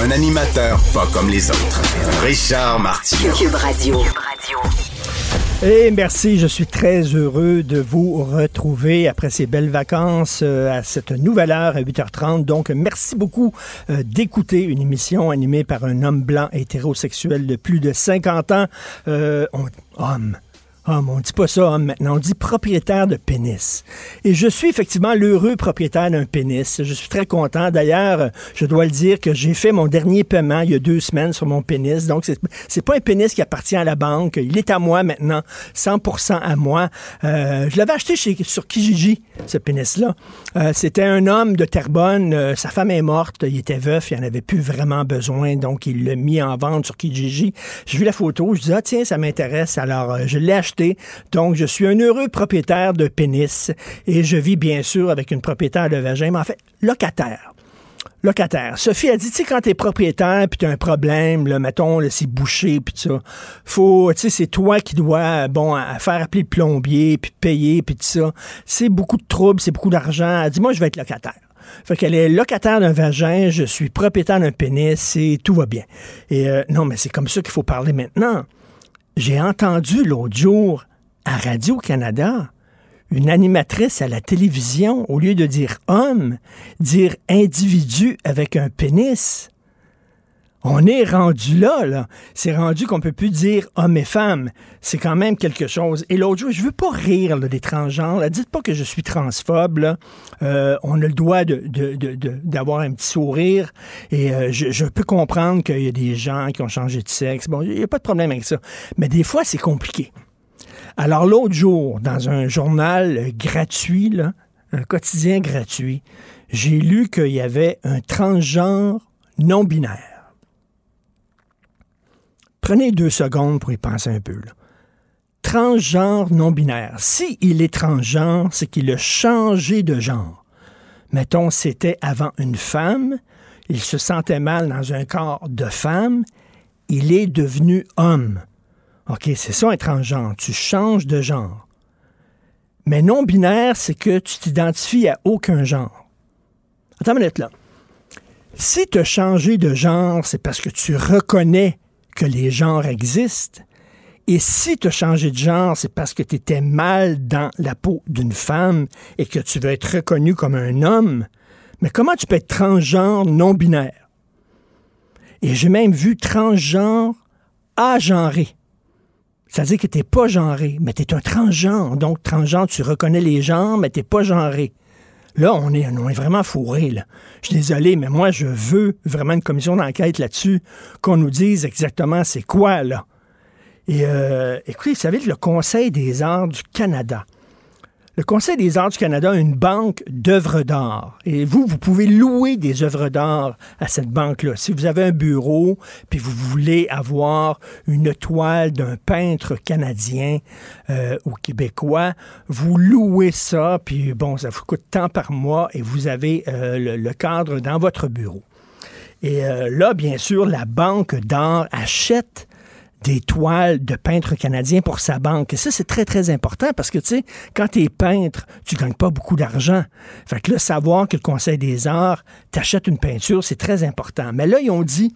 Un animateur pas comme les autres. Richard Martineau. Cube Radio. Et merci, je suis très heureux de vous retrouver après ces belles vacances euh, à cette nouvelle heure à 8h30. Donc, merci beaucoup euh, d'écouter une émission animée par un homme blanc hétérosexuel de plus de 50 ans. Euh, on- homme. Homme, on dit pas ça homme maintenant, on dit propriétaire de pénis. Et je suis effectivement l'heureux propriétaire d'un pénis. Je suis très content. D'ailleurs, je dois le dire que j'ai fait mon dernier paiement il y a deux semaines sur mon pénis. Donc, c'est, c'est pas un pénis qui appartient à la banque. Il est à moi maintenant, 100% à moi. Euh, je l'avais acheté sur Kijiji, ce pénis-là. Euh, c'était un homme de Terrebonne. Euh, sa femme est morte. Il était veuf. Il en avait plus vraiment besoin. Donc, il l'a mis en vente sur Kijiji. J'ai vu la photo. Je dis, ah, tiens, ça m'intéresse. Alors, je l'ai acheté. Donc, je suis un heureux propriétaire de pénis. Et je vis, bien sûr, avec une propriétaire de vagin, mais en fait, locataire locataire. Sophie a dit, tu sais, quand t'es propriétaire, puis t'as un problème, là, mettons, c'est bouché, puis ça, faut, c'est toi qui dois, bon, à- faire appeler le plombier, puis payer, puis tout ça. C'est beaucoup de troubles, c'est beaucoup d'argent. Elle dit, moi, je vais être locataire. Fait qu'elle est locataire d'un vagin, je suis propriétaire d'un pénis, et tout va bien. Et euh, non, mais c'est comme ça qu'il faut parler maintenant. J'ai entendu l'autre jour à Radio-Canada une animatrice à la télévision, au lieu de dire homme, dire individu avec un pénis. On est rendu là, là. C'est rendu qu'on peut plus dire homme et femme. C'est quand même quelque chose. Et l'autre jour, je veux pas rire là, des transgenres. Dites pas que je suis transphobe. Euh, on a le droit d'avoir un petit sourire. Et euh, je, peux comprendre qu'il y a des gens qui ont changé de sexe. Bon, il n'y a pas de problème avec ça. Mais des fois, c'est compliqué. Alors l'autre jour, dans un journal euh, gratuit, un quotidien gratuit, j'ai lu qu'il y avait un transgenre non binaire. Prenez deux secondes pour y penser un peu. Là. Transgenre non binaire. Si il est transgenre, c'est qu'il a changé de genre. Mettons, c'était avant une femme, il se sentait mal dans un corps de femme, il est devenu homme. OK, c'est ça un transgenre. Tu changes de genre. Mais non-binaire, c'est que tu t'identifies à aucun genre. Attends une minute là. Si tu as changé de genre, c'est parce que tu reconnais que les genres existent. Et si tu as changé de genre, c'est parce que tu étais mal dans la peau d'une femme et que tu veux être reconnu comme un homme. Mais comment tu peux être transgenre non-binaire? Et j'ai même vu transgenre agenré. C'est-à-dire que tu n'es pas genré, mais tu es un transgenre. Donc, transgenre, tu reconnais les genres, mais tu n'es pas genré. Là, on est, on est vraiment fourré. Là. Je suis désolé, mais moi, je veux vraiment une commission d'enquête là-dessus, qu'on nous dise exactement c'est quoi, là. Et euh, écoutez, vous savez, le Conseil des arts du Canada, Le Conseil des arts du Canada a une banque d'œuvres d'art. Et vous, vous pouvez louer des œuvres d'art à cette banque-là. Si vous avez un bureau, puis vous voulez avoir une toile d'un peintre canadien euh, ou québécois, vous louez ça, puis bon, ça vous coûte tant par mois et vous avez euh, le, cadre dans votre bureau. Et euh, là, bien sûr, la banque d'art achète des toiles de peintres canadiens pour sa banque. Et ça, c'est très, très important parce que, tu sais, quand tu es peintre, tu gagnes pas beaucoup d'argent. Fait que là, savoir que le Conseil des arts t'achète une peinture, c'est très important. Mais là, ils ont dit,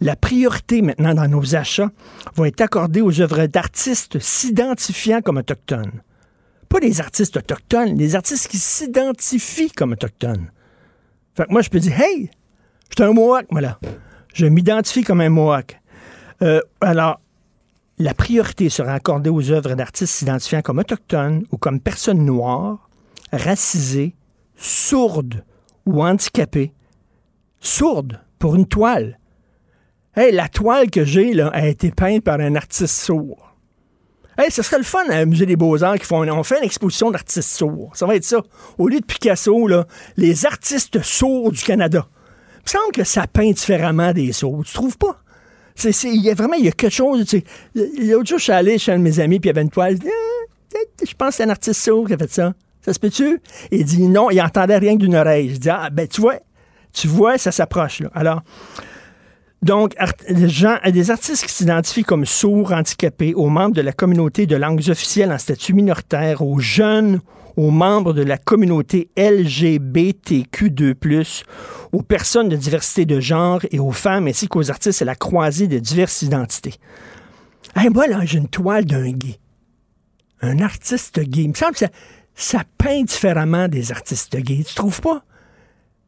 la priorité maintenant dans nos achats va être accordée aux œuvres d'artistes s'identifiant comme autochtones. Pas les artistes autochtones, les artistes qui s'identifient comme autochtones. Fait que moi, je peux dire, hey, je suis un Mohawk, moi, là. Je m'identifie comme un Mohawk. Euh, alors, la priorité sera accordée aux œuvres d'artistes s'identifiant comme autochtones ou comme personnes noires, racisées, sourdes ou handicapées. Sourdes pour une toile. Hey, la toile que j'ai là, a été peinte par un artiste sourd. Hey, ce serait le fun à Musée des Beaux-Arts qui font on fait une exposition d'artistes sourds. Ça va être ça. Au lieu de Picasso, là, les artistes sourds du Canada. Il me semble que ça peint différemment des sourds. Tu trouves pas? C'est, c'est- il y a vraiment, il y a quelque chose. Tu sais, l'autre jour, je suis allé chez un de mes amis, puis il y avait une toile. Je dis, Ah, je pense que c'est un artiste sourd qui a fait ça. Ça se peut-tu? Il dit non, il entendait rien que d'une oreille. Je dis, ah, ben, tu vois, tu vois, ça s'approche, là. Alors, donc, des gens, des artistes qui s'identifient comme sourds, handicapés, aux membres de la communauté de langues officielles en statut minoritaire, aux jeunes, aux membres de la communauté LGBTQ2+, aux personnes de diversité de genre et aux femmes, ainsi qu'aux artistes à la croisée de diverses identités. Hey, moi, là, j'ai une toile d'un gay. Un artiste gay. Il me semble que ça, ça peint différemment des artistes gays. Tu trouves pas?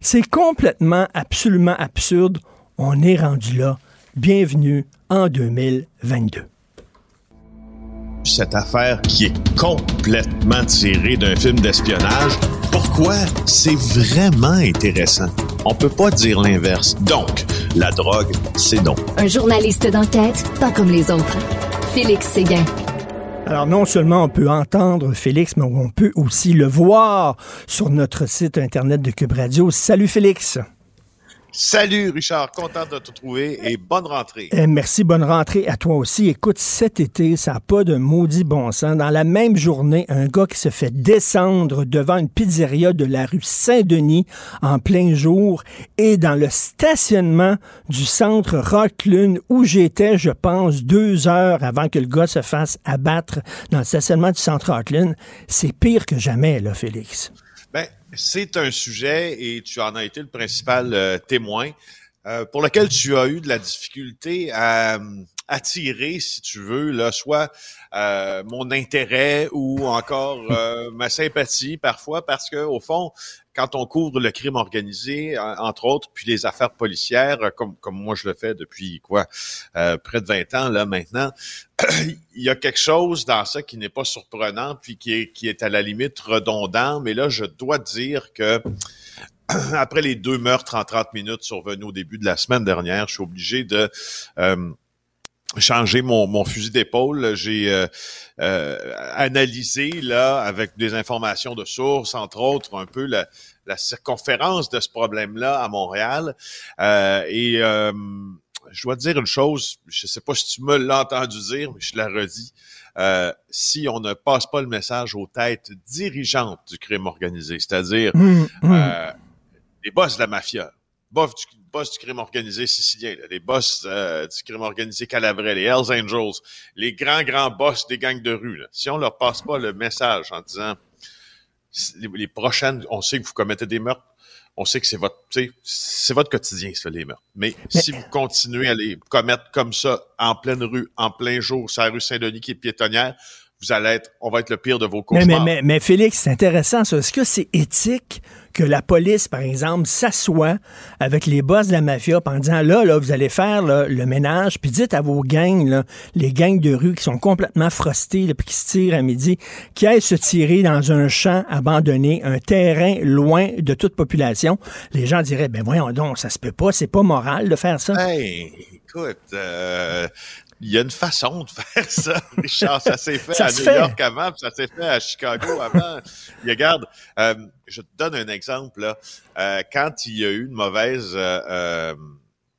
C'est complètement, absolument absurde. On est rendu là. Bienvenue en 2022. cette affaire qui est complètement tirée d'un film d'espionnage. Pourquoi? C'est vraiment intéressant? On peut pas dire l'inverse. Donc, la drogue, c'est donc. Un journaliste d'enquête, pas comme les autres. Félix Séguin. Alors, non seulement on peut entendre Félix, mais on peut aussi le voir sur notre site Internet de Cube Radio. Salut Félix. Salut Richard, content de te trouver et bonne rentrée. Eh, merci, bonne rentrée à toi aussi. Écoute, cet été, ça n'a pas de maudit bon sens. Dans la même journée, un gars qui se fait descendre devant une pizzeria de la rue Saint-Denis en plein jour et dans le stationnement du centre Rocklune où j'étais, je pense, deux heures avant que le gars se fasse abattre dans le stationnement du centre Rocklune. C'est pire que jamais, là, Félix. Ben, c'est un sujet et tu en as été le principal euh, témoin euh, pour lequel tu as eu de la difficulté à euh, attirer, si tu veux, là, soit mon intérêt ou encore ma sympathie parfois, parce que au fond, quand on couvre le crime organisé, en- entre autres, puis les affaires policières, euh, comme comme moi je le fais depuis quoi, euh, près de 20 ans là maintenant, il y a quelque chose dans ça qui n'est pas surprenant, puis qui est qui est à la limite redondant. Mais là, je dois dire que après les deux meurtres en 30 minutes survenus au début de la semaine dernière, je suis obligé de euh, changer mon, mon fusil d'épaule. J'ai euh, euh, analysé là avec des informations de sources, entre autres, un peu la, la circonférence de ce problème-là à Montréal. Euh, et euh, je dois te dire une chose, je sais pas si tu me l'as entendu dire, mais je la redis. Euh, si on ne passe pas le message aux têtes dirigeantes du crime organisé, c'est-à-dire Hum, hum. euh, les boss de la mafia, boss du, boss du crime organisé sicilien, là, les boss euh, du crime organisé calabrais, les Hells Angels, les grands, grands boss des gangs de rue. là. Si on leur passe pas le message en disant les, les prochaines, on sait que vous commettez des meurtres, on sait que c'est votre, c'est votre quotidien, ça, les meurtres. Mais, si vous continuez à les commettre comme ça, en pleine rue, en plein jour, sur la rue Saint-Denis qui est piétonnière, vous allez être, on va être le pire de vos Mais, cauchemars. mais, mais, mais Félix, c'est intéressant ça. Est-ce que c'est éthique que la police, par exemple, s'assoit avec les boss de la mafia en disant là, là, vous allez faire là, le ménage, puis dites à vos gangs, là, les gangs de rue qui sont complètement frostés, puis qui se tirent à midi, qui aillent se tirer dans un champ abandonné, un terrain loin de toute population. Les gens diraient, ben voyons donc, ça se peut pas, c'est pas moral de faire ça. Hey, écoute, euh, il y a une façon de faire ça, Richard. Ça s'est fait Ça à New fait. York avant, puis ça s'est fait à Chicago avant. Il regarde, euh, je te donne un exemple. Là. Euh, quand il y a eu une mauvaise, euh, euh,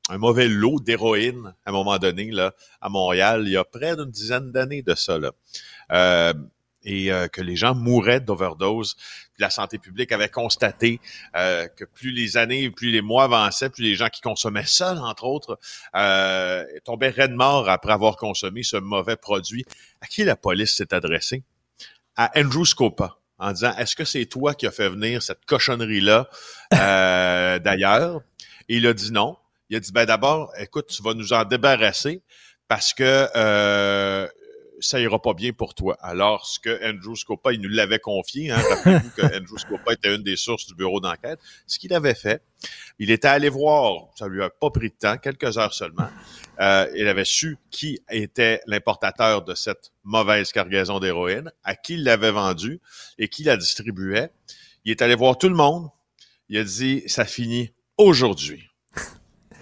un mauvais lot d'héroïne à un moment donné là, à Montréal, il y a près d'une dizaine d'années de ça. Là. Et euh, que les gens mouraient d'overdose. La santé publique avait constaté euh, que plus les années, plus les mois avançaient, plus les gens qui consommaient ça, entre autres, euh, tombaient raide mort après avoir consommé ce mauvais produit. À qui la police s'est adressée? À Andrew Scopa, en disant, est-ce que c'est toi qui as fait venir cette cochonnerie-là euh, d'ailleurs? Et il a dit non. Il a dit, ben d'abord, écoute, tu vas nous en débarrasser parce que euh, ça ira pas bien pour toi. Alors, ce que Andrew Scopa, il nous l'avait confié, hein, rappelez-vous que Andrew Scopa était une des sources du bureau d'enquête, ce qu'il avait fait, il était allé voir, ça lui a pas pris de temps, quelques heures seulement, euh, il avait su qui était l'importateur de cette mauvaise cargaison d'héroïne, à qui il l'avait vendue et qui la distribuait. Il est allé voir tout le monde, il a dit, ça finit aujourd'hui.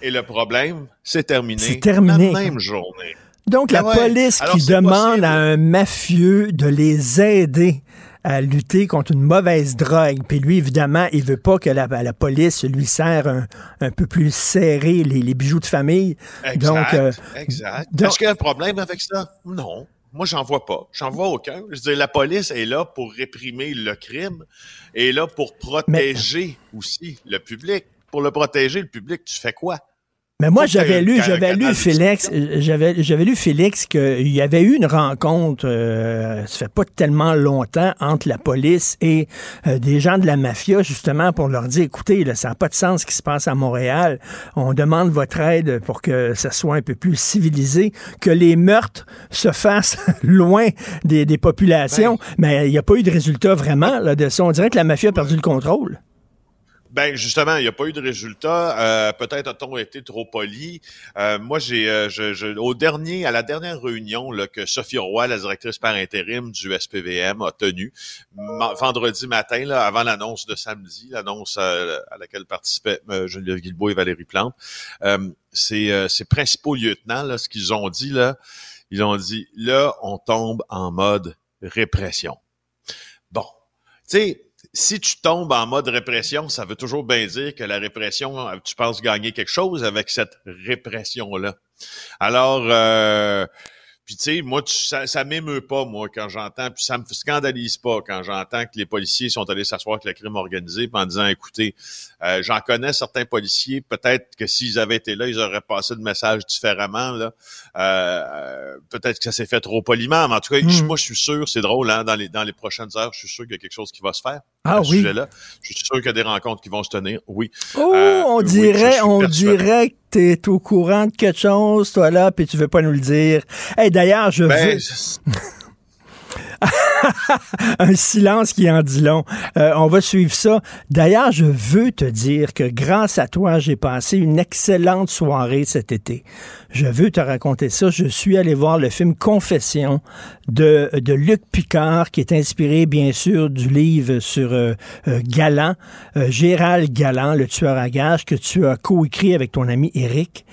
Et le problème, c'est terminé, C'est terminé. la même journée. Donc, la Ah ouais. police Alors, qui demande possible. à un mafieux de les aider à lutter contre une mauvaise drogue. Puis lui, évidemment, il veut pas que la, la police lui serre un, un peu plus serré les, les bijoux de famille. Exact, Donc, euh, exact. donc- Est-ce qu'il y a un problème avec ça? Non. Moi, j'en vois pas. J'en vois aucun. Je veux dire, la police est là pour réprimer le crime et est là pour protéger aussi le public. Pour le protéger, le public, tu fais quoi? Mais moi, j'avais lu, j'avais lu Félix, euh, j'avais, j'avais lu Félix qu'il y avait eu une rencontre, euh, ça fait pas tellement longtemps, entre la police et euh, des gens de la mafia, justement, pour leur dire, écoutez, là, ça n'a pas de sens ce qui se passe à Montréal. On demande votre aide pour que ça soit un peu plus civilisé, que les meurtres se fassent loin des, des populations. Mais il n'y a pas eu de résultat vraiment là, de ça. On dirait que la mafia a perdu le contrôle. Ben justement, il n'y a pas eu de résultat. Euh, Peut-être a-t-on été trop poli. Euh, moi, j'ai, euh, je, je- au dernier, à la dernière réunion là, que Sophie Roy, la directrice par intérim du SPVM, a tenue vendredi matin, là, avant l'annonce de samedi, l'annonce euh, à laquelle participaient euh, Geneviève Guilbeault et Valérie Plante. Ces, ces principaux lieutenants, là, ce qu'ils ont dit là, ils ont dit là, on tombe en mode répression. Bon, tu sais si tu tombes en mode répression, ça veut toujours bien dire que la répression, euh, tu penses gagner quelque chose avec cette répression-là. Alors, euh, puis tu sais, moi, tu- ça, ça m'émeut pas, moi, quand j'entends, puis ça me scandalise pas quand j'entends que les policiers sont allés s'asseoir avec le crime organisé en disant, écoutez, euh, j'en connais certains policiers, peut-être que s'ils avaient été là, ils auraient passé le message différemment, là. Euh, euh, peut-être que ça s'est fait trop poliment, mais en tout cas, Mm. je- moi, je suis sûr, c'est drôle, hein, dans les, dans les prochaines heures, je suis sûr qu'il y a quelque chose qui va se faire Ah à ce oui. sujet-là. Je suis sûr qu'il y a des rencontres qui vont se tenir, oui. Oh, Euh, on dirait, on persuadé. dirait que t'es au courant de quelque chose, toi là, puis tu veux pas nous le dire. Hey, d'ailleurs, je Ben, veux un silence qui en dit long. Euh, on va suivre ça. D'ailleurs, je veux te dire que grâce à toi, j'ai passé une excellente soirée cet été. Je veux te raconter ça. Je suis allé voir le film Confession de, de Luc Picard, qui est inspiré, bien sûr, du livre sur euh, euh, Galant, euh, Gérald Galant, le tueur à gages, que tu as coécrit avec ton ami Eric.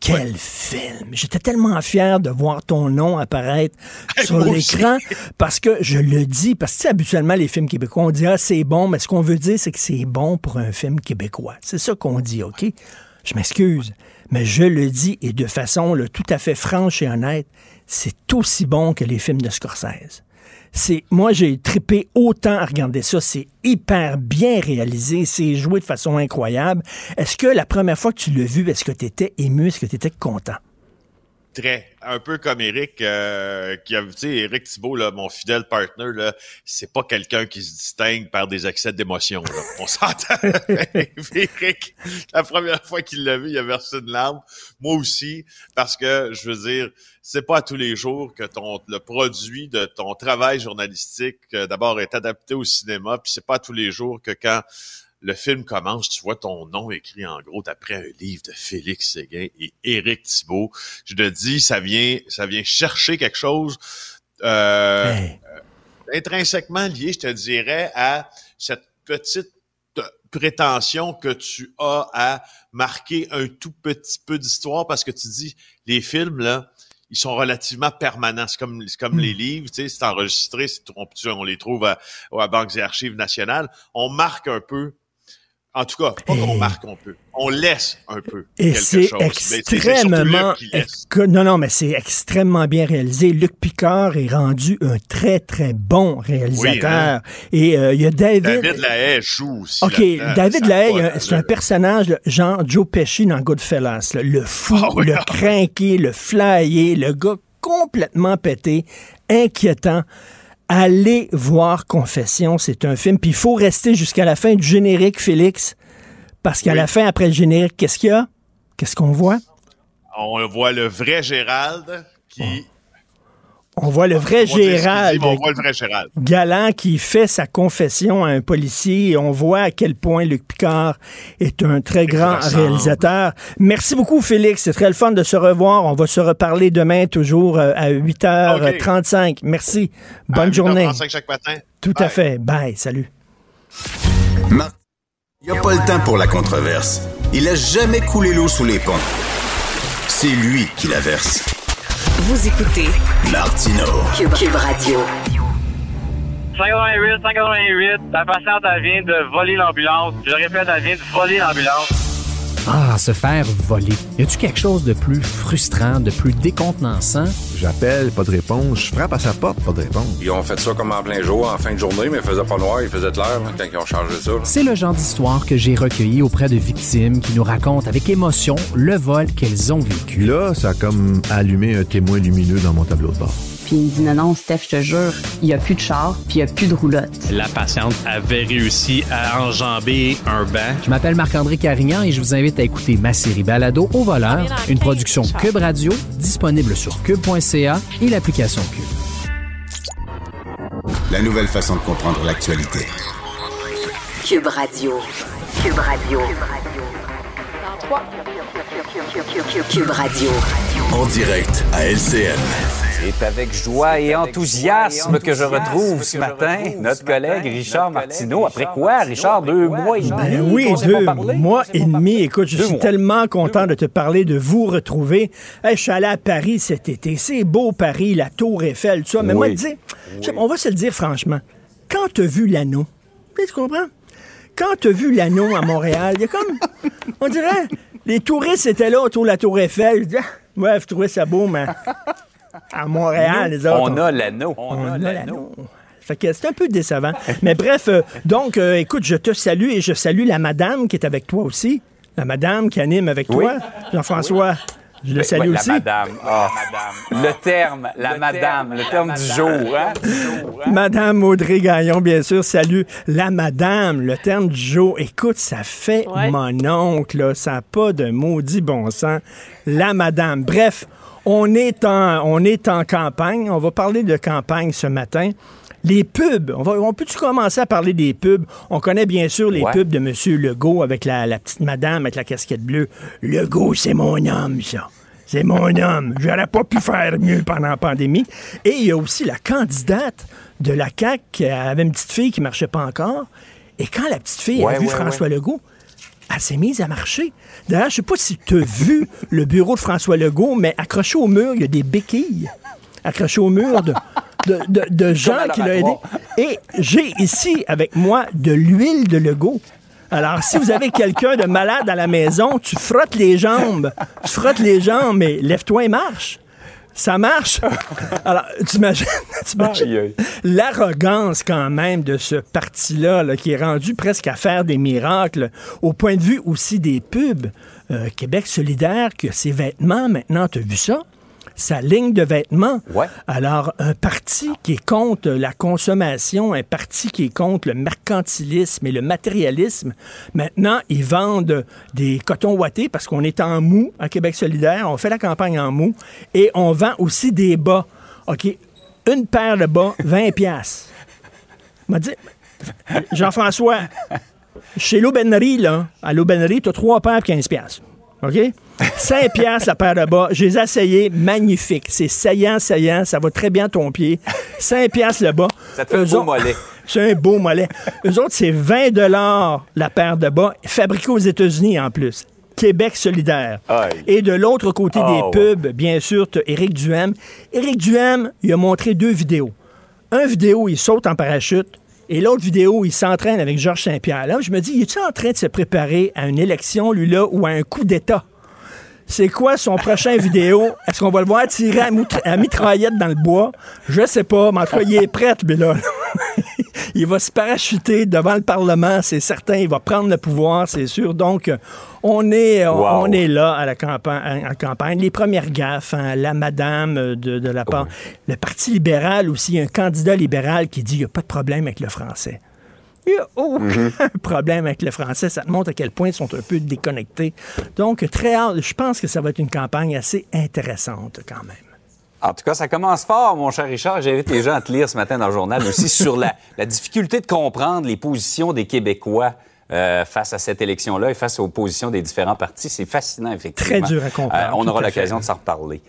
Quel film! J'étais tellement fier de voir ton nom apparaître sur l'écran parce que je le dis, parce que habituellement, les films québécois, on dit Ah, c'est bon, mais ce qu'on veut dire, c'est que c'est bon pour un film québécois. C'est ça qu'on dit, OK? Je m'excuse, mais je le dis et de façon là, tout à fait franche et honnête, c'est aussi bon que les films de Scorsese. C'est, moi, j'ai trippé autant à regarder ça. C'est hyper bien réalisé. C'est joué de façon incroyable. Est-ce que la première fois que tu l'as vu, est-ce que tu étais ému? Est-ce que tu étais content? Très. Un peu comme Eric, euh, qui a, tu sais, Eric Thibault, là, mon fidèle partner, là, c'est pas quelqu'un qui se distingue par des accès d'émotion, là. On s'entend. Eric, la première fois qu'il l'a vu, il a versé une larme. Moi aussi, parce que, je veux dire, c'est pas à tous les jours que ton, le produit de ton travail journalistique, euh, d'abord, est adapté au cinéma, puis c'est pas à tous les jours que quand le film commence, tu vois ton nom écrit en gros d'après un livre de Félix Séguin et Éric Thibault. Je te dis, ça vient, ça vient chercher quelque chose euh, Hey. intrinsèquement lié, je te dirais, à cette petite euh, prétention que tu as à marquer un tout petit peu d'histoire parce que tu dis, les films, là, ils sont relativement permanents. C'est comme, comme les livres, tu sais, c'est enregistré, c'est, on, on les trouve à, à Banques et Archives nationales. On marque un peu en tout cas, pas qu'on marque un peu. On laisse un peu Et quelque c'est chose. Mais extrêmement. Éco- Non, non, mais c'est extrêmement bien réalisé. Luc Picard est rendu un très, très bon réalisateur. Et euh, il y a David. David Lahaye joue aussi. OK. David Lahaye, c'est un personnage, là, genre Joe Pesci dans Goodfellas. là. le fou, Ah oui, le ah crinqué, le flyé, le gars complètement pété, inquiétant. Allez voir Confession, c'est un film. Puis il faut rester jusqu'à la fin du générique, Félix. Parce qu'à Oui. la fin, après le générique, qu'est-ce qu'il y a? Qu'est-ce qu'on voit? On voit le vrai Gérald qui. On voit le vrai on Gérald voit le vrai Gérald. Galant qui fait sa confession à un policier et on voit à quel point Luc Picard est un très grand réalisateur. Merci beaucoup Félix, c'est très le fun de se revoir. On va se reparler demain toujours euh, à 8h35. Merci. Bonne À journée. 8h35 chaque matin. Tout à fait. Bye, salut. Il n'y a pas le temps pour la controverse. Il a jamais coulé l'eau sous les ponts. C'est lui qui la verse. Vous écoutez Martino. Cube, Cube Radio. 588, 588, la patiente, elle vient de voler l'ambulance. Je répète, elle vient de voler l'ambulance. Ah, se faire voler. Y a-tu quelque chose de plus frustrant, de plus décontenançant? J'appelle, pas de réponse. Je frappe à sa porte, pas de réponse. Ils ont fait ça comme en plein jour, en fin de journée, mais il faisait pas noir, il faisait clair là, quand ils ont changé ça. C'est le genre d'histoire que j'ai recueilli auprès de victimes qui nous racontent avec émotion le vol qu'elles ont vécu. Là, ça a comme allumé un témoin lumineux dans mon tableau de bord. Puis il me dit non, non, Steph, je te jure, il n'y a plus de char, puis il n'y a plus de roulotte. La patiente avait réussi à enjamber un banc. Je m'appelle Marc-André Carignan et je vous invite à écouter ma série Balado au voleur, une production Cube Radio, disponible sur cube.ca et l'application Cube. La nouvelle façon de comprendre l'actualité. Cube Radio. Cube Radio. Cube Radio. En direct à LCN. C'est avec joie et enthousiasme que je retrouve ce matin notre collègue Richard Martineau. Après quoi, Richard, deux mois et demi? Ben oui, deux mois et demi. Écoute, je suis tellement content de te parler, de vous retrouver. Je suis allé à Paris cet été. C'est beau, Paris, la Tour Eiffel, tout ça. Mais moi, on va se le dire franchement. Quand tu as vu l'anneau, tu comprends? Quand tu as vu l'anneau à Montréal, il y a comme, on dirait, les touristes étaient là autour de la Tour Eiffel. Je dis, ah, ouais, je trouvais ça beau, mais à Montréal, les autres. On a l'anneau. On a l'anneau. Fait que c'est un peu décevant. Mais bref, euh, donc, euh, écoute, je te salue et je salue la madame qui est avec toi aussi. La madame qui anime avec Oui. toi, Jean-François. Je le Oui, salue aussi. La madame. Ah. Le terme, la madame, le terme du jour. Hein? Madame Audrey Gaillon, bien sûr. Salut. La madame, le terme du jour. Écoute, ça fait mon oncle, là. Ça n'a pas de maudit bon sens. La madame. Bref, on est en, on est en campagne. On va parler de campagne ce matin. Les pubs, on, va, on peut-tu commencer à parler des pubs? On connaît bien sûr les Ouais. pubs de M. Legault avec la, la petite madame avec la casquette bleue. Legault, c'est mon homme, ça. C'est mon homme. J'aurais pas pu faire mieux pendant la pandémie. Et il y a aussi la candidate de la CAQ qui avait une petite fille qui marchait pas encore. Et quand la petite fille Ouais, a vu ouais, François. Legault, elle s'est mise à marcher. D'ailleurs, je sais pas si tu as vu le bureau de François Legault, mais accroché au mur, il y a des béquilles. Accroché au mur de, de, de- de gens qui l'ont aidé. Et j'ai ici avec moi de l'huile de Legault. Alors, si vous avez quelqu'un de malade à la maison, tu frottes les jambes. Tu frottes les jambes, mais lève-toi et marche. Ça marche? Alors, t'imagines, t'imagines Aïe, aïe. l'arrogance quand même de ce parti-là, là, qui est rendu presque à faire des miracles, au point de vue aussi des pubs. Euh, Québec solidaire, que ses vêtements, maintenant, tu as vu ça? Sa ligne de vêtements. Ouais. Alors, un parti qui est contre la consommation, un parti qui est contre le mercantilisme et le matérialisme, maintenant, ils vendent des cotons ouatés parce qu'on est en mou à Québec solidaire. On fait la campagne en mou et on vend aussi des bas. OK, une paire de bas, 20 piastres. M'a dit, Jean-François, chez l'aubainerie, là, à l'aubainerie, tu as trois paires pour 15 piastres. OK? 5 piastres la paire de bas. Je les ai essayés. Magnifique. C'est saillant, saillant. Ça va très bien ton pied. 5 piastres le bas. Ça te fait un beau autres- mollet. C'est un beau mollet. Eux autres, c'est 20 la paire de bas, fabriqués aux États-Unis en plus. Québec solidaire. Et de l'autre côté Ah, des ouais. pubs, bien sûr, tu Éric Duhem. Éric Duhem, il a montré deux vidéos. Un vidéo, il saute en parachute. Et l'autre vidéo, il s'entraîne avec Georges Saint-Pierre. Là, je me dis, il est en train de se préparer à une élection, lui-là, ou à un coup d'État? C'est quoi son prochain vidéo? Est-ce qu'on va le voir tirer à, mitraillette dans le bois? Je sais pas, mais en tout cas, il est prêt, lui, là. il va se parachuter devant le Parlement, c'est certain. Il va prendre le pouvoir, c'est sûr. Donc, euh, on est, on, Wow. on est là à la campagne. En campagne. Les premières gaffes, hein, la madame euh, de, de la part. Le Parti libéral aussi, un candidat libéral qui dit il n'y a pas de problème avec le français. Il n'y a aucun problème avec le français. Ça te montre à quel point ils sont un peu déconnectés. Donc, très hâte. Je pense que ça va être une campagne assez intéressante quand même. En tout cas, ça commence fort, mon cher Richard. J'invite les gens à te lire ce matin dans le journal aussi sur la, la difficulté de comprendre les positions des Québécois euh, face à cette élection-là et face aux positions des différents partis. C'est fascinant, effectivement. Très dur à comprendre, Euh, on aura l'occasion de s'en reparler.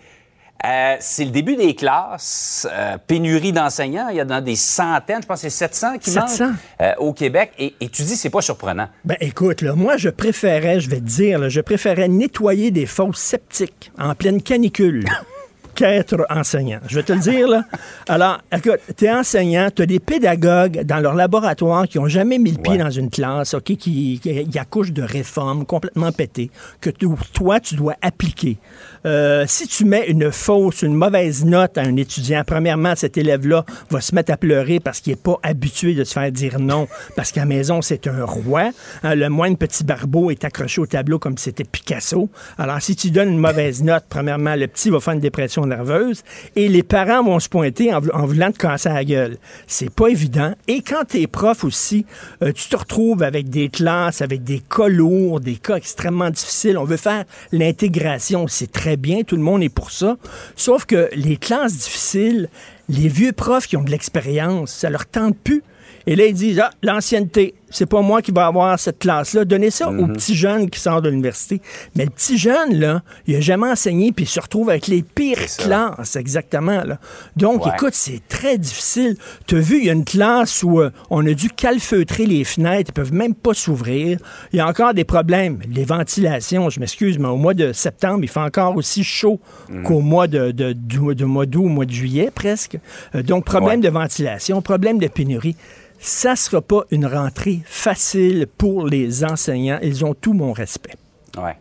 Euh, c'est le début des classes, pénurie d'enseignants. Il y en a des centaines, je pense que c'est 700 qui 700. manquent au Québec. Et, et tu dis, c'est pas surprenant. Ben écoute, là, moi je préférais, je vais te dire, là, je préférais nettoyer des fosses septiques en pleine canicule qu'être enseignant. Je vais te le dire, là. Alors, écoute, t'es enseignant, t'as des pédagogues dans leur laboratoire qui ont jamais mis le pied Ouais. dans une classe, OK, qui, qui, qui accouchent de réformes complètement pétées, que toi, tu dois appliquer. Euh, si tu mets une fausse, une mauvaise note à un étudiant, premièrement, cet élève-là va se mettre à pleurer parce qu'il n'est pas habitué de se faire dire non, parce qu'à maison, c'est un roi. Hein, le moindre petit barbeau est accroché au tableau comme si c'était Picasso. Alors, si tu donnes une mauvaise note, premièrement, le petit va faire une dépression nerveuse et les parents vont se pointer en, vou- en voulant te casser la gueule. C'est pas évident. Et quand tu es prof aussi, euh, tu te retrouves avec des classes, avec des cas lourds, des cas extrêmement difficiles. On veut faire l'intégration, c'est très bien, tout le monde est pour ça. Sauf que les classes difficiles, les vieux profs qui ont de l'expérience, ça leur tente plus. Et là, ils disent, ah, l'ancienneté, c'est pas moi qui va avoir cette classe-là. Donnez ça Mhm. aux petits jeunes qui sortent de l'université. Mais le petit jeune, là, il a jamais enseigné, puis il se retrouve avec les pires classes, exactement. Là. Donc, Ouais. écoute, c'est très difficile. Tu as vu, il y a une classe où euh, on a dû calfeutrer les fenêtres, ils peuvent même pas s'ouvrir. Il y a encore des problèmes. Les ventilations, je m'excuse, mais au mois de septembre, il fait encore aussi chaud qu'au mois de, de, du- de mois d'août, au mois de juillet, presque. Euh, donc, problème de ventilation, problème de pénurie. Ça sera pas une rentrée facile pour les enseignants. Ils ont tout mon respect. Ouais.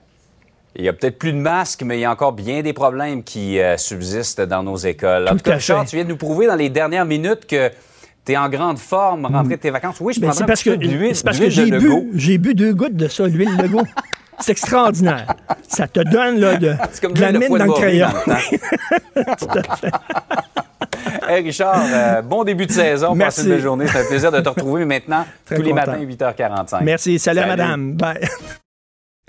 Il y a peut-être plus de masques, mais il y a encore bien des problèmes qui euh, subsistent dans nos écoles. En Tout tout cas, à Richard, fait. tu viens de nous prouver dans les dernières minutes que tu es en grande forme, rentrée de tes vacances. Oui, je Ben, prendrais parce que, d'huile c'est parce que j'ai de bu, Legault. j'ai bu deux gouttes de ça, l'huile Legault. C'est extraordinaire. Ça te donne là, de, comme de la de mine dans de le crayon. Tout à fait. Hey Richard, euh, bon début de saison. Passe Merci. une belle journée. C'est un plaisir de te retrouver maintenant Très tous les matins, 8h45. Merci. Salut, madame. Bye.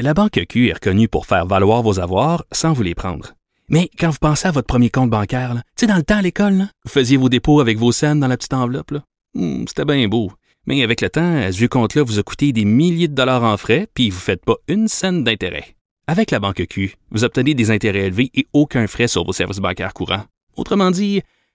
La Banque Q est reconnue pour faire valoir vos avoirs sans vous les prendre. Mais quand vous pensez à votre premier compte bancaire, tu sais, dans le temps à l'école, vous faisiez vos dépôts avec vos scènes dans la petite enveloppe. là. Hmm, C'était bien beau. Mais avec le temps, ce vieux compte-là vous a coûté des milliers de dollars en frais, puis vous ne faites pas une scène d'intérêt. Avec la Banque Q, vous obtenez des intérêts élevés et aucun frais sur vos services bancaires courants. Autrement dit,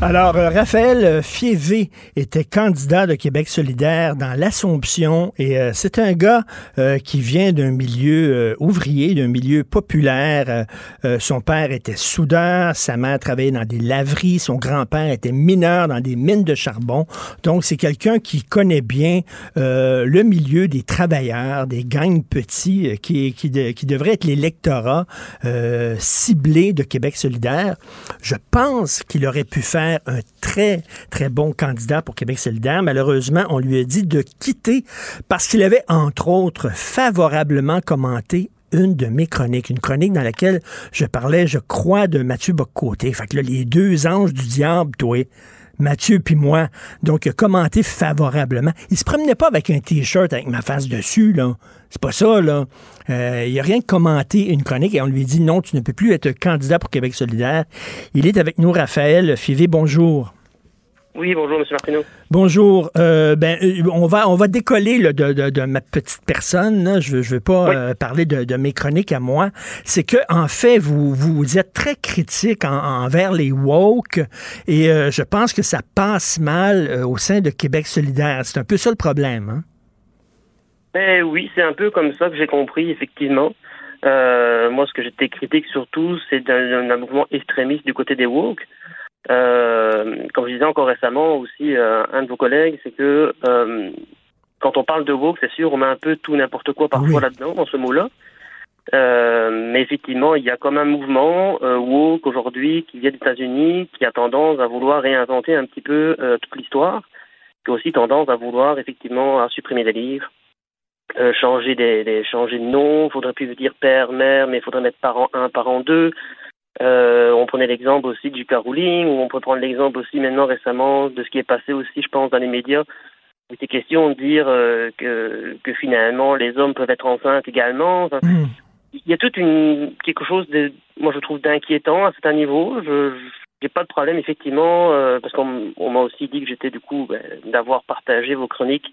Alors, euh, Raphaël Fievé était candidat de Québec solidaire dans l'Assomption et euh, c'est un gars euh, qui vient d'un milieu ouvrier, d'un milieu populaire. Son père était soudeur, sa mère travaillait dans des laveries, son grand-père était mineur dans des mines de charbon. Donc, c'est quelqu'un qui connaît bien le milieu des travailleurs, des gangs petits, qui, qui, de- qui devrait être l'électorat ciblé de Québec solidaire. Je pense qu'il aurait pu faire un très, très bon candidat pour Québec solidaire. Malheureusement, on lui a dit de quitter parce qu'il avait, entre autres, favorablement commenté une de mes chroniques, une chronique dans laquelle je parlais, je crois, de Mathieu Boccoté. Fait que là, les deux anges du diable, toi, Mathieu puis moi, donc il a commenté favorablement. Il se promenait pas avec un t-shirt avec ma face dessus, là. C'est pas ça, là. Euh, il a rien commenté une chronique et on lui dit non, tu ne peux plus être candidat pour Québec solidaire. Il est avec nous, Raphaël Fivé, bonjour. Oui, bonjour, M. Martineau. Bonjour. Euh, ben, euh, on va on va décoller là, de, de- de ma petite personne. là. Je veux je veux pas euh, parler de, de mes chroniques à moi. C'est que en fait vous vous êtes très critique en- envers les woke et euh, je pense que ça passe mal au sein de Québec solidaire. C'est un peu ça le problème. Hein? Eh oui, c'est un peu comme ça que j'ai compris, effectivement. Moi, ce que j'étais critique surtout, c'est d'un d'un mouvement extrémiste du côté des woke. Euh, comme je disais encore récemment aussi, euh, un de vos collègues, c'est que euh, quand on parle de woke, c'est sûr, on met un peu tout n'importe quoi parfois là-dedans, dans ce mot-là. Mais effectivement, il y a comme un mouvement woke aujourd'hui qui vient des États-Unis, qui a tendance à vouloir réinventer un petit peu toute l'histoire, qui a aussi tendance à vouloir effectivement à supprimer des livres, changer des, des- changer de nom. Faudrait plus dire père, mère, mais il faudrait mettre parent 1, parent 2. Euh, on prenait l'exemple aussi du carouling, ou on peut prendre l'exemple aussi maintenant récemment de ce qui est passé aussi, je pense, dans les médias. où était question de dire euh, que, que finalement les hommes peuvent être enceintes également. Enfin, Il y a toute une quelque chose de, moi je trouve d'inquiétant à certains niveaux. Je j'ai pas de problème effectivement euh, parce qu'on on m'a aussi dit que j'étais du coup ben, d'avoir partagé vos chroniques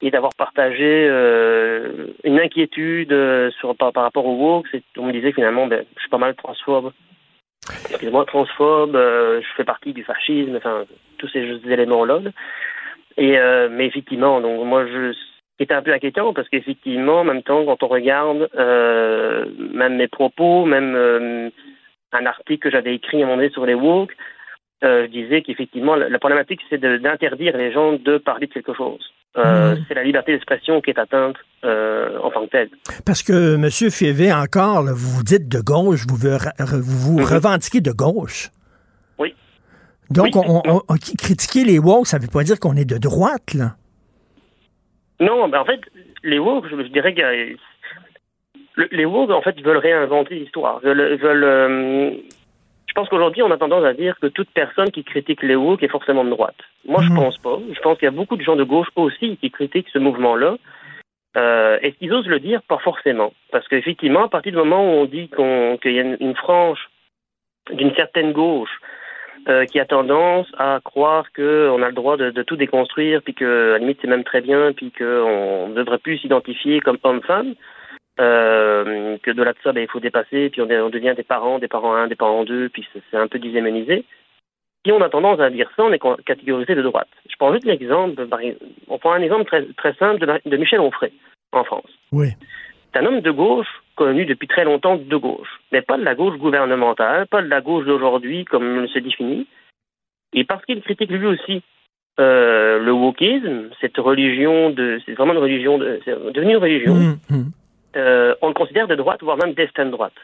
et d'avoir partagé euh, une inquiétude euh, sur par, par rapport au woke. On me disait finalement, ben, je suis pas mal transphobe. Excusez-moi, transphobe, euh, je fais partie du fascisme, enfin, tous ces éléments-là. là. Et, euh, mais effectivement, donc moi, je c'était un peu inquiétant parce qu'effectivement, en même temps, quand on regarde euh, même mes propos, même euh, un article que j'avais écrit à un moment donné sur les woke, je disais qu'effectivement, la, problématique, c'est d'interdire les gens de parler de quelque chose. Euh, C'est la liberté d'expression qui est atteinte euh, en tant que telle. Parce que M. Fievé, encore, là, vous vous dites de gauche, vous vous, vous revendiquez de gauche. Oui. Donc, on, on- on- critiquer les woke, ça veut pas dire qu'on est de droite, là. Non, ben en fait, les woke, je, je dirais que le- les woke, en fait, veulent réinventer l'histoire. Veulent, veulent, euh, je pense qu'aujourd'hui, on a tendance à dire que toute personne qui critique les woke est forcément de droite. Moi, je pense pas. Je pense qu'il y a beaucoup de gens de gauche aussi qui critiquent ce mouvement-là. Euh, Est-ce qu'ils osent le dire Pas forcément. Parce qu'effectivement, à partir du moment où on dit qu'on- qu'il y a une, une frange d'une certaine gauche euh, qui a tendance à croire qu'on a le droit de, de tout déconstruire, puis que à la limite c'est même très bien, puis qu'on ne devrait plus s'identifier comme homme-femme, euh, que de là de ça, ben, il faut dépasser, puis on, devient des parents, des parents 1, des parents 2, puis c'est un peu déshumanisé. Si on a tendance à dire ça, on est catégorisé de droite. Je prends juste l'exemple, exemple, on prend un exemple très, très simple de, Michel Onfray, en France. Oui. C'est un homme de gauche connu depuis très longtemps de gauche, mais pas de la gauche gouvernementale, pas de la gauche d'aujourd'hui comme se définit. Et parce qu'il critique lui aussi euh, le wokisme, cette religion de, c'est vraiment une religion, de, c'est devenu une religion. Euh, on le considère de droite, voire même d'extrême droite.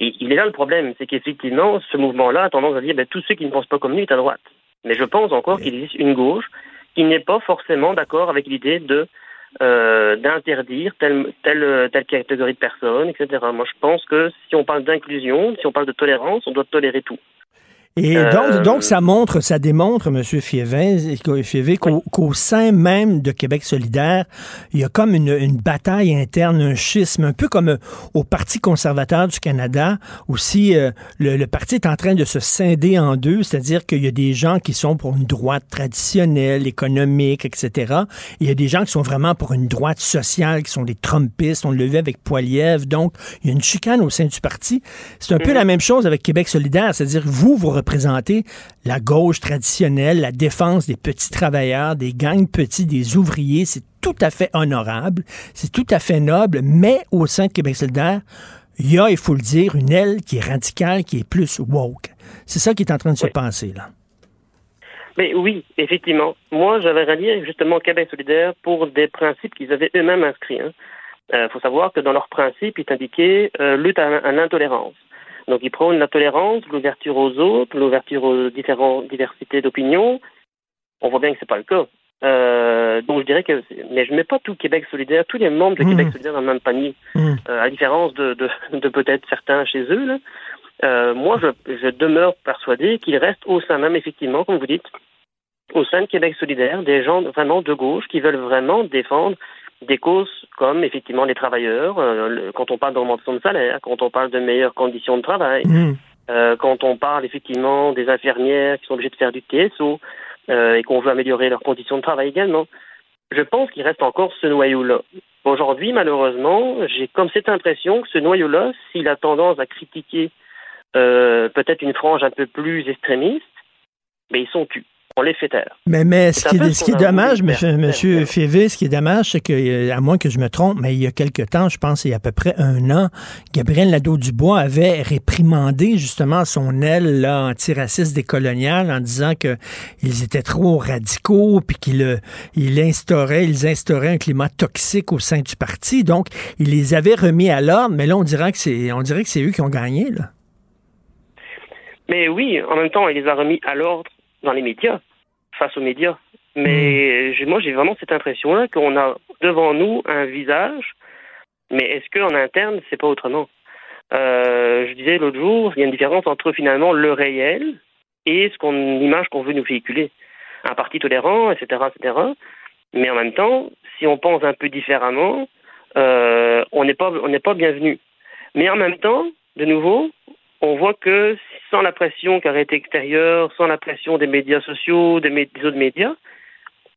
Et il est là le problème, c'est qu'effectivement, ce mouvement-là a tendance à dire ben, tous ceux qui ne pensent pas comme lui est à droite. Mais je pense encore qu'il existe une gauche qui n'est pas forcément d'accord avec l'idée de euh, d'interdire telle, telle, telle catégorie de personnes, etc. Moi, je pense que si on parle d'inclusion, si on parle de tolérance, on doit tolérer tout. Et Euh, donc, donc, ça montre, ça démontre, M. Fievé, qu'au sein même de Québec solidaire, il y a comme une, une bataille interne, un schisme, un peu comme euh, au Parti conservateur du Canada, aussi euh, le, le parti est en train de se scinder en deux, c'est-à-dire qu'il y a des gens qui sont pour une droite traditionnelle, économique, etc. Et il y a des gens qui sont vraiment pour une droite sociale, qui sont des Trumpistes, on le vu avec Poiliev. Donc, il y a une chicane au sein du parti. C'est un peu la même chose avec Québec solidaire, c'est-à-dire vous, vous représenter la gauche traditionnelle, la défense des petits travailleurs, des gangs petits, des ouvriers. C'est tout à fait honorable, c'est tout à fait noble, mais au sein de Québec solidaire, il y a, il faut le dire, une aile qui est radicale, qui est plus woke. C'est ça qui est en train de se passer, là. Mais oui, effectivement. Moi, j'avais rallié justement Québec solidaire pour des principes qu'ils avaient eux-mêmes inscrits. Il hein. faut savoir que dans leurs principes, ils indiquaient euh, lutte à, l'intolérance. Donc, ils prônent la tolérance, l'ouverture aux autres, l'ouverture aux différentes diversités d'opinions. On voit bien que c'est pas le cas. Euh, donc, je dirais que, mais je mets pas tout Québec solidaire, tous les membres de Mmh. Québec solidaire dans le même panier. Mmh. Euh, à différence de, de, de peut-être certains chez eux, là. Euh, moi, je, je demeure persuadé qu'il reste au sein même, effectivement, comme vous dites, au sein de Québec solidaire, des gens vraiment de gauche qui veulent vraiment défendre des causes comme effectivement les travailleurs, euh, le- quand on parle d'augmentation de salaire, quand on parle de meilleures conditions de travail, Mmh. euh, quand on parle effectivement des infirmières qui sont obligées de faire du TSO euh, et qu'on veut améliorer leurs conditions de travail également. Je pense qu'il reste encore ce noyau-là. Aujourd'hui, malheureusement, j'ai comme cette impression que ce noyau-là, s'il a tendance à critiquer peut-être une frange un peu plus extrémiste, mais ils sont tus. On les fait taire. Mais, mais ce qui, est, ce qui dommage, monsieur, monsieur Févé, ce qui est dommage, c'est que, euh, à moins que je me trompe, mais il y a quelque temps, je pense, il y a à peu près un an, Gabriel Nadeau-Dubois avait réprimandé justement son aile là, antiraciste décoloniale en disant qu'ils étaient trop radicaux, puis qu'il euh, il instaurait, ils instauraient un climat toxique au sein du parti. Donc, il les avait remis à l'ordre, mais là, on dirait que c'est, on dirait que c'est eux qui ont gagné, là. Mais oui, en même temps, il les a remis à l'ordre dans les médias, face aux médias. Mais j'ai- moi, j'ai vraiment cette impression-là qu'on a devant nous un visage, mais est-ce qu'en interne, c'est pas autrement? Euh, Je disais l'autre jour, il y a une différence entre finalement le réel et ce qu'on l'image qu'on veut nous véhiculer. Un parti tolérant, etc., etc. Mais en même temps, si on pense un peu différemment, euh, on n'est pas on n'est pas bienvenu. Mais en même temps, de nouveau, on voit que sans la pression carrée extérieure, sans la pression des médias sociaux, des, des autres médias,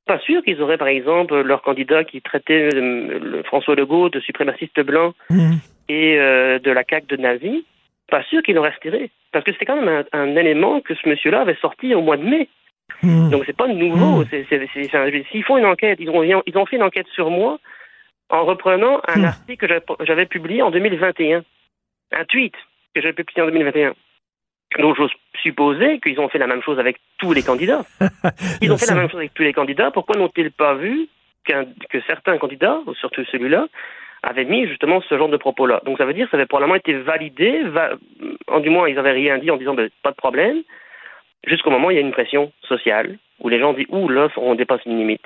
pas sûr qu'ils auraient, par exemple, leur candidat qui traitait euh, le François Legault de suprémaciste blanc et euh, de la CAQ de nazi, pas sûr qu'il aurait retiré. Parce que c'était quand même un, un élément que ce monsieur-là avait sorti au mois de mai. Donc c'est pas nouveau. Un- S'ils font une enquête, ils ont, ils ont fait une enquête sur moi en reprenant un article que j'avais publié en 2021. Un tweet que j'avais publié en 2021. Donc j'ose supposer qu'ils ont fait la même chose avec tous les candidats. Ils ont fait la même chose avec tous les candidats. Pourquoi n'ont-ils pas vu que certains candidats, ou surtout celui-là, avaient mis justement ce genre de propos-là? Donc ça veut dire que ça avait probablement été validé, va- en du moins ils n'avaient rien dit en disant ben, pas de problème, jusqu'au moment où il y a une pression sociale, où les gens disent ouh là, on dépasse une limite.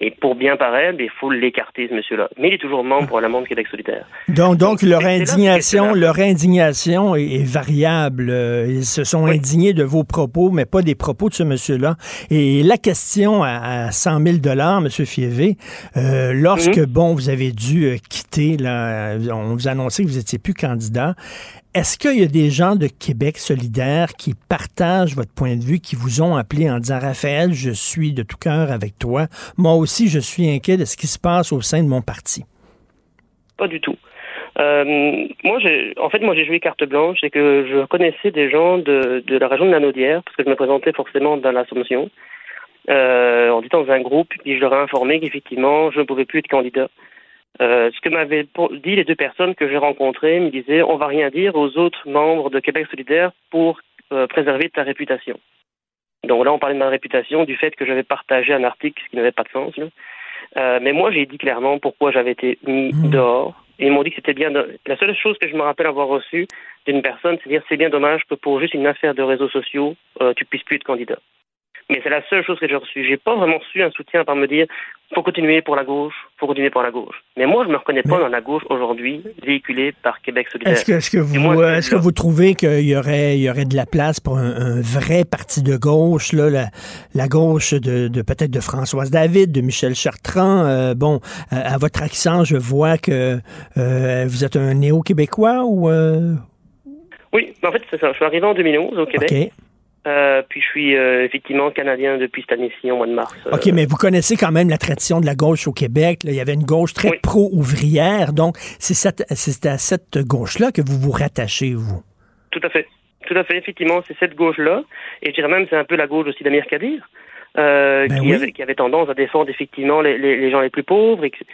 Et pour bien paraître, il faut l'écarter, ce monsieur-là. Mais il est toujours membre probablement de Québec solidaire. Donc, donc leur indignation, leur indignation est, est variable. Euh, Ils se sont indignés de vos propos, mais pas des propos de ce monsieur-là. Et la question à, à 100 000 dollars, Monsieur Fievé, euh, lorsque Mhm. bon, vous avez dû euh, quitter, là, on vous a annoncé que vous étiez plus candidat. Est-ce qu'il y a des gens de Québec solidaire qui partagent votre point de vue, qui vous ont appelé en disant Raphaël, je suis de tout cœur avec toi. Moi aussi, je suis inquiet de ce qui se passe au sein de mon parti. Pas du tout. Euh, moi, en fait, moi, j'ai joué carte blanche et que je connaissais des gens de, de la région de la Naudière, parce que je me présentais forcément dans l'Assomption, euh, en étant dans un groupe, puis je leur ai informé qu'effectivement, je ne pouvais plus être candidat. Euh, ce que m'avaient dit les deux personnes que j'ai rencontrées me disaient on va rien dire aux autres membres de Québec solidaire pour euh, préserver ta réputation. Donc là, on parlait de ma réputation, du fait que j'avais partagé un article qui n'avait pas de sens. là. Euh, mais moi, j'ai dit clairement pourquoi j'avais été mis dehors. Et ils m'ont dit que c'était bien. de- La seule chose que je me rappelle avoir reçue d'une personne, c'est de dire c'est bien dommage que pour juste une affaire de réseaux sociaux, tu puisses plus être candidat. Mais c'est la seule chose que j'ai reçue. J'ai pas vraiment reçu un soutien par me dire faut continuer pour la gauche, faut continuer pour la gauche. Mais moi, je me reconnais pas dans la gauche aujourd'hui, véhiculée par Québec solidaire. Est-ce que, vous, euh, est-ce que vous trouvez qu'il y aurait, il y aurait de la place pour un, un vrai parti de gauche, là, la, la gauche de, de peut-être de Françoise David, de Michel Chartrand? Euh, bon, à, à votre accent, je vois que euh, vous êtes un néo-québécois ou... euh, Oui, en fait, c'est ça. Je suis arrivé en 2011 au Québec. OK. Euh, puis je suis euh, effectivement canadien depuis cette année-ci, au mois de mars. Euh, OK, mais vous connaissez quand même la tradition de la gauche au Québec. là. Il y avait une gauche très pro-ouvrière. Donc, c'est cette- c'est à cette gauche-là que vous vous rattachez, vous. Tout à fait. Tout à fait, effectivement, c'est cette gauche-là. Et je dirais même c'est un peu la gauche aussi d'Amir Kadir, euh, Ben qui, avait, qui avait tendance à défendre effectivement les, les, les gens les plus pauvres. Et que-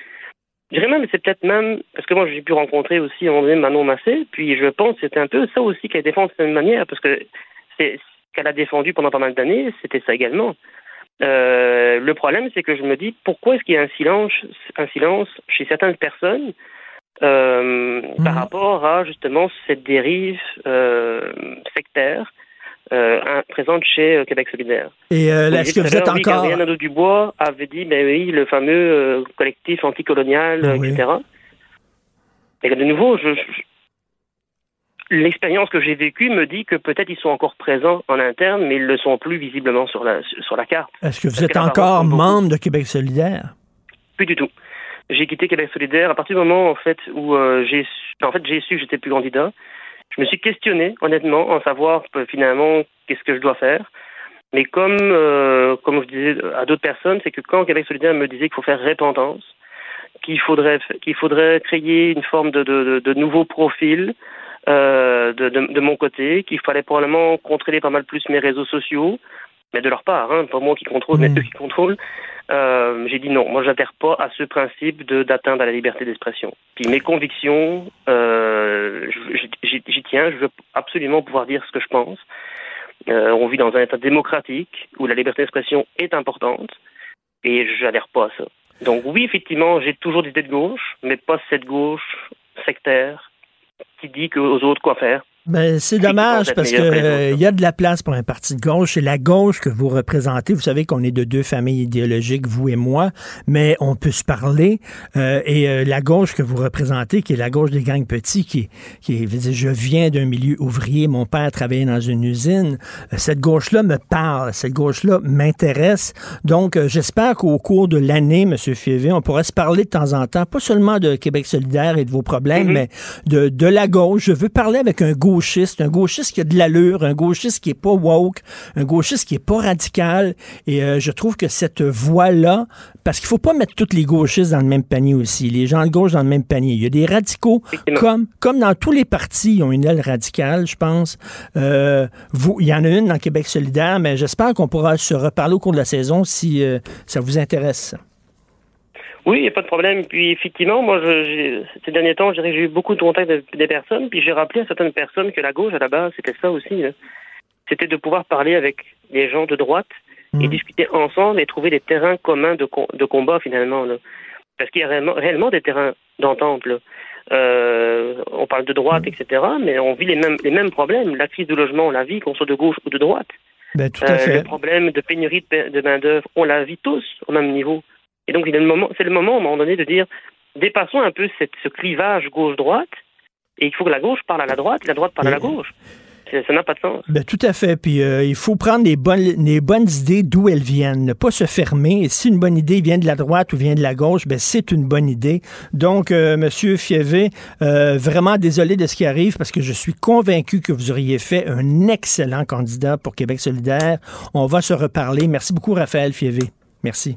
je dirais même, c'est peut-être même, parce que moi j'ai pu rencontrer aussi à un moment donné Manon Massé, puis je pense que c'était un peu ça aussi qu'elle défend de cette manière, parce que c'est ce qu'elle a défendu pendant pas mal d'années, c'était ça également. Euh, le problème, c'est que je me dis, pourquoi est-ce qu'il y a un silence, un silence chez certaines personnes euh, par rapport à justement cette dérive euh, sectaire présente chez Québec solidaire. Et est-ce que vous êtes encore... Gabriel Nadeau-Dubois avait dit, ben oui, le fameux collectif anticolonial, Oui. etc. Et de nouveau, je, je- l'expérience que j'ai vécue me dit que peut-être ils sont encore présents en interne, mais ils ne le sont plus visiblement sur la, sur la carte. Est-ce que vous Parce êtes encore membre de Québec solidaire? Plus du tout. J'ai quitté Québec solidaire à partir du moment en fait où euh, j'ai su, en fait j'ai su que j'étais plus candidat. Je me suis questionné honnêtement en savoir euh, finalement qu'est-ce que je dois faire. Mais comme euh, comme je disais à d'autres personnes, c'est que quand Québec solidaire me disait qu'il faut faire répentance, qu'il faudrait qu'il faudrait créer une forme de de, de, de nouveau profil euh, de, de, de mon côté, qu'il fallait probablement contrôler pas mal plus mes réseaux sociaux, mais de leur part, hein, pas moi qui contrôle, mais eux qui contrôlent. Euh, j'ai dit non, moi j'adhère pas à ce principe de d'atteindre à la liberté d'expression. Puis mes convictions, euh, j'y tiens, je veux absolument pouvoir dire ce que je pense. Euh, on vit dans un État démocratique où la liberté d'expression est importante et j'adhère pas à ça. Donc oui, effectivement, j'ai toujours des idées de gauche, mais pas cette gauche sectaire qui dit aux autres quoi faire. Ben, c'est dommage parce meilleur que les que il y a de la place pour un parti de gauche. C'est la gauche que vous représentez. Vous savez qu'on est de deux familles idéologiques, vous et moi, mais on peut se parler. Euh, et euh, la gauche que vous représentez, qui est la gauche des gangs petits, qui, qui est, je veux dire, je viens d'un milieu ouvrier. Mon père travaillait dans une usine. Euh, Cette gauche-là me parle. Cette gauche-là m'intéresse. Donc, euh, j'espère qu'au cours de l'année, M. Fievé, on pourra se parler de temps en temps, pas seulement de Québec solidaire et de vos problèmes, mais de, de la gauche. Je veux parler avec un gauchiste, un gauchiste qui a de l'allure, un gauchiste qui est pas woke, un gauchiste qui est pas radical. Et euh, je trouve que cette voie-là, parce qu'il faut pas mettre tous les gauchistes dans le même panier aussi, les gens de gauche dans le même panier. Il y a des radicaux, comme, comme dans tous les partis, ils ont une aile radicale, je pense. Euh, vous, il y en a une dans Québec solidaire, mais j'espère qu'on pourra se reparler au cours de la saison si euh, ça vous intéresse. Oui, il n'y a pas de problème. Puis effectivement, moi, je, ces derniers temps, j'ai eu beaucoup de contacts avec des personnes, puis j'ai rappelé à certaines personnes que la gauche, à la base, c'était ça aussi. là. C'était de pouvoir parler avec des gens de droite et discuter ensemble et trouver des terrains communs de, de combat, finalement. là. Parce qu'il y a réellement, réellement des terrains d'entente. là. Euh, on parle de droite, etc., mais on vit les mêmes, les mêmes problèmes. La crise du logement, on la vit, qu'on soit de gauche ou de droite. Ben, tout à Euh, fait. Le problème de pénurie de, de main-d'œuvre, on la vit tous au même niveau. Et donc, c'est le moment, à un moment donné, de dire dépassons un peu cette, ce clivage gauche-droite, et il faut que la gauche parle à la droite, et la droite parle à la gauche. Ça n'a pas de sens. Ben, tout à fait. Puis euh, il faut prendre les bonnes, les bonnes idées d'où elles viennent, ne pas se fermer. Et si une bonne idée vient de la droite ou vient de la gauche, ben c'est une bonne idée. Donc, euh, Monsieur Fievé, euh, vraiment désolé de ce qui arrive parce que je suis convaincu que vous auriez fait un excellent candidat pour Québec solidaire. On va se reparler. Merci beaucoup, Raphaël Fievé. Merci.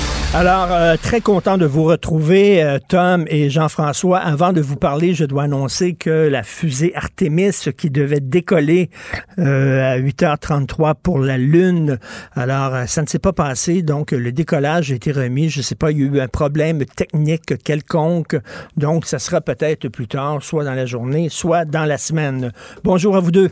Alors, euh, très content de vous retrouver, euh, Tom et Jean-François. Avant de vous parler, je dois annoncer que la fusée Artemis, qui devait décoller euh, à 8h33 pour la Lune, alors euh, ça ne s'est pas passé. Donc, le décollage a été remis. Je ne sais pas, il y a eu un problème technique quelconque. Donc, ça sera peut-être plus tard, soit dans la journée, soit dans la semaine. Bonjour à vous deux.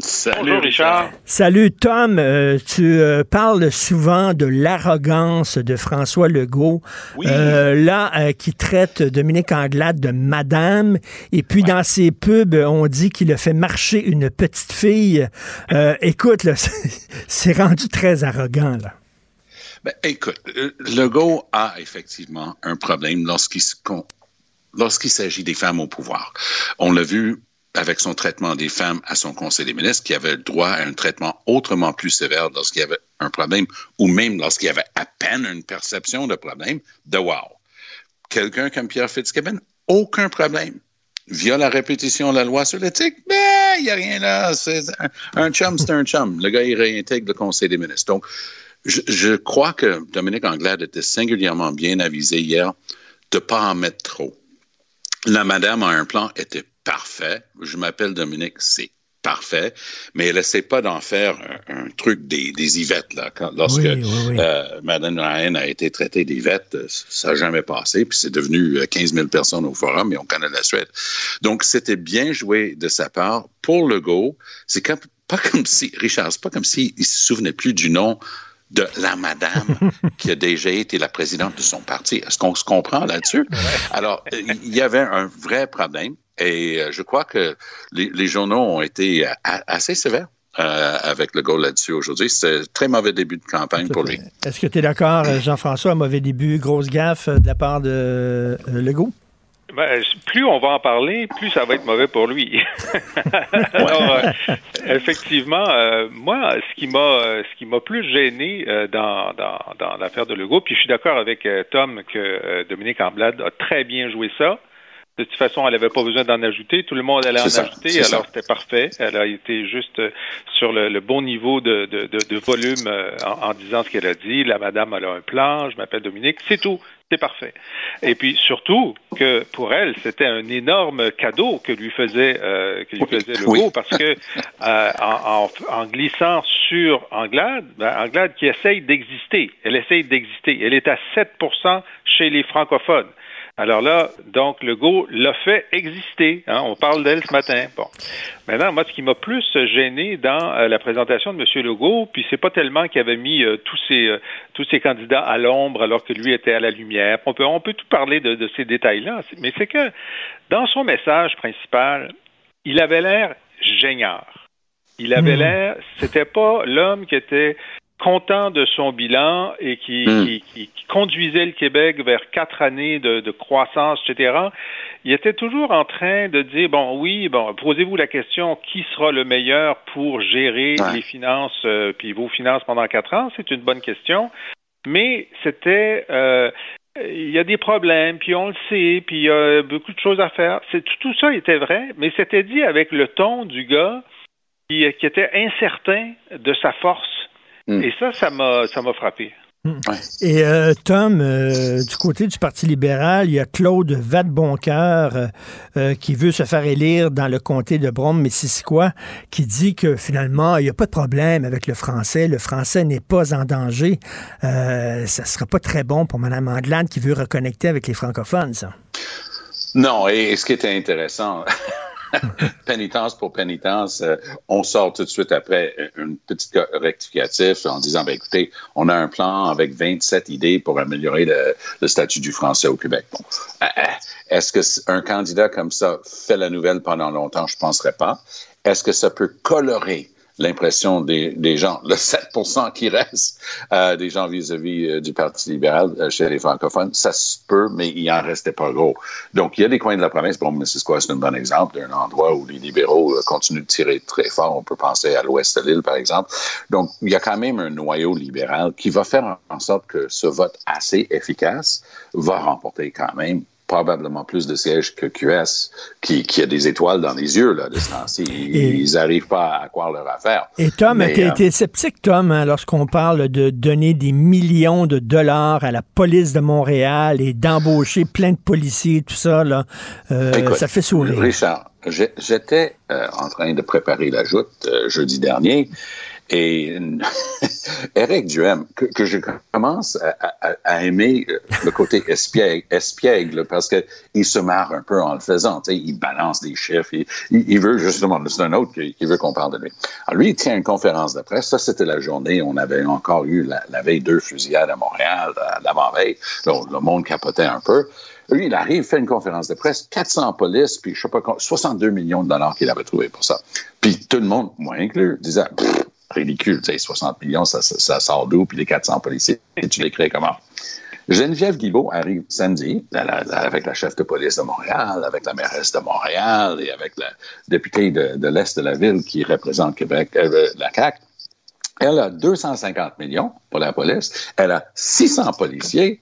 Salut, Richard. Salut Tom, Euh, tu euh, parles souvent de l'arrogance de François Legault, Euh, là euh, qui traite Dominique Anglade de madame, et puis dans ses pubs on dit qu'il a fait marcher une petite fille. Euh, écoute, là, c'est- rendu très arrogant là. Ben, écoute, Legault a effectivement un problème lorsqu'il lorsqu'il s'agit des femmes au pouvoir. On l'a vu avec son traitement des femmes à son Conseil des ministres, qui avait le droit à un traitement autrement plus sévère lorsqu'il y avait un problème, ou même lorsqu'il y avait à peine une perception de problème, de wow. quelqu'un comme Pierre Fitzgibbon, aucun problème. Via la répétition de la loi sur l'éthique, ben, il n'y a rien là. Un, un chum, c'est un chum. Le gars, il réintègre le Conseil des ministres. Donc, je, je crois que Dominique Anglade était singulièrement bien avisé hier de ne pas en mettre trop. La madame a un plan, était parfait. Je m'appelle Dominique, c'est parfait, mais elle essaie pas d'en faire un, un truc des, des Yvettes. Là. Quand, lorsque Oui, oui, oui. euh, Madame Ryan a été traitée d'Yvette, euh, ça n'a jamais passé, puis c'est devenu euh, 15 000 personnes au forum, et on connaît la suite. Donc, c'était bien joué de sa part. Pour Legault, c'est comme, pas comme si, Richard, c'est pas comme s'il ne se souvenait plus du nom de la madame qui a déjà été la présidente de son parti. Est-ce qu'on se comprend là-dessus? Alors, euh, il y avait un vrai problème et euh, je crois que les, les journaux ont été euh, a- assez sévères euh, avec le goal là-dessus aujourd'hui. C'est un très mauvais début de campagne pour lui. Est-ce que tu es d'accord, Jean-François, mauvais début, grosse gaffe de la part de euh, Legault? Ben, plus on va en parler, plus ça va être mauvais pour lui. Alors, euh, effectivement, euh, moi, ce qui m'a, ce qui m'a plus gêné euh, dans, dans, dans l'affaire de Legault, puis je suis d'accord avec euh, Tom que euh, Dominique Amblade a très bien joué ça. De toute façon, elle n'avait pas besoin d'en ajouter. Tout le monde allait en ça, ajouter, alors c'était parfait. Elle a été juste euh, sur le, le bon niveau de, de, de, de volume euh, en, en disant ce qu'elle a dit. La madame, elle a un plan, je m'appelle Dominique, c'est tout. C'est parfait. Et puis surtout que pour elle, c'était un énorme cadeau que lui faisait euh, que lui faisait Legault Oui. parce que euh, en, en, en glissant sur Anglade, ben, Anglade qui essaye d'exister, elle essaye d'exister. Elle est à 7% chez les francophones. Alors là, donc, Legault l'a fait exister. hein. on parle d'elle ce matin. Bon. Maintenant, moi, ce qui m'a plus gêné dans euh, la présentation de M. Legault, puis c'est pas tellement qu'il avait mis euh, tous ses euh, tous ses candidats à l'ombre alors que lui était à la lumière. On peut on peut tout parler de, de ces détails-là, mais c'est que dans son message principal, il avait l'air génial. Il avait Hmm. l'air, c'était pas l'homme qui était content de son bilan et qui, Hmm. qui, qui- qui conduisait le Québec vers quatre années de, de croissance, etc. Il était toujours en train de dire bon oui, bon posez-vous la question qui sera le meilleur pour gérer Ouais. les finances euh, puis vos finances pendant quatre ans, c'est une bonne question. Mais c'était euh, il y a des problèmes, puis on le sait, puis il y a beaucoup de choses à faire. C'est tout, tout ça était vrai, mais c'était dit avec le ton du gars qui, qui était incertain de sa force. Et ça, ça m'a ça m'a frappé. Et euh, Tom, euh, du côté du Parti libéral, il y a Claude Vadeboncoeur euh, euh, qui veut se faire élire dans le comté de Brome-Missisquoi, qui dit que finalement, il n'y a pas de problème avec le français. Le français n'est pas en danger. Euh, ça ne sera pas très bon pour Mme Anglade qui veut reconnecter avec les francophones, ça. Non, et, et ce qui était intéressant, pénitence pour pénitence, euh, on sort tout de suite après une petite rectificatif en disant, ben, écoutez, on a un plan avec 27 idées pour améliorer le, statut du français au Québec. Euh, euh, Est-ce qu'un candidat comme ça fait la nouvelle pendant longtemps? Je ne penserais pas. Est-ce que ça peut colorer l'impression des, des gens, le 7 qui reste euh, des gens vis-à-vis euh, du Parti libéral euh, chez les francophones, ça se peut, mais il en restait pas gros. Donc, il y a des coins de la province, bon, Missisquoi, c'est un bon exemple d'un endroit où les libéraux euh, continuent de tirer très fort. On peut penser à l'ouest de l'île, par exemple. Donc, il y a quand même un noyau libéral qui va faire en sorte que ce vote assez efficace va remporter quand même probablement plus de sièges que QS, qui, qui a des étoiles dans les yeux, là, de ce temps-ci. Ils n'arrivent pas à croire leur affaire. Et Tom, tu euh, été sceptique, Tom, hein, lorsqu'on parle de donner des millions de dollars à la police de Montréal et d'embaucher plein de policiers, tout ça, là, euh, Écoute, ça fait sourire. Richard, j'étais euh, en train de préparer la joute euh, jeudi dernier et Eric Duhem, que, que je commence à, à- à aimer euh, le côté espiègle, espiègle parce que il se marre un peu en le faisant. Il balance des chiffres. Il, il- veut justement, c'est un autre qui, veut qu'on parle de lui. Alors lui, il tient une conférence de presse. Ça, c'était la journée. On avait encore eu la, la veille deux fusillades à Montréal, l'avant-veille. Le, monde capotait un peu. Lui, il arrive, fait une conférence de presse, 400 polices, puis je sais pas, quoi, 62 millions de dollars qu'il avait trouvé pour ça. Puis tout le monde, moi inclus, disait, ridicule, tu sais, 60 millions, ça, sort d'où, puis les 400 policiers, tu les crées comment? Geneviève Guibault arrive samedi avec la chef de police de Montréal, avec la mairesse de Montréal et avec la députée de, l'Est de la ville qui représente Québec, euh, la CAQ. Elle a 250 millions pour la police. Elle a 600 policiers.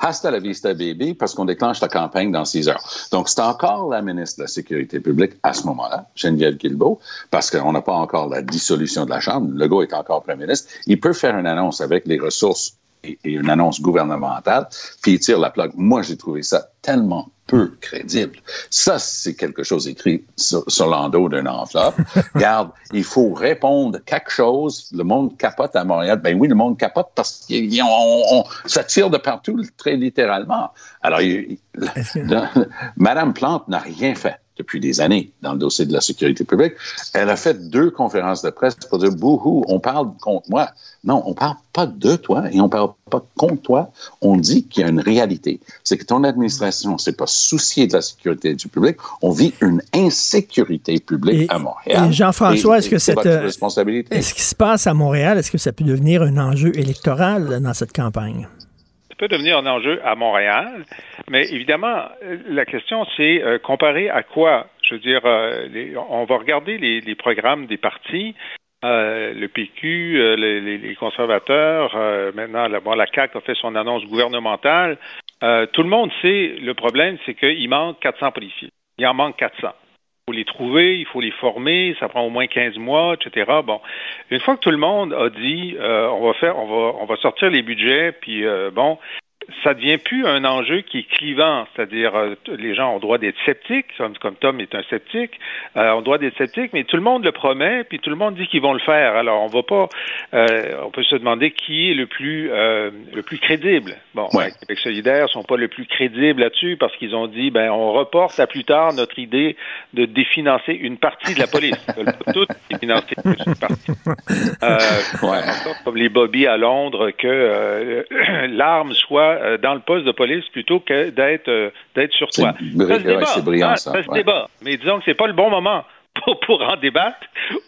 Hasta la vista, baby, parce qu'on déclenche la campagne dans six heures. Donc, c'est encore la ministre de la Sécurité publique à ce moment-là, Geneviève Guilbeault, parce qu'on n'a pas encore la dissolution de la Chambre. Legault est encore premier ministre. Il peut faire une annonce avec les ressources et, et une annonce gouvernementale, puis il tire la plaque. Moi, j'ai trouvé ça tellement peu crédible. Ça, c'est quelque chose écrit sur, sur l'endos d'une enveloppe. Regarde, il faut répondre quelque chose. Le monde capote à Montréal. Ben oui, le monde capote parce que on, on, ça tire de partout, très littéralement. Alors, il, Madame Plante n'a rien fait depuis des années dans le dossier de la sécurité publique. Elle a fait deux conférences de presse pour dire bouhou, on parle contre moi. Non, on parle pas de toi et on parle pas contre toi. On dit qu'il y a une réalité. C'est que ton administration s'est pas souciée de la sécurité du public. On vit une insécurité publique et, à Montréal. Et Jean-François, est-ce que cette responsabilité? est-ce qui se passe à Montréal, est-ce que ça peut devenir un enjeu électoral dans cette campagne? Peut devenir un enjeu à Montréal, mais évidemment, la question c'est euh, comparé à quoi? Je veux dire, euh, les, on va regarder les, programmes des partis. Euh, le PQ, les, conservateurs, maintenant la, bon, la CAQ a fait son annonce gouvernementale. Tout le monde sait le problème, c'est qu'il manque 400 policiers. Il en manque 400. Il faut les trouver, il faut les former, ça prend au moins 15 mois, etc. Bon, une fois que tout le monde a dit, euh, on va faire, on va, on va sortir les budgets, puis euh, bon, ça devient plus un enjeu qui est clivant, c'est-à-dire euh, les gens ont droit d'être sceptiques, comme, comme Tom est un sceptique, euh, ont droit d'être sceptiques, mais tout le monde le promet, puis tout le monde dit qu'ils vont le faire. Alors on va pas, euh, on peut se demander qui est le plus euh, le plus crédible. Bon, Ouais. les Québec solidaire sont pas le plus crédibles là-dessus parce qu'ils ont dit, ben on reporte à plus tard notre idée de définancer une partie de la police. Toutes définancer une partie. Euh, encore comme les bobbies à Londres, que euh, l'arme soit euh, dans le poste de police plutôt que d'être euh, d'être sur toi. bri- Ça se ouais, débat, c'est brillant, hein, ça, se ouais. débat. Mais disons que c'est pas le bon moment pour, pour en débattre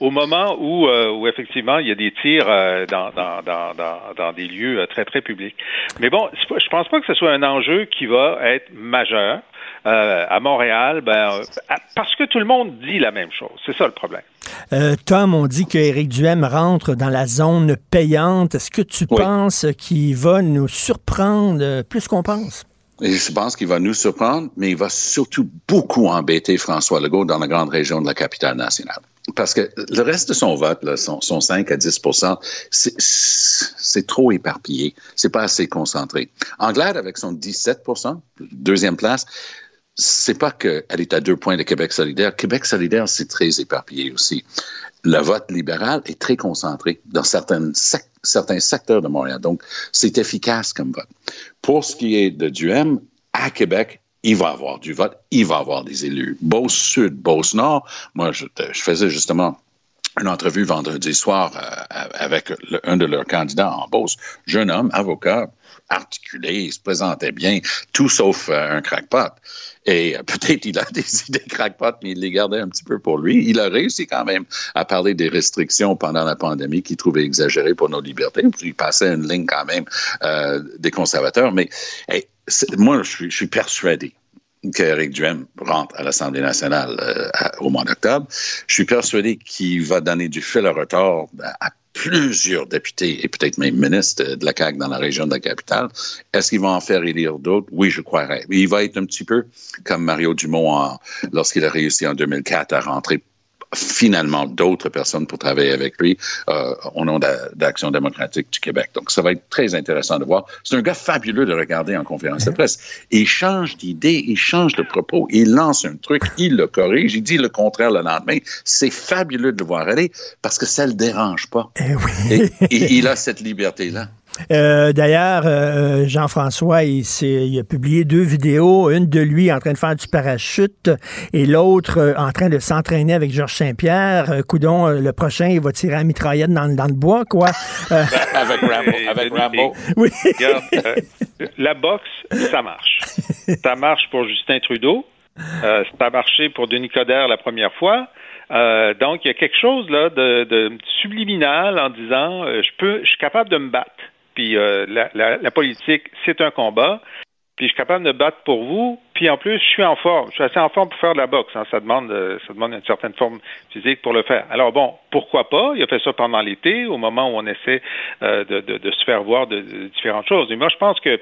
au moment où, euh, où effectivement il y a des tirs euh, dans, dans, dans, dans, dans des lieux euh, très très publics. Mais bon, je pense pas que ce soit un enjeu qui va être majeur. Euh, à Montréal, ben, euh, parce que tout le monde dit la même chose. C'est ça le problème. Euh, Tom, on dit qu'Éric Duhem rentre dans la zone payante. Est-ce que tu Oui. penses qu'il va nous surprendre plus qu'on pense? Et je pense qu'il va nous surprendre, mais il va surtout beaucoup embêter François Legault dans la grande région de la capitale nationale. Parce que le reste de son vote, là, son, son 5 à 10 c'est- trop éparpillé. C'est pas assez concentré. Anglade, avec son 17% deuxième place, c'est pas qu'elle est à deux points de Québec solidaire. Québec solidaire, c'est très éparpillé aussi. Le vote libéral est très concentré dans certaines certains secteurs de Montréal. Donc, c'est efficace comme vote. Pour ce qui est de Duhem, à Québec, il va avoir du vote, il va avoir des élus. Beauce-Sud, Beauce-Nord, moi, je, faisais justement une entrevue vendredi soir euh, avec un de leurs candidats en Beauce. Jeune homme, avocat, articulé, il se présentait bien, tout sauf euh, un crackpot. Et euh, peut-être il a des idées crackpot, mais il les gardait un petit peu pour lui. Il a réussi quand même à parler des restrictions pendant la pandémie qu'il trouvait exagérées pour nos libertés. Il passait une ligne quand même euh, des conservateurs. Mais moi, je suis, je suis persuadé qu'Éric Duhem rentre à l'Assemblée nationale euh, au mois d'octobre. Je suis persuadé qu'il va donner du fil à retard à, à plusieurs députés et peut-être même ministres de la CAQ dans la région de la capitale. Est-ce qu'il va en faire élire d'autres? Oui, je croirais. Il va être un petit peu comme Mario Dumont lorsqu'il a réussi en 2004 à rentrer finalement d'autres personnes pour travailler avec lui euh, au nom d'a- d'Action démocratique du Québec. Donc, ça va être très intéressant de voir. C'est un gars fabuleux de regarder en conférence de presse. Il change d'idée, il change de propos, il lance un truc, il le corrige, il dit le contraire le lendemain. C'est fabuleux de le voir aller parce que ça le dérange pas. et, et il a cette liberté-là. Euh, D'ailleurs, euh, Jean-François, il, s'est- il a publié deux vidéos, une de lui en train de faire du parachute et l'autre euh, en train de s'entraîner avec Georges Saint-Pierre. Euh, coudon, euh, le prochain, il va tirer à mitraillette dans, dans le bois, quoi. Euh, avec Rambo. Avec Rambo. Oui. Regarde, euh, la boxe, ça marche. Ça marche pour Justin Trudeau. Euh, ça a marché pour Denis Coderre la première fois. Euh, donc, il y a quelque chose là de, de subliminal en disant euh, je peux, je suis capable de me battre. Puis euh, la, politique, c'est un combat. Puis je suis capable de me battre pour vous. Puis en plus, je suis en forme. Je suis assez en forme pour faire de la boxe. hein. Ça demande, euh, ça demande une certaine forme physique pour le faire. Alors bon, pourquoi pas? Il a fait ça pendant l'été, au moment où on essaie euh, de, se faire voir de, différentes choses. Et moi, je pense que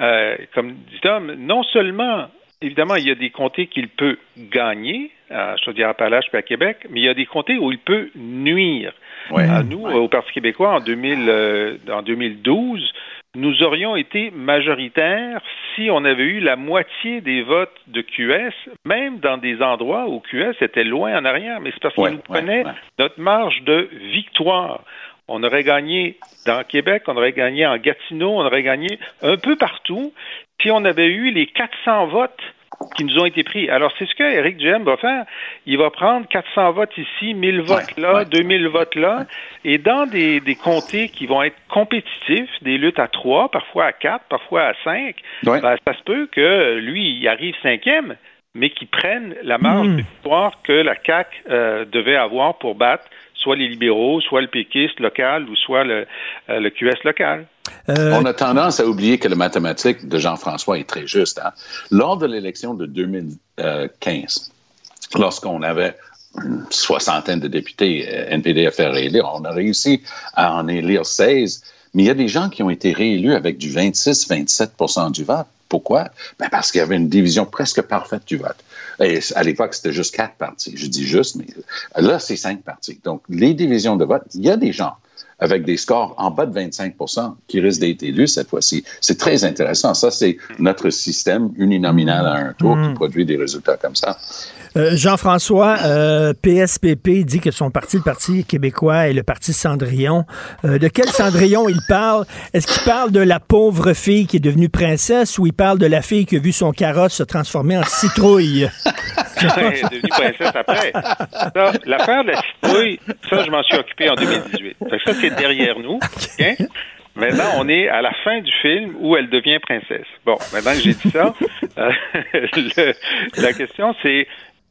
euh, comme dit Tom, non seulement, évidemment, il y a des comtés qu'il peut gagner, à Chaudière-Appalaches et à Québec, mais il y a des comtés où il peut nuire. À nous, au Parti québécois, en, 2000, euh, en 2012, nous aurions été majoritaires si on avait eu la moitié des votes de QS, même dans des endroits où QS était loin en arrière, mais c'est parce qu'il nous prenait notre marge de victoire. On aurait gagné dans Québec, on aurait gagné en Gatineau, on aurait gagné un peu partout. Si on avait eu les 400 votes qui nous ont été pris. Alors, c'est ce que Éric Duhem va faire. Il va prendre 400 votes ici, 1000 votes là, 2000 votes là, et dans des, des comtés qui vont être compétitifs, des luttes à 3, parfois à 4, parfois à 5, ben, ça se peut que lui, il arrive cinquième, mais qu'il prenne la marge de victoire que la CAQ euh, devait avoir pour battre soit les libéraux, soit le péquiste local ou soit le, euh, le QS local. On a tendance à oublier que la mathématique de Jean-François est très juste. Hein. Lors de l'élection de 2015, lorsqu'on avait une soixantaine de députés euh, NPD à faire réélire, on a réussi à en élire 16, mais il y a des gens qui ont été réélus avec du 26-27% du vote. Pourquoi? Ben parce qu'il y avait une division presque parfaite du vote. Et à l'époque, c'était juste quatre partis. Je dis juste, mais là, c'est cinq partis. Donc, les divisions de vote, il y a des gens avec des scores en bas de 25% qui risquent d'être élus cette fois-ci. C'est très intéressant. Ça, c'est notre système uninominal à un tour qui produit des résultats comme ça. Euh, Jean-François, euh, PSPP dit que son parti, le Parti québécois, est le parti Cendrillon. Euh, de quel Cendrillon il parle? Est-ce qu'il parle de la pauvre fille qui est devenue princesse ou il parle de la fille qui a vu son carrosse se transformer en citrouille? Elle est devenue princesse après. Ça, L'affaire de la citrouille, ça, je m'en suis occupé en 2018. Fait que ça, c'est derrière nous. Maintenant, on est à la fin du film où elle devient princesse. Bon, maintenant que j'ai dit ça, euh, le- la question c'est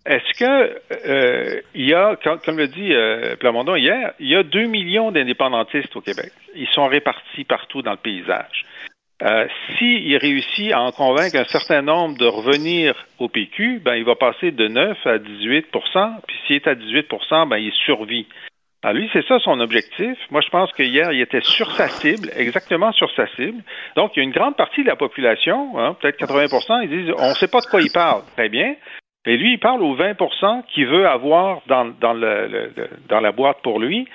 est-ce que euh, il y a, comme, le dit euh, Plamondon hier, il y a 2 millions d'indépendantistes au Québec. Ils sont répartis partout dans le paysage. Euh, S'il réussit à en convaincre un certain nombre de revenir au PQ, ben, il va passer de 9 à 18% puis s'il est à 18% ben, il survit. Alors lui, c'est ça son objectif. Moi, je pense qu'hier, il était sur sa cible, exactement sur sa cible. Donc, il y a une grande partie de la population, hein, peut-être 80% ils disent on ne sait pas de quoi il parle. Très bien. Et lui, il parle aux 20% qu'il veut avoir dans, la boîte pour lui.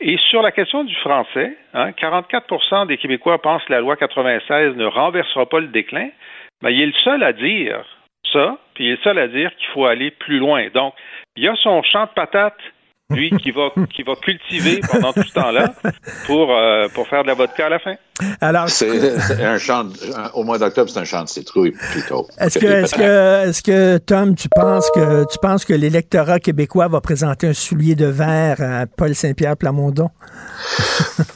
Et sur la question du français, hein, 44% des Québécois pensent que la loi 96 ne renversera pas le déclin. Ben, il est le seul à dire ça, puis il est le seul à dire qu'il faut aller plus loin. Donc, il y a son champ de patates, lui, qui va, qui va cultiver pendant tout ce temps-là pour, euh, pour faire de la vodka à la fin. Alors, C'est un champ, au mois d'octobre, c'est un champ de citrouille plutôt. Est-ce que, est-ce que, est-ce que, Tom, tu penses que, tu penses que l'électorat québécois va présenter un soulier de verre à Paul Saint-Pierre Plamondon?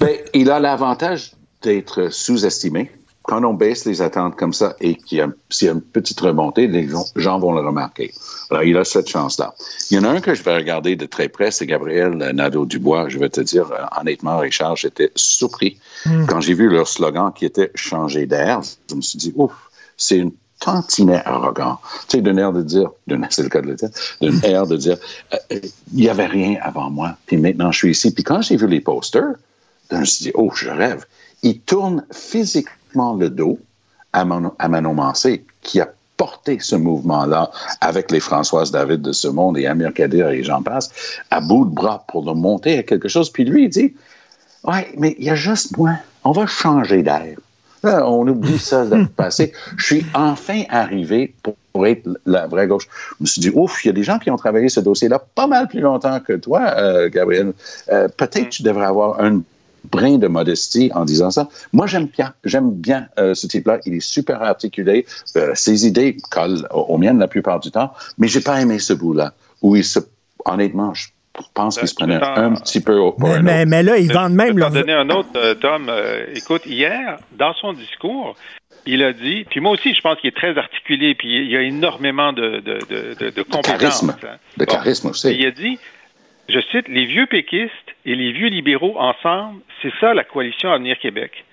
Ben, il a l'avantage d'être sous-estimé. Quand on baisse les attentes comme ça et qu'il y a, s'il y a une petite remontée, les gens- vont le remarquer. Alors, il a cette chance-là. Il y en a un que je vais regarder de très près, c'est Gabriel Nadeau-Dubois. Je vais te dire, euh, honnêtement, Richard, j'étais surpris Hmm. quand j'ai vu leur slogan qui était « changer d'air ». Je me suis dit, ouf, c'est une tantinet arrogant. Tu sais, d'un air de dire, c'est le cas de le dire, d'un air de dire, euh, euh, il n'y avait rien avant moi, puis maintenant je suis ici. Puis quand j'ai vu les posters, je me suis dit, oh, je rêve. Il tourne physiquement le dos à, Manon, à Manon Mancé, qui a porté ce mouvement-là avec les Françoise David de ce monde et Amir Kadir et j'en passe, à bout de bras pour le monter à quelque chose. Puis lui, il dit, ouais, mais il y a juste moi. On va changer d'air. Là, on oublie ça le passé. Je suis enfin arrivé pour, pour être la vraie gauche. Je me suis dit, ouf, il y a des gens qui ont travaillé ce dossier-là pas mal plus longtemps que toi, euh, Gabriel. Euh, Peut-être que tu devrais avoir un brin de modestie en disant ça. Moi, j'aime bien, j'aime bien euh, ce type-là. Il est super articulé. Euh, ses idées collent aux, aux miennes la plupart du temps. Mais j'ai pas aimé ce bout-là où il se, honnêtement, je pense qu'il se prenait un petit peu au. pour Mais, un mais, autre. mais là, ils Je vendent même t'en leur... donner un autre, euh, Tom. Euh, écoute, hier, dans son discours, il a dit, puis moi aussi, je pense qu'il est très articulé, puis il y a énormément de, de, de, de, de compétences. charisme. hein. De charisme aussi. Et il a dit, je cite, les vieux péquistes et les vieux libéraux ensemble, c'est ça la coalition Avenir Québec.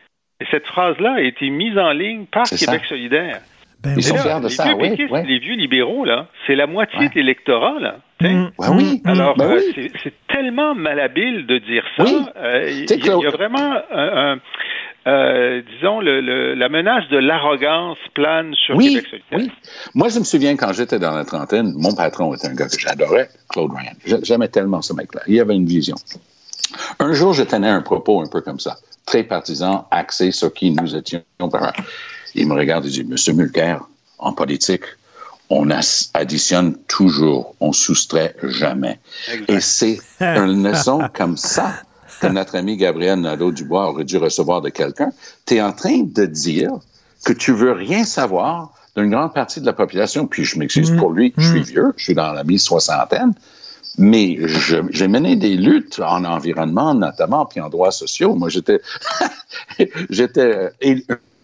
Et cette phrase-là a été mise en ligne par Québec ça. solidaire. Ils Et sont là, fiers de les ça, vieux oui, péquistes, oui. les vieux libéraux, là, c'est la moitié de l'électorat, là. Ouais, oui. Alors, Ben euh, oui. c'est- tellement malhabile de dire ça. Oui. Euh, Il y, a- y vraiment un, un- euh, disons, le, le, la menace de l'arrogance plane sur Oui, Québec solidaire. oui. Moi, je me souviens quand j'étais dans la trentaine, mon patron était un gars que j'adorais, Claude Ryan. J'a- J'aimais tellement ce mec-là. Il avait une vision. Un jour, je tenais un propos un peu comme ça, très partisan, axé sur qui nous étions. Il me regarde et dit, Monsieur Mulcair, en politique, on additionne toujours, on soustrait jamais. Et c'est une leçon comme ça que notre ami Gabriel Nadeau-Dubois aurait dû recevoir de quelqu'un. Tu es en train de dire que tu veux rien savoir d'une grande partie de la population. Puis je m'excuse pour lui, je suis vieux, je suis dans la mi-soixantaine, mais j'ai mené des luttes en environnement, notamment, puis en droits sociaux. Moi, j'étais j'étais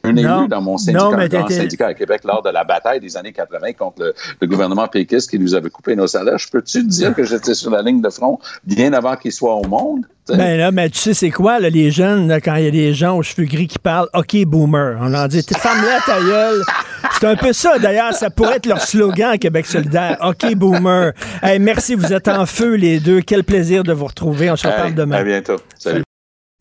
un élu dans mon syndicat, syndicat à Québec lors de la bataille des années 80 contre le, le gouvernement péquiste qui nous avait coupé nos salaires. Je peux-tu dire que j'étais sur la ligne de front bien avant qu'il soit au monde? Ben là, mais tu sais, c'est quoi, là, les jeunes, là, quand il y a des gens aux cheveux gris qui parlent OK boomer. On leur dit Ferme-la ta gueule. C'est un peu ça, d'ailleurs, ça pourrait être leur slogan à Québec solidaire. OK boomer. Hey, merci, vous êtes en feu, les deux. Quel plaisir de vous retrouver. On se reparle Hey, demain. À bientôt. Salut.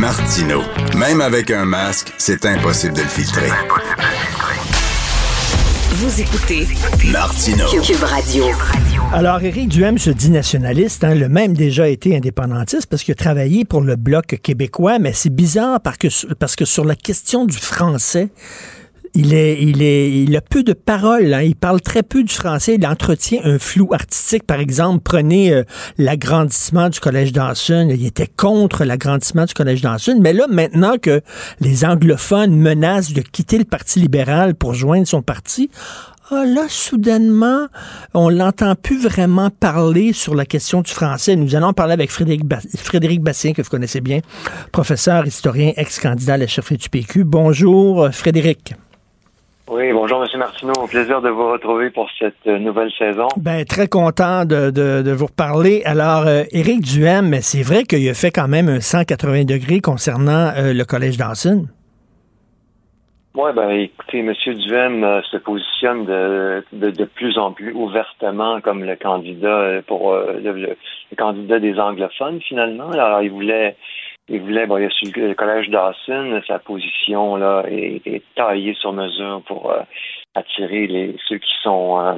Martino. Même avec un masque, c'est impossible de le filtrer. Vous écoutez Martino. Cube Radio. Alors, Éric Duhem se dit nationaliste, hein, le même déjà été indépendantiste parce qu'il a travaillé pour le Bloc québécois, mais c'est bizarre parce que, parce que sur la question du français, il, est, il, est, il a peu de paroles. hein. Il parle très peu du français. Il entretient un flou artistique. Par exemple, prenez euh, l'agrandissement du Collège Dawson. Il était contre l'agrandissement du Collège Dawson. Mais là, maintenant que les anglophones menacent de quitter le Parti libéral pour joindre son parti, ah, là, soudainement, on l'entend plus vraiment parler sur la question du français. Nous allons parler avec Frédéric, Ba- Frédéric Bastien, que vous connaissez bien, professeur, historien, ex-candidat à la chefferie du PQ. Bonjour, euh, Frédéric. Oui, bonjour M. Martineau. Au plaisir de vous retrouver pour cette euh, nouvelle saison. Ben, très content de, de, de vous reparler. Alors, euh, Éric Duhem, c'est vrai qu'il a fait quand même un 180 degrés concernant euh, le Collège Dawson. Oui, ben écoutez, M. Duhem euh, se positionne de, de, de plus en plus ouvertement comme le candidat euh, pour euh, le, le- le candidat des anglophones, finalement. Alors, il voulait il voulait, bon, il a su le collège Dawson, sa position là est, est taillée sur mesure pour euh, attirer les ceux qui sont euh,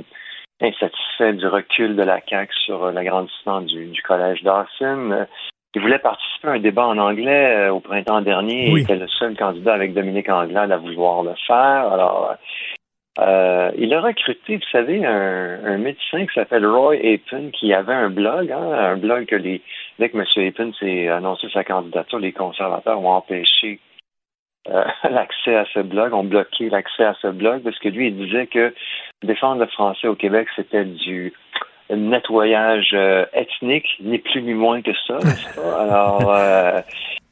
insatisfaits du recul de la CAQ sur euh, l'agrandissement du, du collège Dawson. Il voulait participer à un débat en anglais au printemps dernier. Oui. Il était le seul candidat avec Dominique Anglade à vouloir le faire. Alors, euh, il a recruté, vous savez, un, un médecin qui s'appelle Roy Apin, qui avait un blog, hein, un blog que les, dès que M. Apin s'est annoncé sa candidature, les conservateurs ont empêché euh, l'accès à ce blog, ont bloqué l'accès à ce blog, parce que lui, il disait que défendre le français au Québec, c'était du nettoyage euh, ethnique, ni plus ni moins que ça, n'est-ce pas? Alors, euh,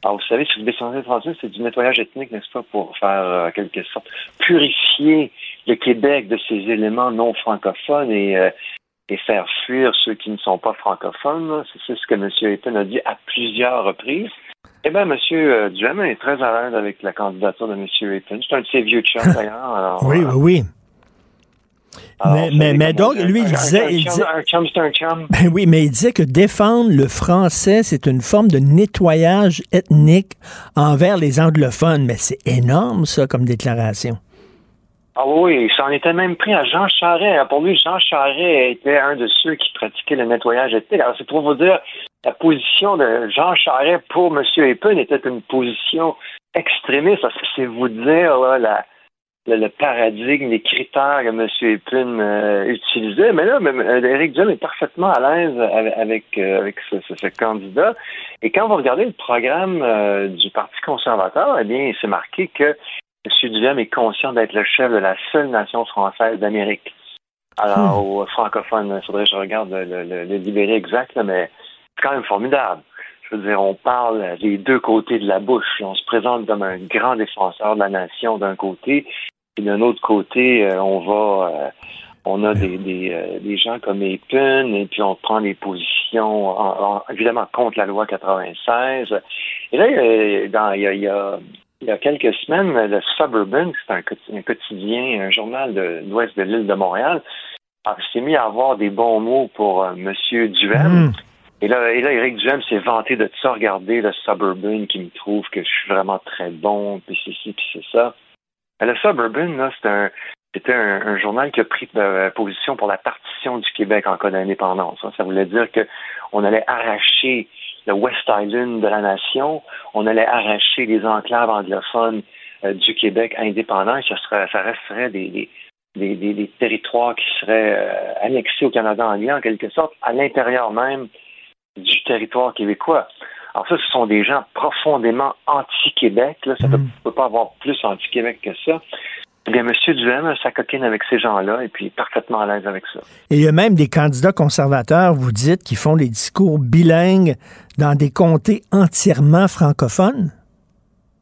alors, vous savez, si vous défendez le français, c'est du nettoyage ethnique, n'est-ce pas, pour faire, euh, en quelque sorte, purifier le Québec de ses éléments non francophones et, et faire fuir ceux qui ne sont pas francophones. C'est ce que M. Etten a dit à plusieurs reprises. Eh bien, M. Duhem est très à l'aise avec la candidature de M. Ayton. C'est un de ses vieux chums, d'ailleurs. oui, oui, oui. Alors, mais, donc, lui, il disait, un il chum, disait, Un chum, c'est un chum. Ben oui, mais il disait que défendre le français, c'est une forme de nettoyage ethnique envers les anglophones. Mais c'est énorme, ça, comme déclaration. Ah oui, s'en était même pris à Jean Charest. Pour lui, Jean Charest était un de ceux qui pratiquaient le nettoyage ethnique. Alors, c'est pour vous dire, la position de Jean Charest pour M. Epin était une position extrémiste. C'est vous dire là, le, paradigme, les critères que M. Epin euh, utilisait. Mais là, même, euh, Éric Duhem est parfaitement à l'aise avec, avec, euh, ce candidat. Et quand vous regardez le programme euh, du Parti conservateur, eh bien, c'est marqué que M. Duhem est conscient d'être le chef de la seule nation française d'Amérique. Alors, aux francophones, il faudrait que je regarde le, le, libéré exact, là, mais c'est quand même formidable. Je veux dire, on parle des deux côtés de la bouche. On se présente comme un grand défenseur de la nation d'un côté, et d'un autre côté, euh, on va, euh, on a des, des, euh, des gens comme Epin, et puis on prend des positions, en- en- évidemment, contre la loi 96. Et là, dans- il y a, il y a il y a quelques semaines, le Suburban, c'est un, quoti- un quotidien, un journal de l'ouest de l'île de Montréal, s'est mis à avoir des bons mots pour euh, Monsieur Duhem. Et là, et là, Éric Duhem s'est vanté de ça, regarder le Suburban qui me trouve que je suis vraiment très bon, puis c'est ci, puis c'est ça. Le Suburban, c'est un, c'était un, un journal qui a pris euh, position pour la partition du Québec en cas d'indépendance. hein. Ça voulait dire que on allait arracher le West Island de la nation, on allait arracher les enclaves anglophones euh, du Québec indépendant, et ça, serait, ça resterait des, des, des, des- des territoires qui seraient euh, annexés au Canada anglais, en quelque sorte, à l'intérieur même du territoire québécois. Alors ça, ce sont des gens profondément anti-Québec. Là, ça ne peut pas avoir plus anti-Québec que ça. Eh bien, M. Duhem s'acoquine avec ces gens-là et puis parfaitement à l'aise avec ça. Et il y a même des candidats conservateurs, vous dites, qui font des discours bilingues dans des comtés entièrement francophones?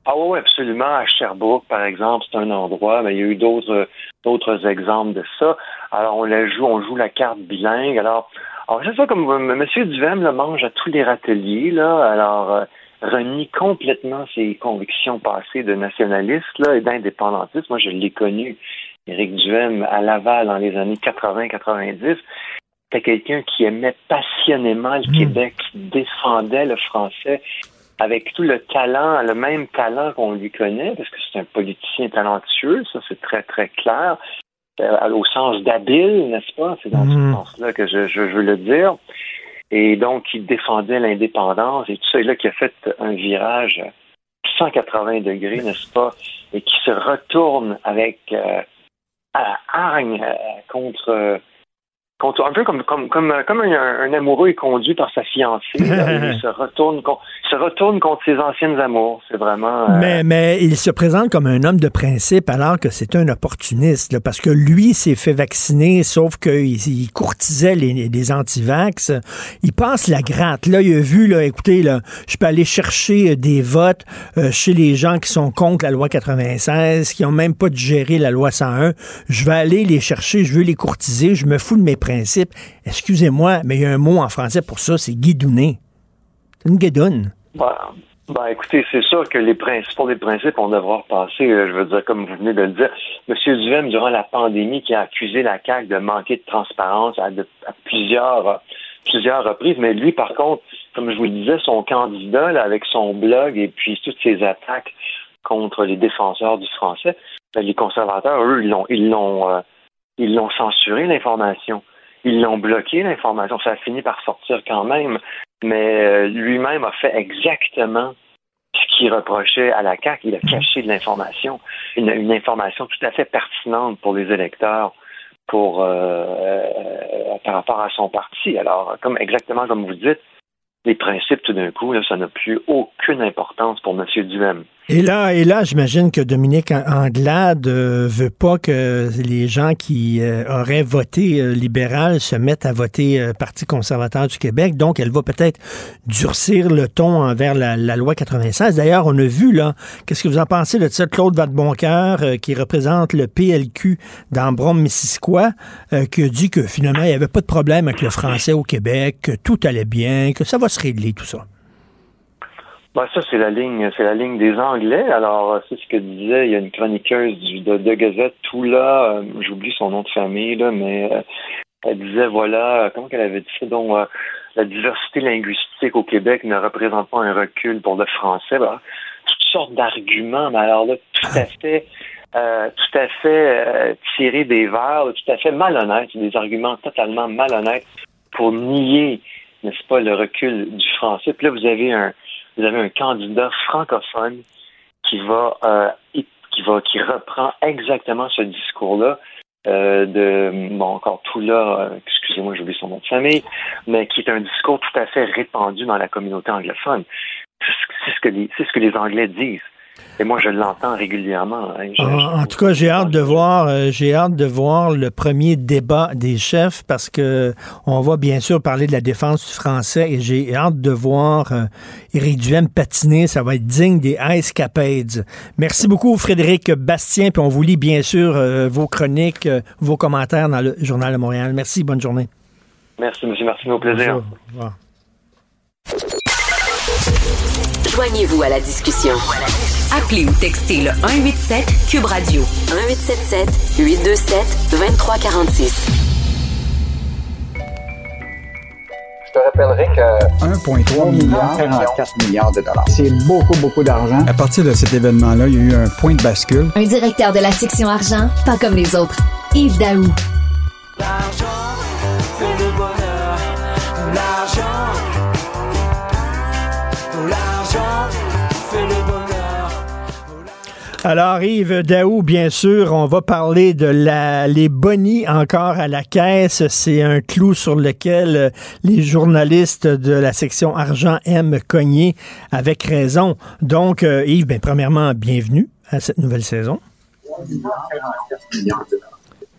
Ah oui, absolument. À Sherbrooke, par exemple, c'est un endroit, mais il y a eu d'autres d'autres exemples de ça. Alors, on la joue, on joue la carte bilingue. Alors, alors c'est ça comme M. Duhem le mange à tous les râteliers, là. Alors, euh, renie complètement ses convictions passées de nationaliste là, et d'indépendantiste. Moi, je l'ai connu, Éric Duhem, à Laval dans les années 80-90. C'était quelqu'un qui aimait passionnément le Québec, qui défendait le français avec tout le talent, le même talent qu'on lui connaît, parce que c'est un politicien talentueux, ça c'est très très clair, euh, au sens d'habile, n'est-ce pas? C'est dans ce sens-là que je, je veux le dire. Et donc, il défendait l'indépendance et tout ça, et là, qui a fait un virage 180 degrés, n'est-ce pas? Et qui se retourne avec euh, à hargne euh, contre, euh, contre un peu comme comme comme, comme un, un amoureux est conduit par sa fiancée. là, il se retourne se retourne contre ses anciennes amours. C'est vraiment. euh, Mais, mais il se présente comme un homme de principe alors que c'est un opportuniste, là, parce que lui s'est fait vacciner, sauf qu'il il courtisait les, les antivax. Il passe la gratte. Là, il a vu, là, écoutez, là, je peux aller chercher euh, des votes euh, chez les gens qui sont contre la loi 96, qui ont même pas digéré la loi 101. Je vais aller les chercher, je veux les courtiser, je me fous de mes Excusez-moi, mais il y a un mot en français pour ça, c'est guidouner. C'est une guidoune. Ben, écoutez, c'est sûr que les principes, pour les principes, on devra repasser, euh, je veux dire, comme vous venez de le dire. Monsieur Duhem, durant la pandémie, qui a accusé la CAQ de manquer de transparence à, plusieurs, euh, plusieurs reprises, mais lui, par contre, comme je vous le disais, son candidat, avec son blog et puis toutes ses attaques contre les défenseurs du français, ben, les conservateurs, eux, ils l'ont, ils l'ont, euh, ils l'ont censuré l'information. Ils l'ont bloqué l'information. Ça a fini par sortir quand même. Mais euh, lui-même a fait exactement ce qu'il reprochait à la CAQ. Il a caché de l'information, une, une information tout à fait pertinente pour les électeurs pour euh, euh, par rapport à son parti. Alors, comme exactement comme vous dites, les principes, tout d'un coup, là, ça n'a plus aucune importance pour M. Duhem. Et là, et là, j'imagine que Dominique Anglade euh, veut pas que les gens qui euh, auraient voté euh, libéral se mettent à voter Parti conservateur du Québec. Donc, elle va peut-être durcir le ton envers la, loi 96. D'ailleurs, on a vu, là, qu'est-ce que vous en pensez de ça, Claude Vadeboncoeur, qui représente le PLQ d'Ambrom-Missisquoi, euh, qui a dit que finalement, il n'y avait pas de problème avec le français au Québec, que tout allait bien, que ça va se régler, tout ça. Ben, ça, c'est la ligne, c'est la ligne des Anglais. Alors, c'est ce que disait, il y a une chroniqueuse du, de, Gazette, tout là, euh, j'oublie son nom de famille, là, mais euh, elle disait, voilà, comment qu'elle avait dit ça, donc, euh, la diversité linguistique au Québec ne représente pas un recul pour le français. Voilà. Toutes sortes d'arguments, mais alors là, tout à fait, tout à fait tirés des verres, tout à fait malhonnêtes, des arguments totalement malhonnêtes pour nier, n'est-ce pas, le recul du français. Puis là, vous avez un, vous avez un candidat francophone qui va, euh, qui va, qui reprend exactement ce discours-là. Euh, de bon encore tout là, euh, excusez-moi, j'ai oublié son nom de famille, mais qui est un discours tout à fait répandu dans la communauté anglophone. C'est ce que c'est ce que les Anglais disent. Et moi, je l'entends régulièrement. Hein. en, tout cas, j'ai hâte de voir, euh, j'ai hâte de voir le premier débat des chefs parce que on va bien sûr parler de la défense du français et j'ai hâte de voir euh, Éric Duhem patiner. Ça va être digne des Ice Capades. Merci beaucoup, Frédéric Bastien. Puis on vous lit bien sûr euh, vos chroniques, vos commentaires dans le Journal de Montréal. Merci. Bonne journée. Merci, monsieur. Merci, au plaisir. Joignez-vous à la discussion. Appelez ou textez le 187 Cube Radio 1877 827 2346. Je te rappellerai que 1,3 milliard, 44 milliards de dollars. C'est beaucoup, beaucoup d'argent. À partir de cet événement-là, il y a eu un point de bascule. Un directeur de la section argent, pas comme les autres. Yves Daou. Alors, Yves Daou, bien sûr, on va parler de la, les bonnies encore à la caisse. C'est un clou sur lequel euh, les journalistes de la section argent aiment cogner avec raison. Donc, euh, Yves, ben, premièrement, bienvenue à cette nouvelle saison.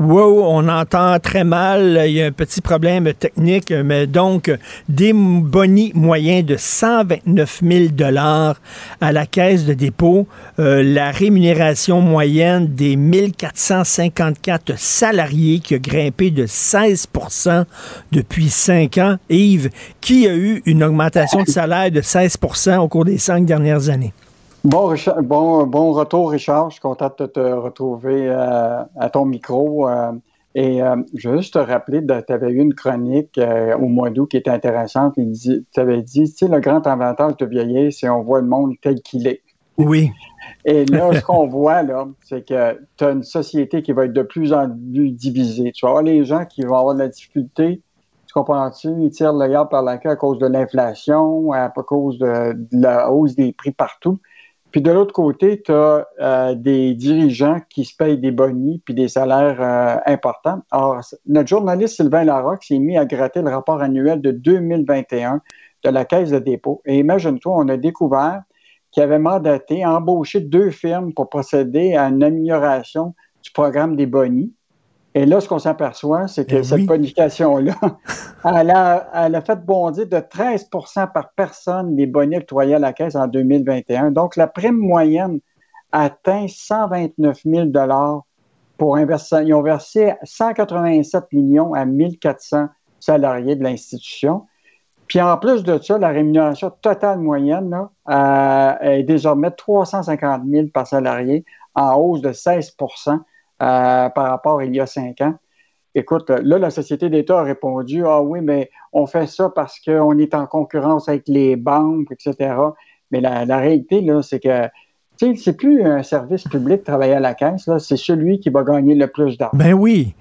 Wow, on entend très mal. Il y a un petit problème technique, mais donc des bonnies moyens de 129 000 dollars à la caisse de dépôt. Euh, la rémunération moyenne des 1454 salariés qui a grimpé de 16% depuis cinq ans. Yves, qui a eu une augmentation de salaire de 16% au cours des cinq dernières années? Bon, bon, bon retour, Richard. Je suis content de te retrouver euh, à ton micro. Euh, et euh, je veux juste te rappeler, tu avais eu une chronique au mois d'août qui était intéressante. Tu avais dit, tu sais, le grand avantage de vieillir, c'est on voit le monde tel qu'il est. Oui. Et là, ce qu'on voit, là, c'est que tu as une société qui va être de plus en plus divisée. Tu vas avoir les gens qui vont avoir de la difficulté tu comprends-tu? Ils tirent le gars par la queue à cause de l'inflation, à cause de, la hausse des prix partout. Puis de l'autre côté, tu as euh, des dirigeants qui se payent des bonnies puis des salaires euh, importants. Alors, notre journaliste Sylvain Larocque s'est mis à gratter le rapport annuel de 2021 de la Caisse de dépôt. Et imagine-toi, on a découvert qu'il avait mandaté, embauché deux firmes pour procéder à une amélioration du programme des bonnies. Et là, ce qu'on s'aperçoit, c'est que eh cette bonification-là, elle a, fait bondir de 13% par personne les bonnets octroyés à la Caisse en 2021. Donc, la prime moyenne atteint 129 000 pour un Ils ont versé 187 millions à 1400 salariés de l'institution. Puis en plus de ça, la rémunération totale moyenne euh, est désormais 350 000 par salarié, en hausse de 16 euh, par rapport à il y a cinq ans. Écoute, là, la Société d'État a répondu Ah oui, mais on fait ça parce qu'on est en concurrence avec les banques, etc. Mais la, réalité, là, c'est que c'est plus un service public travailler à la caisse, c'est celui qui va gagner le plus d'argent. Ben oui.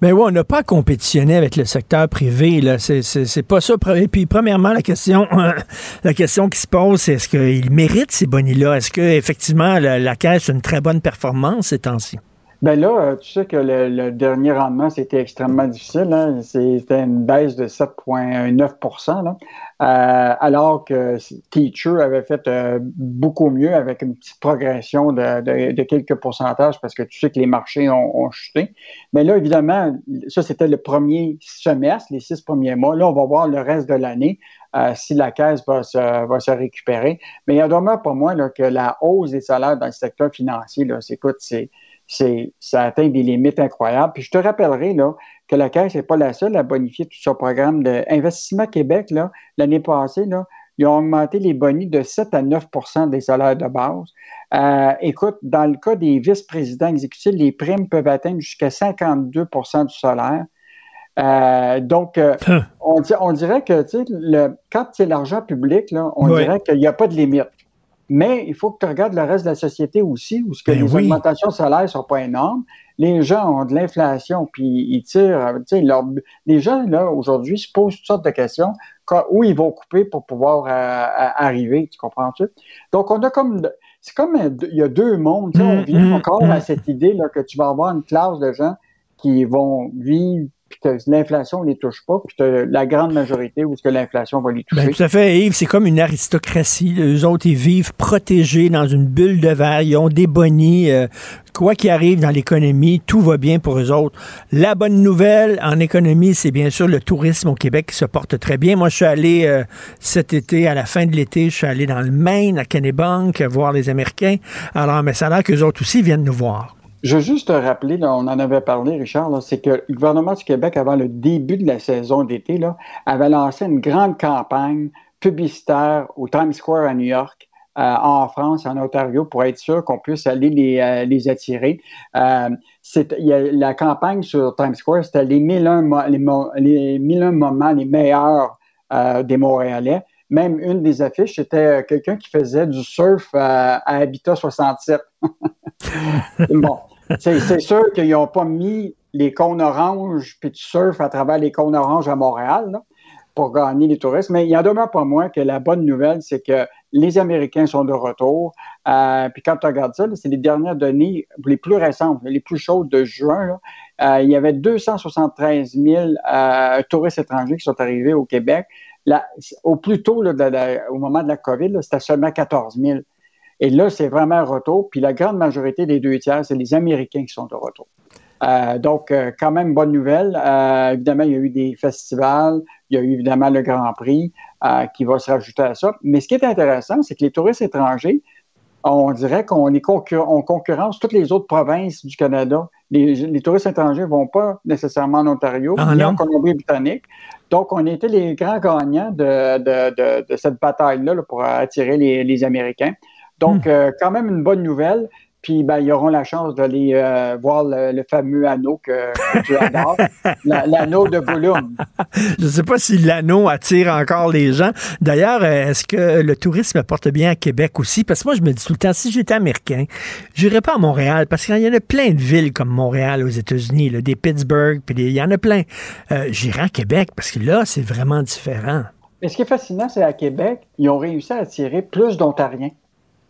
Ben oui, on n'a pas à compétitionner avec le secteur privé. Là. C'est, pas ça. Et puis, premièrement, la question, qui se pose, c'est est-ce qu'il mérite ces bonnies-là? Est-ce qu'effectivement, la, la caisse a une très bonne performance ces temps-ci? Ben là, euh, tu sais que le, dernier rendement, c'était extrêmement difficile. Hein. C'était une baisse de 7,9% euh, alors que Teacher avait fait euh, beaucoup mieux avec une petite progression de, quelques pourcentages parce que tu sais que les marchés ont, chuté. Mais là, évidemment, ça, c'était le premier semestre, les six premiers mois. Là, on va voir le reste de l'année. si la caisse va se, va se récupérer. Mais il y a demeure pour moi là, que la hausse des salaires dans le secteur financier, écoute, c'est, c'est, ça atteint des limites incroyables. Puis je te rappellerai là, que la Caisse n'est pas la seule à bonifier tout son programme d'investissement Québec. Là, l'année passée, là, ils ont augmenté les bonnies de 7 à 9% des salaires de base. Euh, écoute, dans le cas des vice-présidents exécutifs, les primes peuvent atteindre jusqu'à 52% du salaire. Euh, donc, euh, Hein. on, on dirait que tu sais, le, quand c'est l'argent public, là, on dirait qu'il n'y a pas de limite. Mais il faut que tu regardes le reste de la société aussi, où ce que Ben les oui. augmentations de salaire ne sont pas énormes. Les gens ont de l'inflation, puis ils tirent. euh, tu sais, leur- les gens, là, aujourd'hui, se posent toutes sortes de questions. Quand- où ils vont couper pour pouvoir euh, à- arriver, tu comprends-tu? Donc, on a comme. C'est comme. un- Il y a deux mondes. tu sais, on vient mm, encore mm. à cette idée là, que tu vas avoir une classe de gens qui vont vivre, puis que l'inflation ne les touche pas, puis que la grande majorité où est-ce que l'inflation va les toucher. Ben, tout à fait, Yves. C'est comme une aristocratie. Eux autres, ils vivent protégés dans une bulle de verre. Ils ont des bonnies. euh, quoi qu'il arrive dans l'économie, tout va bien pour eux autres. La bonne nouvelle en économie, c'est bien sûr le tourisme au Québec qui se porte très bien. Moi, je suis allé euh, cet été, à la fin de l'été, je suis allé dans le Maine, à Kennebank, voir les Américains. Alors, mais ça a l'air qu'eux autres aussi viennent nous voir. Je veux juste te rappeler, on en avait parlé, Richard, c'est que le gouvernement du Québec, avant le début de la saison d'été, avait lancé une grande campagne publicitaire au Times Square à New York, euh, en France, en Ontario, pour être sûr qu'on puisse aller les, euh, les attirer. Euh, la campagne sur Times Square, c'était les 1001, mo- les, les 1001 moments les meilleurs des Montréalais. Même une des affiches, c'était quelqu'un qui faisait du surf à Habitat 67. bon, c'est sûr qu'ils n'ont pas mis les cônes oranges puis tu surfes à travers les cônes oranges à Montréal pour gagner les touristes. Mais il y en demeure pas moins que la bonne nouvelle, c'est que les Américains sont de retour. Euh, puis quand tu regardes ça, c'est les dernières données les plus récentes, les plus chaudes de juin. Euh, il y avait 273 000 euh, touristes étrangers qui sont arrivés au Québec. Au plus tôt, au moment de la COVID, c'était seulement 14 000. Et là, c'est vraiment un retour. Puis la grande majorité des deux tiers, c'est les Américains qui sont de retour. Euh, donc, euh, quand même, bonne nouvelle. Euh, évidemment, il y a eu des festivals, il y a eu évidemment le Grand Prix qui va se rajouter à ça. Mais ce qui est intéressant, c'est que les touristes étrangers, on dirait qu'on est concur- on concurrence toutes les autres provinces du Canada. Les, les touristes étrangers ne vont pas nécessairement en Ontario, Ah, ni en Colombie-Britannique. Donc, on été les grands gagnants de, de- de- de cette bataille-là là, pour attirer les, les Américains. Donc, euh, quand même une bonne nouvelle. Puis, ben, ils auront la chance d'aller euh, voir le, le fameux anneau que, que tu adores, la- l'anneau de Gollum. Je ne sais pas si l'anneau attire encore les gens. D'ailleurs, euh, est-ce que le tourisme porte bien à Québec aussi? Parce que moi, je me dis tout le temps, si j'étais américain, j'irais pas à Montréal, parce qu'il y en a plein de villes comme Montréal aux États-Unis, des Pittsburgh, puis il y en a plein. Euh, j'irais à Québec, parce que là, c'est vraiment différent. Et ce qui est fascinant, c'est à Québec, ils ont réussi à attirer plus d'Ontariens.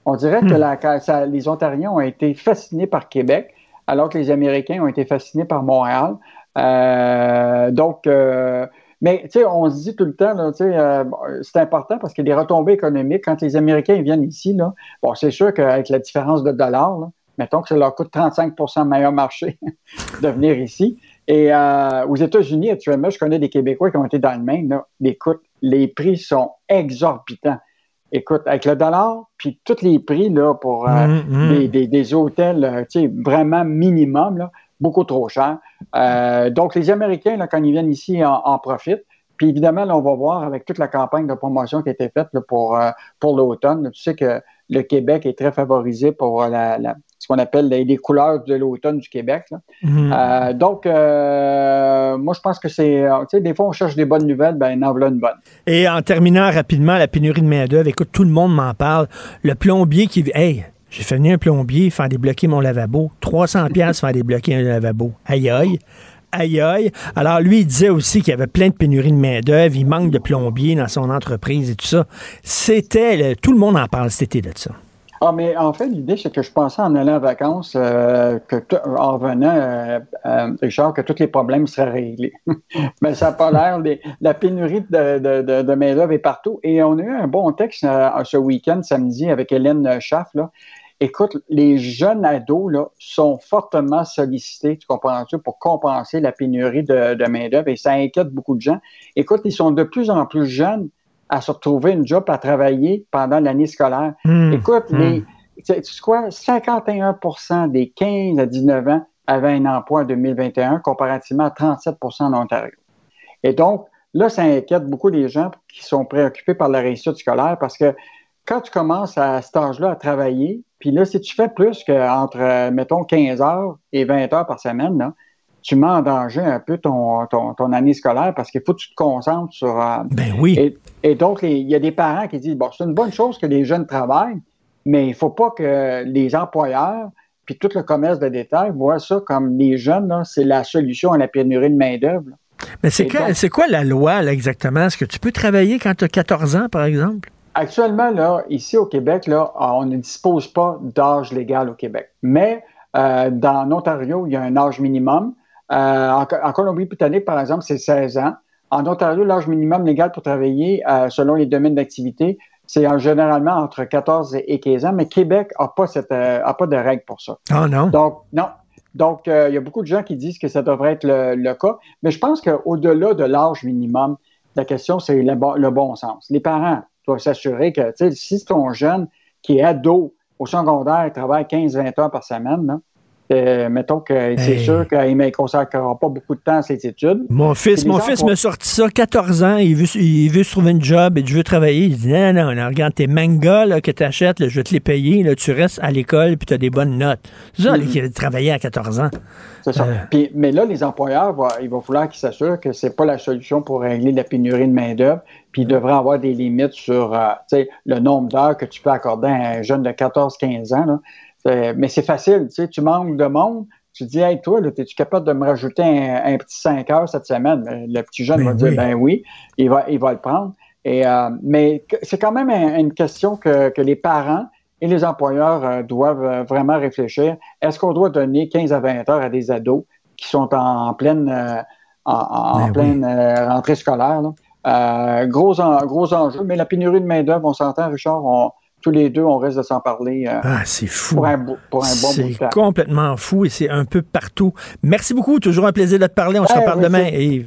On dirait que Hmm. la- que ça- les Ontariens ont été fascinés par Québec, alors que les Américains ont été fascinés par Montréal. Euh, donc, euh, mais tu sais, on se dit tout le temps, euh, c'est important parce qu'il y a des retombées économiques. Quand les Américains viennent ici, là, bon, c'est sûr qu'avec la différence de dollars, là, mettons que ça leur coûte 35% meilleur marché de venir ici. Et euh, aux États-Unis, actuellement, je connais des Québécois qui ont été dans le Maine. Là. Écoute, les prix sont exorbitants. Écoute, avec le dollar, puis tous les prix là, pour euh, Mm, mm. des, des- des hôtels euh, tu sais, vraiment minimum, là, beaucoup trop cher. Euh, donc, les Américains, là, quand ils viennent ici, en, en profitent. Puis évidemment, là, on va voir avec toute la campagne de promotion qui a été faite là, pour, euh, pour l'automne. Tu sais que le Québec est très favorisé pour la, la- ce qu'on appelle les, les couleurs de l'automne du Québec. là. Mhm. Euh, donc, euh, moi, je pense que c'est. euh, Tu sais, des fois, on cherche des bonnes nouvelles, ben, en voilà une bonne. Et en terminant rapidement, la pénurie de main-d'œuvre, écoute, tout le monde m'en parle. Le plombier qui. Hey, j'ai fait venir un plombier faire débloquer mon lavabo. 300 pièces faire débloquer un lavabo. Aïe, aïe. Aïe, aïe. Alors, lui, il disait aussi qu'il y avait plein de pénuries de main-d'œuvre. Il manque de plombiers dans son entreprise et tout ça. C'était. Tout le monde en parle cet été de ça. Ah, mais en fait, l'idée, c'est que je pensais en allant en vacances, euh, que en revenant, euh, euh, Richard, que tous les problèmes seraient réglés. mais ça n'a pas l'air. La pénurie de, de, de, main-d'œuvre est partout. Et on a eu un bon texte ce week-end, samedi, avec Hélène Schaff. Là. Écoute, les jeunes ados là, sont fortement sollicités, tu comprends-tu, pour compenser la pénurie de main-d'œuvre et ça inquiète beaucoup de gens. Écoute, ils sont de plus en plus jeunes à se retrouver une job à travailler pendant l'année scolaire. Hmm. Écoute, Hmm. les, tu sais quoi, 51% des 15 à 19 ans avaient un emploi en 2021 comparativement à 37% en Ontario. Et donc, là, ça inquiète beaucoup les gens qui sont préoccupés par la réussite scolaire parce que quand tu commences à cet âge-là à travailler, puis là, si tu fais plus qu'entre, mettons, 15 heures et 20 heures par semaine, là, tu mets en danger un peu ton, ton, ton année scolaire parce qu'il faut que tu te concentres sur. euh, Ben oui. Et, et donc, il y a des parents qui disent bon, c'est une bonne chose que les jeunes travaillent, mais il ne faut pas que les employeurs puis tout le commerce de détail voient ça comme les jeunes, c'est la solution à la pénurie de main-d'œuvre. Mais c'est quoi la loi, là, exactement? Est-ce que tu peux travailler quand tu as 14 ans, par exemple? Actuellement, là, ici au Québec, là, on ne dispose pas d'âge légal au Québec. Mais euh, dans l'Ontario, il y a un âge minimum. Euh, en, en Colombie-Britannique, par exemple, c'est 16 ans. En Ontario, l'âge minimum légal pour travailler, euh, selon les domaines d'activité, c'est en- généralement entre 14 et 15 ans. Mais Québec n'a pas, cette, euh, a pas de règle pour ça. Ah non? Donc, non. Donc, euh, il y a beaucoup de gens qui disent que ça devrait être le, le cas. Mais je pense qu'au-delà de l'âge minimum, la question, c'est le, bon- le bon sens. Les parents doivent s'assurer que, tu sais, si ton jeune qui est ado au secondaire travaille 15-20 heures par semaine, là, euh, mettons que c'est sûr qu'il ne consacrera pas beaucoup de temps à ses études. Mon fils, mon fils m'a sorti ça, 14 ans, il veut, il veut se trouver une job et je veux travailler. Il dit non, non, non, regarde tes mangas là, que tu achètes, je vais te les payer, là, tu restes à l'école puis tu as des bonnes notes. C'est ça, Mhm. qui a travaillé à 14 ans. C'est ça. Euh. Puis, mais là, les employeurs, va- il va falloir qu'ils s'assurent que c'est pas la solution pour régler la pénurie de main-d'œuvre. Puis ils devraient avoir des limites sur euh, le nombre d'heures que tu peux accorder à un jeune de 14-15 ans. là. Euh, mais c'est facile, tu sais, tu manques de monde. Tu dis, hey, toi, es-tu capable de me rajouter un, un petit 5 heures cette semaine? Euh, Le petit jeune Ben va dire, ben oui, il va, il va le prendre. Et, euh, mais c'est quand même un- une question que, que les parents et les employeurs doivent vraiment réfléchir. Est-ce qu'on doit donner 15 à 20 heures à des ados qui sont en, pleine, en, Ben pleine euh, rentrée scolaire? là? Euh, gros, en- gros enjeu, mais la pénurie de main-d'œuvre, on s'entend, Richard, on- tous les deux, on risque de s'en parler euh, Ah, c'est fou. pour, un, pour un bon bout de C'est complètement fou et c'est un peu partout. Merci beaucoup, toujours un plaisir de te parler. On se reparle demain. Yves.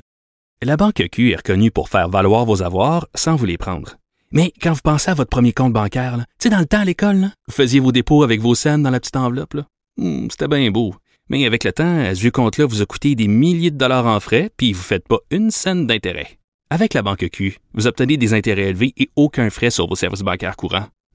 La Banque Q est reconnue pour faire valoir vos avoirs sans vous les prendre. Mais quand vous pensez à votre premier compte bancaire, tu sais, dans le temps à l'école, là, vous faisiez vos dépôts avec vos scènes dans la petite enveloppe. Hmm, C'était bien beau. Mais avec le temps, à ce vieux compte-là vous a coûté des milliers de dollars en frais, puis vous ne faites pas une scène d'intérêt. Avec la Banque Q, vous obtenez des intérêts élevés et aucun frais sur vos services bancaires courants.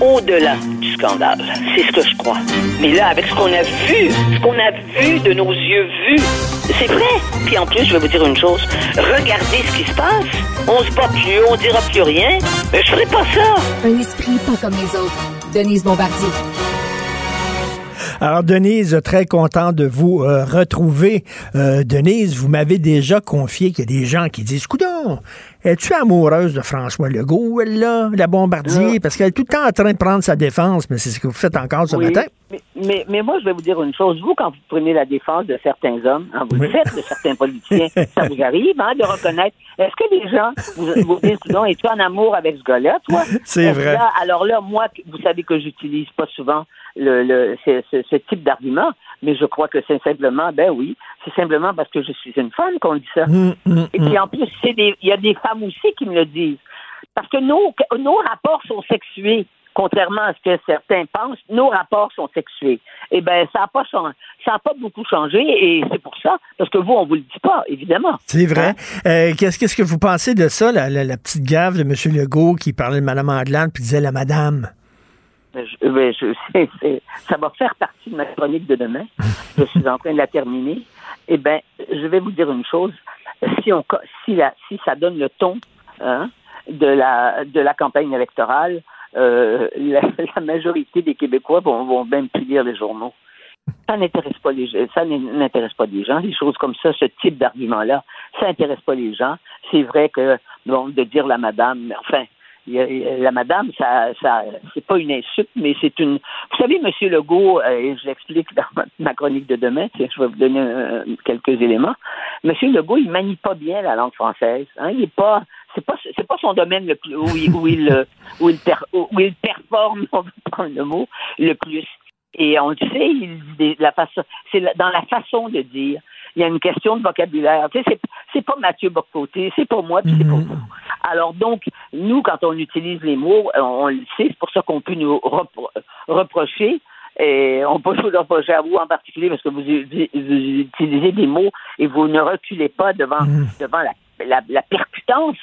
Au-delà du scandale. C'est ce que je crois. Mais là, avec ce qu'on a vu, ce qu'on a vu de nos yeux vus, c'est vrai. Puis en plus, je vais vous dire une chose. Regardez ce qui se passe. On se bat plus, on dira plus rien. Mais je ferai pas ça. Un esprit pas comme les autres. Denise Bombardier. Alors, Denise, très content de vous euh, retrouver. Euh, Denise, vous m'avez déjà confié qu'il y a des gens qui disent Coudon, es-tu amoureuse de François Legault, elle, là, la bombardier? Parce qu'elle est tout le temps en train de prendre sa défense, mais c'est ce que vous faites encore ce Oui, matin. Mais, mais, mais moi, je vais vous dire une chose. Vous, quand vous prenez la défense de certains hommes, hein, vous le faites de certains politiciens, ça vous arrive hein, de reconnaître. Est-ce que les gens vous, vous disent, non, es-tu en amour avec ce gars-là, toi? C'est vrai. là, alors là, moi, vous savez que j'utilise pas souvent le, le, ce, ce- ce type d'argument, mais je crois que c'est simplement, ben oui, c'est simplement parce que je suis une femme qu'on dit ça. Hum, hum, Et hum. puis en plus, il y a des femmes aussi qui me le disent. Parce que nos, nos rapports sont sexués. Contrairement à ce que certains pensent, nos rapports sont sexués. Eh bien, ça n'a pas, chang- ça a pas beaucoup changé et c'est pour ça, parce que vous, on vous le dit pas, évidemment. C'est vrai. Euh, qu'est-ce, qu'est-ce que vous pensez de ça, la, la- la petite gaffe de M. Legault qui parlait de Mme Anglade puis disait la madame? Je- ben, je- c'est- c'est- ça va faire partie de ma chronique de demain. je suis en train de la terminer. Eh bien, je vais vous dire une chose. Si, on, co- si, la, si ça donne le ton hein, de, la, de la campagne électorale, euh, la, majorité des Québécois vont, même plus lire les journaux. Ça n'intéresse pas les. Ça n'intéresse pas les gens. Des choses comme ça, ce type d'argument-là, ça n'intéresse pas les gens. C'est vrai que, bon, de dire la madame, enfin, la madame, ça, ça, c'est pas une insulte, mais c'est une. Vous savez, Monsieur Legault, euh, et je l'explique dans ma, chronique de demain, je vais vous donner euh, quelques éléments. Monsieur Legault, il manie pas bien la langue française. Hein, il est pas, c'est pas, c'est pas son domaine le plus où il, où il, euh, où il, performe, on va prendre le mot, le plus. Et on le sait, il la façon, c'est dans la façon de dire. Il y a une question de vocabulaire. Tu sais, c'est, c'est pas Mathieu Bocoté, c'est pas moi, puis c'est pas vous. Alors donc, nous, quand on utilise les mots, on, on le sait, c'est pour ça qu'on peut nous repro- reprocher. Et on peut vous le reprocher à vous en particulier parce que vous, utilisez des mots et vous ne reculez pas devant, devant la, la, la percutance,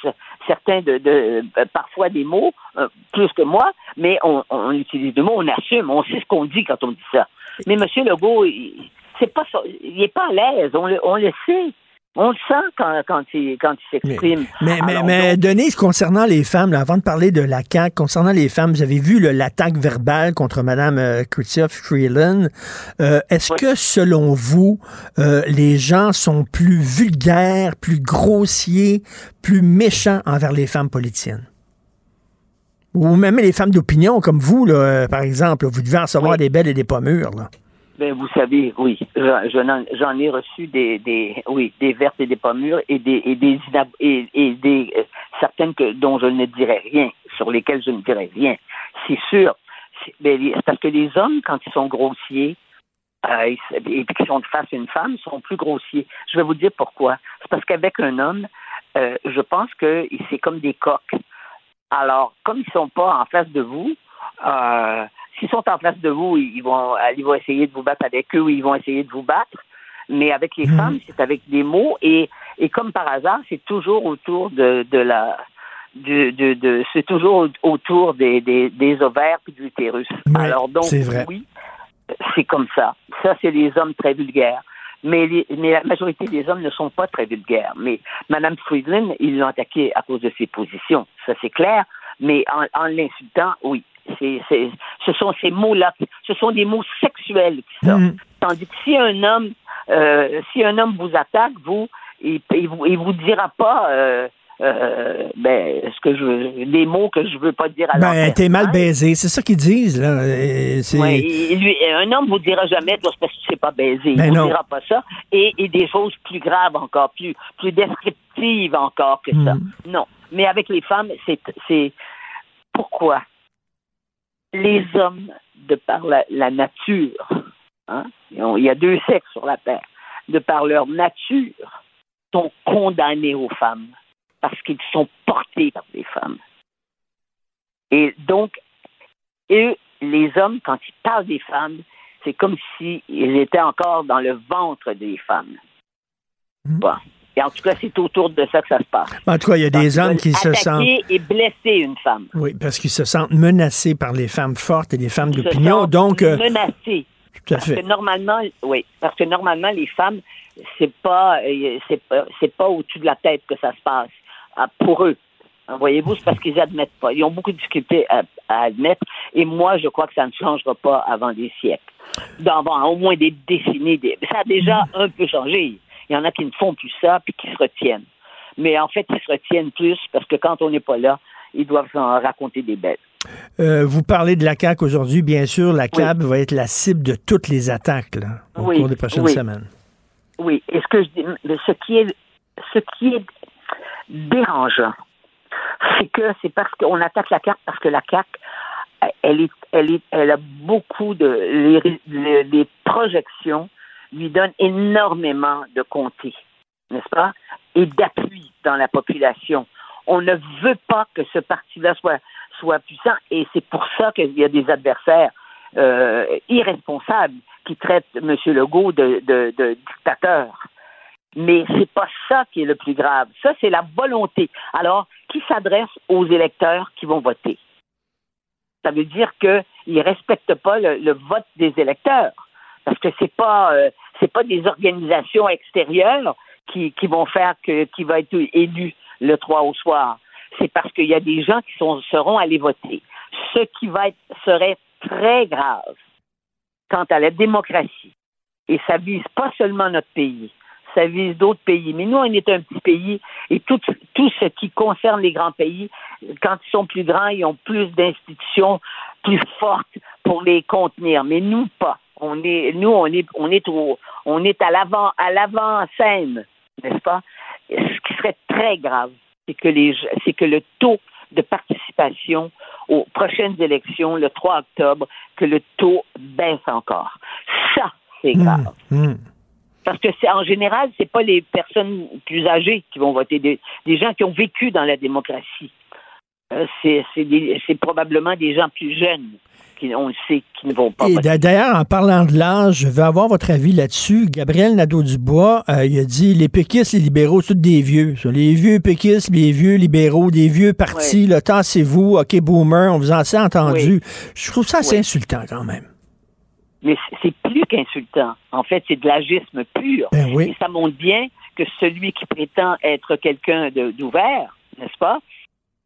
certains de, de euh, parfois des mots, euh, plus que moi, mais on, on utilise des mots, on assume, on sait ce qu'on dit quand on dit ça. Mais M. Legault, il, c'est pas ça, il est pas à l'aise, on le, on le sait. On le sent quand, quand il, quand il s'exprime. Mais, mais, Alors, mais donc, Denise, concernant les femmes, là, avant de parler de la CAQ, concernant les femmes, vous avez vu l'attaque verbale contre Mme euh, Chrystia Freeland. Euh, Est-ce que, selon vous, euh, les gens sont plus vulgaires, plus grossiers, plus méchants envers les femmes politiciennes? Ou même les femmes d'opinion, comme vous, là, par exemple, vous devez en recevoir des belles et des pas mûres. Là. Ben, vous savez, oui, j'en ai reçu des, des, oui, des vertes et des pas mûres et des, et des, et, des euh, certaines que, dont je ne dirais rien, sur lesquelles je ne dirais rien. C'est sûr. Ben, parce que les hommes, quand ils sont grossiers, euh, et qu'ils sont face à une femme, sont plus grossiers. Je vais vous dire pourquoi. C'est parce qu'avec un homme, euh, je pense que c'est comme des coques. Alors, comme ils sont pas en face de vous, euh, s'ils sont en face de vous, ils vont, euh, ils vont essayer de vous battre avec eux ils vont essayer de vous battre. Mais avec les femmes, c'est avec des mots et, et comme par hasard, c'est toujours autour de, de la de, de, de- c'est toujours au- autour des, des, des ovaires puis de l'utérus. Alors donc vrai. oui, c'est comme ça. Ça, c'est les hommes très vulgaires. Mais, les- mais la majorité des hommes ne sont pas très vulgaires. Mais Mme Friedland, ils l'ont attaqué à cause de ses positions. Ça, c'est clair. Mais en, en l'insultant, oui. C'est, c'est, ce sont ces mots-là. Ce sont des mots sexuels qui sortent. Tandis que si un homme, euh, si un homme vous attaque, vous, il, il vous, il vous dira pas, euh, euh, ben, ce que je des mots que je veux pas dire à Ben, t'es mal baisé, c'est ça qu'ils disent. Là. C'est- Ouais, et lui, un homme vous dira jamais, parce que tu sais pas baiser. Il Ben vous non. dira pas ça. Et, et des choses plus graves encore, plus, plus descriptives encore que ça. Mm. Non. Mais avec les femmes, c'est, c'est, pourquoi? Les hommes, de par la, la nature, hein, il y a deux sexes sur la terre, de par leur nature, sont condamnés aux femmes parce qu'ils sont portés par des femmes. Et donc, eux, les hommes, quand ils parlent des femmes, c'est comme s'ils étaient encore dans le ventre des femmes. Bon. Et en tout cas, c'est autour de ça que ça se passe. En tout cas, il y a des hommes qui se sentent. et blesser une femme. Oui, parce qu'ils se sentent menacés par les femmes fortes et les femmes d'opinion. Donc, euh, menacés. tout à Parce fait. que normalement, oui, parce que normalement, les femmes, c'est pas, euh, c'est pas, c'est pas au-dessus de la tête que ça se passe. Pour eux. Hein, Voyez-vous, c'est parce qu'ils admettent pas. Ils ont beaucoup de difficultés à, à admettre. Et moi, je crois que ça ne changera pas avant des siècles. Dans, avant au moins des décennies. des- Ça a déjà un peu changé. Il y en a qui ne font plus ça puis qui se retiennent. Mais en fait, ils se retiennent plus parce que quand on n'est pas là, ils doivent s'en raconter des bêtes. Euh, vous parlez de la CAQ aujourd'hui. Bien sûr, la CAB va être la cible de toutes les attaques là, au Oui, cours des prochaines oui. semaines. Oui, et ce que je dis, ce qui est, ce qui est dérangeant, c'est que c'est parce qu'on attaque la CAQ parce que la CAQ, elle est, elle est, elle a beaucoup de, les, les- les projections lui donnent énormément de comtés, n'est-ce pas, et d'appui dans la population. On ne veut pas que ce parti-là soit, soit puissant. Et c'est pour ça qu'il y a des adversaires euh, irresponsables qui traitent M. Legault de, dictateur. Mais c'est pas ça qui est le plus grave. Ça, c'est la volonté. Alors, qui s'adresse aux électeurs qui vont voter? Ça veut dire qu'ils ne respectent pas le, vote des électeurs. Parce que c'est pas euh, c'est pas des organisations extérieures qui, qui vont faire que qui va être élu le 3 au soir. C'est parce qu'il y a des gens qui sont, seront allés voter. Ce qui va être serait très grave quant à la démocratie. Et ça vise pas seulement notre pays, ça vise d'autres pays. Mais nous, on est un petit pays et tout, tout ce qui concerne les grands pays, quand ils sont plus grands, ils ont plus d'institutions plus fortes pour les contenir. Mais nous, pas. On est, nous, on est, on est, au, on est à l'avant, à l'avant-scène, n'est-ce pas? Ce qui serait très grave, c'est que les, c'est que le taux de participation aux prochaines élections, le 3 octobre, que le taux baisse encore. Ça, c'est grave. Mmh, mmh. Parce que c'est en général, c'est pas les personnes plus âgées qui vont voter, des, des gens qui ont vécu dans la démocratie. Euh, c'est, c'est, des, c'est probablement des gens plus jeunes qui, on le sait, qui ne vont pas. Et d'ailleurs, en parlant de l'âge, je veux avoir votre avis là-dessus. Gabriel Nadeau-Dubois, euh, il a dit les péquistes, les libéraux, c'est tous des vieux. Les vieux péquistes, les vieux libéraux, des vieux partis, Oui. le temps c'est vous, OK, boomer, on vous en s'est entendu. Oui. Je trouve ça assez Oui. insultant quand même. Mais c'est- plus qu'insultant. En fait, c'est de l'agisme pur. Ben. Et ça montre bien que celui qui prétend être quelqu'un d'ouvert, n'est-ce pas?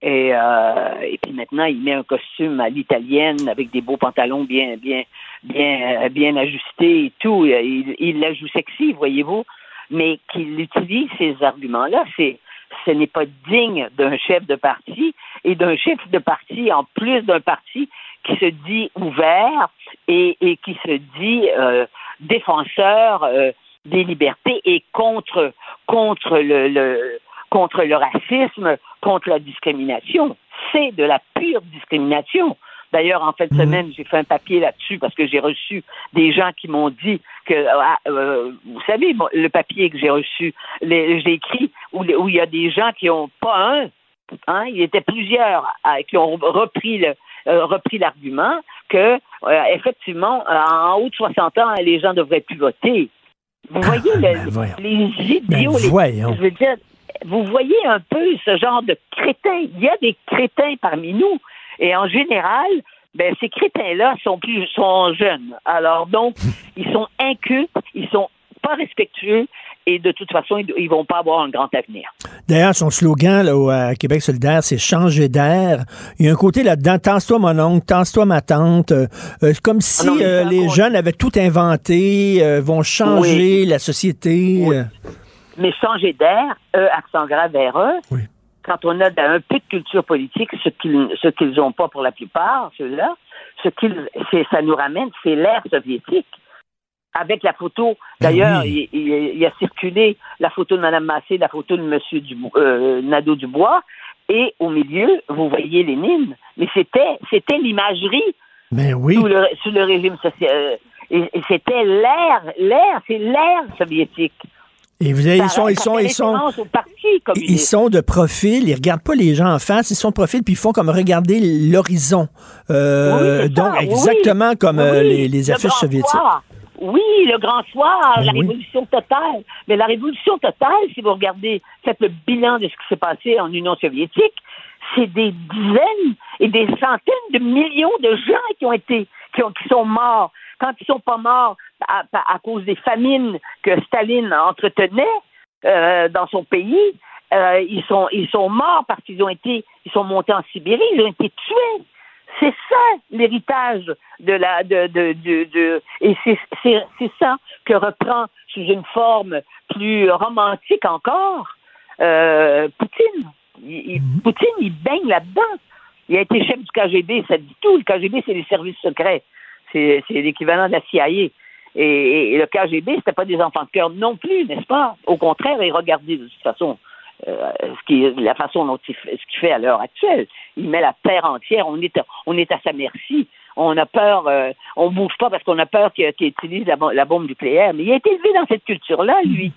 Et, euh, et puis maintenant, il met un costume à l'italienne avec des beaux pantalons bien, bien, bien, euh, bien ajustés et tout. Il, il la joue sexy, voyez-vous. Mais qu'il utilise ces arguments-là, c'est, ce n'est pas digne d'un chef de parti et d'un chef de parti, en plus d'un parti qui se dit ouvert et, et qui se dit euh, défenseur euh, des libertés et contre contre le, le contre le racisme, contre la discrimination. C'est de la pure discrimination. D'ailleurs, en fin de semaine, j'ai fait un papier là-dessus parce que j'ai reçu des gens qui m'ont dit que, ah, euh, vous savez, le papier que j'ai reçu, les- j'ai écrit où, les- où il y a des gens qui ont pas un, hein, il y était plusieurs euh, qui ont repris le euh, repris l'argument que euh, effectivement, en haut de 60 ans, les gens devraient plus voter. Vous voyez le- ben les idiots, Ben les- voyons. je veux dire, vous voyez un peu ce genre de crétins. Il y a des crétins parmi nous. Et en général, ben, ces crétins-là sont plus sont jeunes. Alors donc, ils sont incultes, ils sont pas respectueux et de toute façon, ils, ils vont pas avoir un grand avenir. D'ailleurs, son slogan là, au à Québec solidaire, c'est changer d'air. Il y a un côté là-dedans, tasse-toi mon oncle, tasse-toi ma tante. Euh, euh, c'est comme si Ah non, euh, les jeunes avaient tout inventé, vont changer la société. Mais changer d'air, E, accent grave, RE, quand on a un peu de culture politique, ce qu'ils ce qu'ils n'ont pas pour la plupart, ceux-là, ce qu'ils ça nous ramène, c'est l'ère soviétique. Avec la photo, d'ailleurs, il, il- il a circulé la photo de Mme Massé, la photo de M. Dubo- euh, Nadeau-Dubois, et au milieu, vous voyez Lénine. Mais c'était c'était l'imagerie Ben oui. sous, le, sous le régime social. euh, et, et c'était l'ère, l'ère, c'est l'ère soviétique. Et vous avez, ils sont, ils sont, ils sont, ils sont de profil, ils regardent pas les gens en face, ils sont de profil, puis ils font comme regarder l'horizon. Euh, Oui, donc, ça, oui, exactement comme euh, oui. les, les Le affiches grand soviétiques. soir. Oui, le grand soir, Ben la révolution totale. Mais la révolution totale, si vous regardez, faites le bilan de ce qui s'est passé en Union soviétique, c'est des dizaines et des centaines de millions de gens qui ont été, qui, ont, qui sont morts. Quand ils sont pas morts à, à cause des famines que Staline entretenait euh, dans son pays, euh, ils sont ils sont morts parce qu'ils ont été ils sont montés en Sibérie, ils ont été tués. C'est ça l'héritage de la de de de, de- et c'est c'est c'est ça que reprend sous une forme plus romantique encore euh, Poutine. Il- il- Poutine il baigne là-dedans. Il a été chef du KGB, ça dit tout. Le KGB c'est les services secrets, c'est l'équivalent de la CIA. Et, le KGB, c'était pas des enfants de cœur non plus, n'est-ce pas? Au contraire, et regardez de toute façon euh, ce qui, la façon dont il fait, ce qu'il fait à l'heure actuelle. Il met la terre entière, on est, à- on est à sa merci. On a peur, euh, on bouge pas parce qu'on a peur qu'il utilise la, la bombe nucléaire. Mais il a été élevé dans cette culture-là, lui.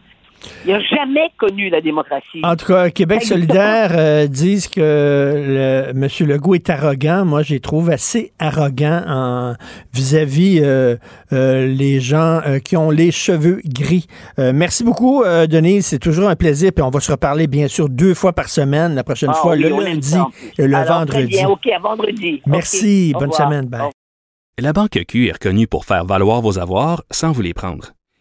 Il n'a jamais connu la démocratie. En tout cas, Québec solidaire euh, disent que le, M. Legault est arrogant. Moi, je les trouve assez arrogant en, vis-à-vis euh, euh, les gens euh, qui ont les cheveux gris. Euh, merci beaucoup, euh, Denise. C'est toujours un plaisir. Puis on va se reparler, bien sûr, deux fois par semaine. La prochaine Ah fois, oui, le lundi et le Alors, très vendredi. bien. OK, à vendredi. Merci. Bonne semaine. Bye. La Banque Q est reconnue pour faire valoir vos avoirs sans vous les prendre.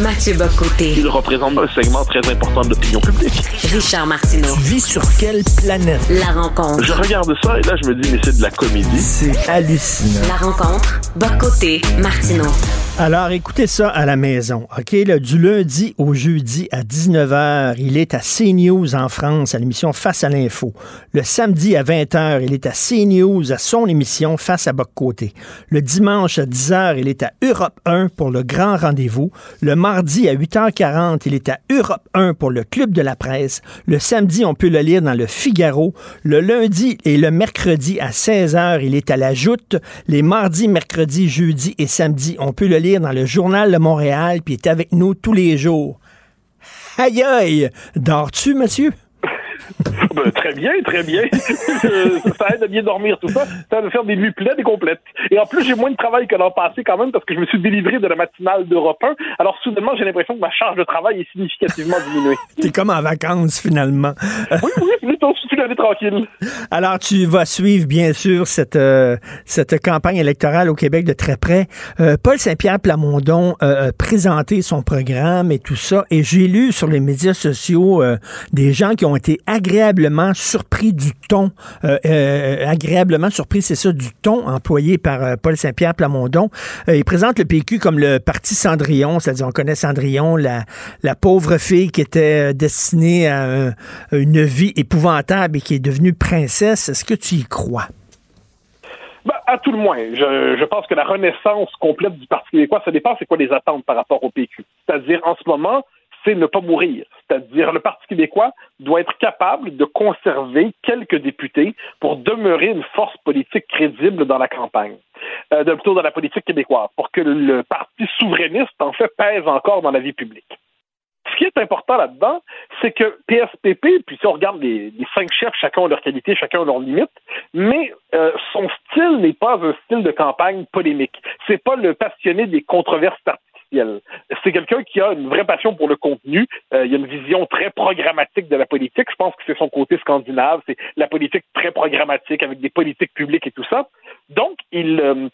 Mathieu Bocoté. Il représente un segment très important de l'opinion publique. Richard Martineau. Tu vis sur quelle planète? La rencontre. Je regarde ça et là, je me dis, mais c'est de la comédie. C'est hallucinant. La rencontre. Bocoté. Martineau. Alors, écoutez ça à la maison, OK? Là, du lundi au jeudi à 19h, il est à CNews en France, à l'émission Face à l'info. Le samedi à 20h, il est à CNews, à son émission Face à Boc-Côté. Le dimanche à 10h, il est à Europe 1 pour le grand rendez-vous. Le mardi à 8h40, il est à Europe 1 pour le Club de la presse. Le samedi, on peut le lire dans le Figaro. Le lundi et le mercredi à 16h, il est à la Joute. Les mardis, mercredis, jeudi et samedi, on peut le lire dans le Journal de Montréal, puis il est avec nous tous les jours. Aïe aïe! Dors-tu, monsieur? Ben, très bien, très bien. Ça aide à bien dormir, tout ça. Ça aide à faire des nuits pleines et complètes. Et en plus, j'ai moins de travail que l'an passé quand même parce que je me suis délivré de la matinale d'Europe 1. Alors, soudainement, j'ai l'impression que ma charge de travail est significativement diminuée. T'es comme en vacances, finalement. oui, oui, plutôt, je suis allé tranquille. Alors, tu vas suivre, bien sûr, cette, euh, cette campagne électorale au Québec de très près. Euh, Paul Saint-Pierre Plamondon euh, a présenté son programme et tout ça. Et j'ai lu sur les médias sociaux euh, des gens qui ont été agréablement surpris du ton, euh, euh, agréablement surpris, c'est ça, du ton employé par euh, Paul Saint-Pierre Plamondon. Euh, il présente le PQ comme le parti Cendrillon, c'est-à-dire on connaît Cendrillon, la, la pauvre fille qui était euh, destinée à, un- à une vie épouvantable et qui est devenue princesse. Est-ce que tu y crois? Ben, à tout le moins, je, je pense que la renaissance complète du Parti québécois, ça dépend c'est quoi les attentes par rapport au PQ. C'est-à-dire, en ce moment, c'est ne pas mourir. C'est-à-dire, le Parti québécois doit être capable de conserver quelques députés pour demeurer une force politique crédible dans la campagne, euh, plutôt dans la politique québécoise, pour que le Parti souverainiste, en fait, pèse encore dans la vie publique. Ce qui est important là-dedans, c'est que PSPP, puis si on regarde les, cinq chefs, chacun a leur qualité, chacun a leurs limites, mais euh, son style n'est pas un style de campagne polémique. C'est pas le passionné des controverses C'est quelqu'un qui a une vraie passion pour le contenu. Euh, il a une vision très programmatique de la politique. Je pense que c'est son côté scandinave. C'est la politique très programmatique avec des politiques publiques et tout ça. Donc, il, euh,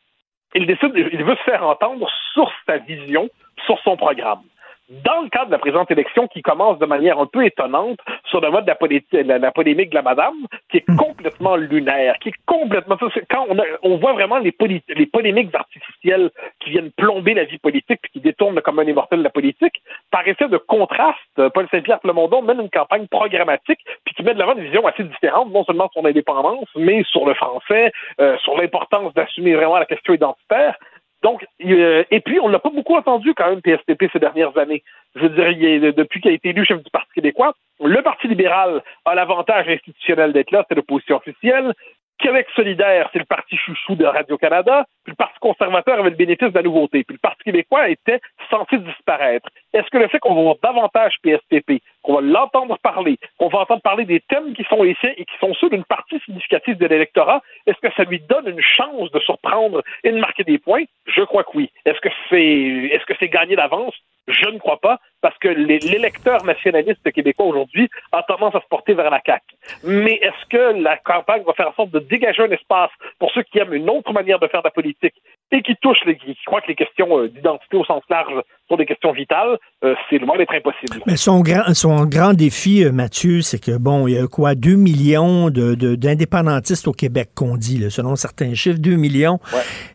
il décide, il veut se faire entendre sur sa vision, sur son programme. Dans le cadre de la présente élection qui commence de manière un peu étonnante sur le mode de la, la, polémique de la madame, qui est complètement lunaire, qui est complètement... Quand on, on voit vraiment les, les polémiques artificielles qui viennent plomber la vie politique puis qui détournent le commun immortel de la politique, par effet de contraste, Paul Saint-Pierre Plamondon mène une campagne programmatique puis qui met de l'avant une vision assez différente, non seulement sur l'indépendance, mais sur le français, euh, sur l'importance d'assumer vraiment la question identitaire. Donc, euh, et puis, on l'a pas beaucoup entendu quand même, PSTP, ces dernières années. Je veux dire, depuis qu'il a été élu chef du Parti québécois, le Parti libéral a l'avantage institutionnel d'être là, c'est l'opposition officielle. Québec solidaire, c'est le parti chouchou de Radio-Canada, puis le Parti conservateur avait le bénéfice de la nouveauté, puis le Parti québécois était censé disparaître. Est-ce que le fait qu'on va davantage PSPP, qu'on va l'entendre parler, qu'on va entendre parler des thèmes qui sont les et qui sont ceux d'une partie significative de l'électorat, est-ce que ça lui donne une chance de surprendre et de marquer des points? Je crois que oui. Est-ce que c'est est-ce gagné d'avance? Je ne crois pas, parce que l'électeur nationaliste québécois aujourd'hui a tendance à se porter vers la CAQ. Mais est-ce que la campagne va faire en sorte de dégager un espace pour ceux qui aiment une autre manière de faire de la politique et qui touchent qui croient que les questions euh, d'identité au sens large sont des questions vitales, euh, c'est loin d'être impossible. Mais son grand, son grand défi, euh, Mathieu, c'est que, bon, il y a quoi, 2 millions d'indépendantistes de, au Québec qu'on dit, selon certains chiffres, 2 millions.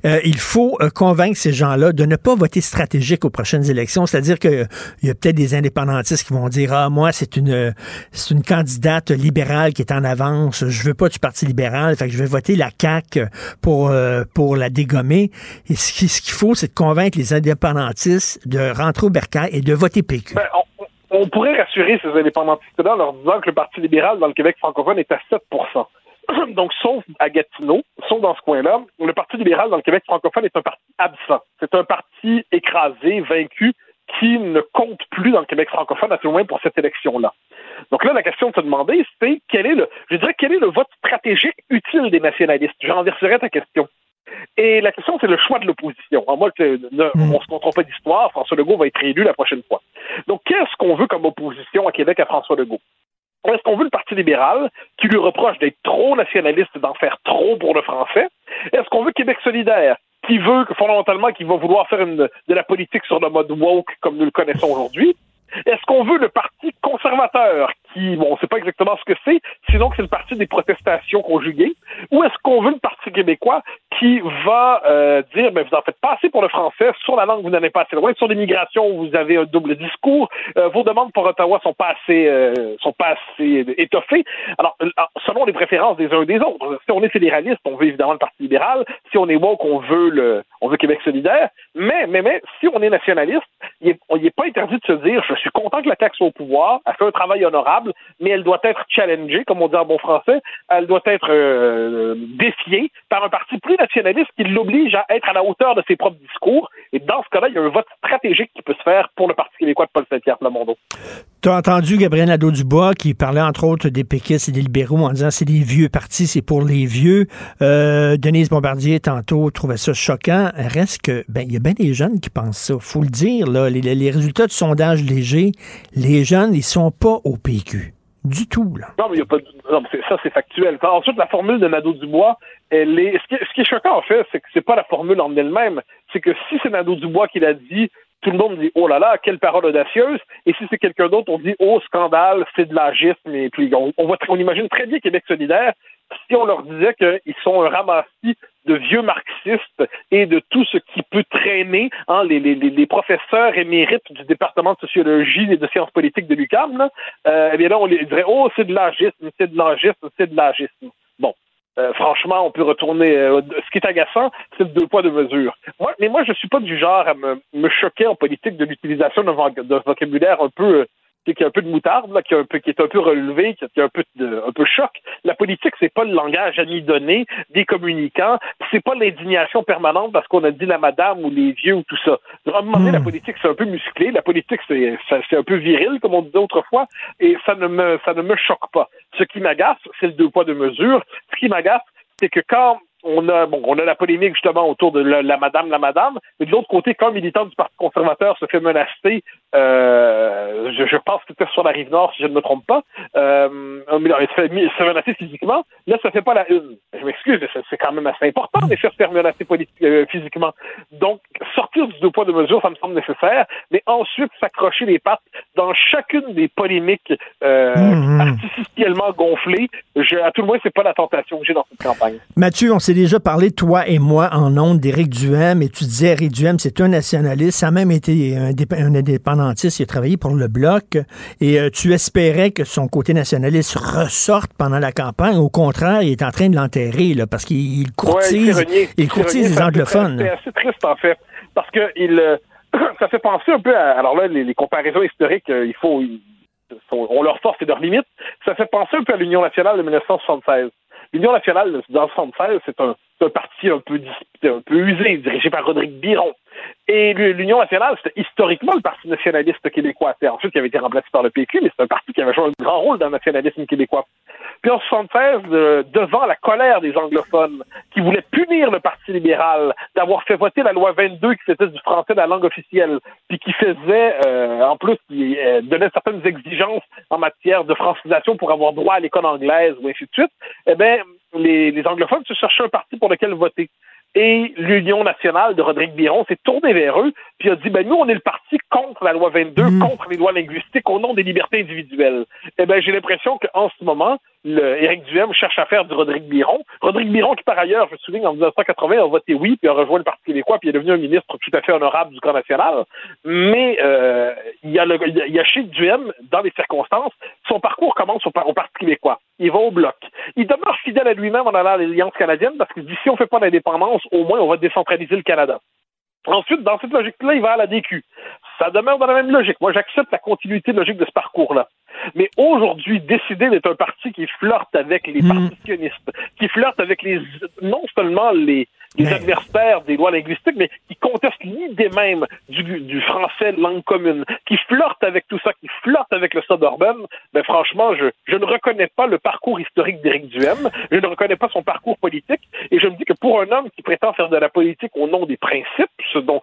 il faut convaincre ces gens-là de ne pas voter stratégique aux prochaines élections, c'est-à-dire qu'il y a peut-être des indépendantistes qui vont dire, ah, moi, c'est une, c'est une candidate libérale qui est en avance, je veux pas du Parti libéral, fait que je vais voter la CAQ pour, pour la dégommer. Et ce qu'il faut, c'est de convaincre les indépendantistes de rentrer au bercail et de voter PQ. Ben, on, pourrait rassurer ces indépendantistes-là en leur disant que le Parti libéral dans le Québec francophone est à 7 donc, sauf à Gatineau, sauf dans ce coin-là, le Parti libéral dans le Québec francophone est un parti absent. C'est un parti écrasé, vaincu, qui ne compte plus dans le Québec francophone, à tout le moins pour cette élection-là. Donc là, la question de se demander, c'est quel est le, je dirais, quel est le vote stratégique utile des nationalistes? J'enverserai ta question. Et la question, c'est le choix de l'opposition. En moi, ne, mm. on se trompe pas d'histoire. François Legault va être réélu la prochaine fois. Donc, qu'est-ce qu'on veut comme opposition à Québec à François Legault? Est-ce qu'on veut le Parti libéral qui lui reproche d'être trop nationaliste, d'en faire trop pour le français? Est-ce qu'on veut Québec solidaire qui veut fondamentalement qu'il va vouloir faire de la politique sur le mode woke comme nous le connaissons aujourd'hui? Est-ce qu'on veut le Parti conservateur, on ne sait pas exactement ce que c'est, sinon que c'est le parti des protestations conjuguées, ou est-ce qu'on veut le Parti québécois qui va euh, dire, mais vous en faites pas assez pour le français, sur la langue vous n'en êtes pas assez loin, sur l'immigration vous avez un double discours, euh, vos demandes pour Ottawa sont pas assez, euh, sont pas assez étoffées. Alors, selon les préférences des uns et des autres, si on est fédéraliste, on veut évidemment le Parti libéral, si on est woke, on veut le, on veut Québec solidaire, mais, mais, mais, si on est nationaliste, il n'est pas interdit de se dire, je suis content que la CAQ soit au pouvoir, elle fait un travail honorable, mais elle doit être challengée, comme on dit en bon français, elle doit être euh, défiée par un parti plus nationaliste qui l'oblige à être à la hauteur de ses propres discours. Et dans ce cas-là, il y a un vote stratégique qui peut se faire pour le Parti québécois de Paul Saint-Pierre Plamondon. Tu as entendu Gabriel Nadeau-Dubois qui parlait entre autres des péquistes et des libéraux en disant c'est des vieux partis, c'est pour les vieux. Euh, Denise Bombardier, tantôt, trouvait ça choquant. Reste que, ben, il y a bien des jeunes qui pensent ça. faut le dire, là, les, résultats du sondage léger, les jeunes, ils sont pas au PQ. Du tout, là. Non, mais y a pas non, ça, c'est factuel. Ensuite, la formule de Nadeau-Dubois, elle est. Ce qui, ce qui, est choquant, en fait, c'est que c'est pas la formule en elle-même. C'est que si c'est Nadeau-Dubois qui l'a dit, tout le monde dit oh là là, quelle parole audacieuse. Et si c'est quelqu'un d'autre, on dit oh scandale, c'est de l'agisme. Et puis on, on, on imagine très bien Québec solidaire si on leur disait qu'ils sont un ramassis de vieux marxistes et de tout ce qui peut traîner hein, les, les, les, professeurs émérites du département de sociologie et de sciences politiques de l'UQAM, euh, eh bien là, on les dirait Oh, c'est de l'agisme, c'est de l'agisme, c'est de l'agisme. Bon. Euh, franchement, on peut retourner. Euh, ce qui est agaçant, c'est le deux poids, deux mesures. Moi, mais moi, je suis pas du genre à me, me choquer en politique de l'utilisation d'un vocabulaire un peu qui a un peu de moutarde, là, qui, est un peu, qui est un peu relevé, qui est un peu, de, un peu choc. La politique, c'est pas le langage à mi donner des communicants, c'est pas l'indignation permanente parce qu'on a dit la madame ou les vieux ou tout ça. À un moment donné, la hmm. politique, c'est un peu musclé, la politique, c'est, c'est un peu viril, comme on disait autrefois, et ça ne me, ça ne me choque pas. Ce qui m'agace, c'est le deux poids, deux mesures. Ce qui m'agace, c'est que quand on a bon, on a la polémique justement autour de la, la madame, la madame, mais de l'autre côté, quand un militant du Parti conservateur se fait menacer, euh, je, je, pense que c'était sur la rive nord, si je ne me trompe pas, euh, il se fait, se fait menacer physiquement, là, ça fait pas la une. Je m'excuse, mais c'est quand même assez important de se faire menacer euh, physiquement. Donc, sortir du deux poids de mesure, ça me semble nécessaire, mais ensuite s'accrocher les pattes dans chacune des polémiques euh, mmh, artificiellement gonflées, je, à tout le moins, c'est pas la tentation que j'ai dans cette campagne. Mathieu, on s'est déjà parlé, toi et moi, en nom d'Éric Duhem, et tu disais, Éric Duhem, c'est un nationaliste, ça a même été un, un, indépendantiste, il a travaillé pour le Bloc, et euh, tu espérais que son côté nationaliste ressorte pendant la campagne. Au contraire, il est en train de l'enterrer, parce qu'il courtise, ouais, il courtise les anglophones. C'est assez triste, en fait, parce que il, euh, ça fait penser un peu à, alors là, les, les comparaisons historiques, euh, il faut, on leur force et leurs limites, ça fait penser un peu à l'Union nationale de 1976. L'Union nationale de 1976, c'est un, un, parti un peu, un peu usé, dirigé par Rodrigue Biron. Et l'Union nationale, c'était historiquement le Parti nationaliste québécois. Ensuite qui avait été remplacé par le PQ, mais c'est un parti qui avait joué un grand rôle dans le nationalisme québécois. Puis en 76, euh, devant la colère des anglophones qui voulaient punir le Parti libéral d'avoir fait voter la loi 22 qui faisait du français la langue officielle, puis qui faisait, euh, en plus, qui euh, donnait certaines exigences en matière de francisation pour avoir droit à l'école anglaise ou ainsi de suite, eh bien, les, les anglophones se cherchaient un parti pour lequel voter. Et l'Union nationale de Rodrigue Biron s'est tournée vers eux, puis a dit, ben nous, on est le parti contre la loi 22, mmh. contre les lois linguistiques, au nom des libertés individuelles. Eh ben j'ai l'impression qu'en ce moment, le, Éric Duhem cherche à faire du Rodrigue Biron. Rodrigue Biron, qui par ailleurs, je me souviens, en 1980, a voté oui, puis a rejoint le Parti québécois, puis est devenu un ministre tout à fait honorable du camp national. Mais euh, il, y a le, il y a chez Duhem, dans les circonstances, son parcours commence au, au Parti québécois. Il va au bloc. Il demeure fidèle à lui-même en allant à l'Alliance canadienne, parce que si on ne fait pas l'indépendance, au moins on va décentraliser le Canada. Ensuite, dans cette logique-là, il va à la DQ. Ça demeure dans la même logique. Moi, j'accepte la continuité logique de ce parcours-là. Mais aujourd'hui, décider d'être un parti qui flirte avec les mmh. partitionnistes, qui flirte avec les non seulement les, mais... adversaires des lois linguistiques, mais qui contestent l'idée même du, du français langue commune, qui flirte avec tout ça, qui flirte avec le suburban, ben franchement, je, je ne reconnais pas le parcours historique d'Éric Duhem, je ne reconnais pas son parcours politique, et je me dis que pour un homme qui prétend faire de la politique au nom des principes, ce dont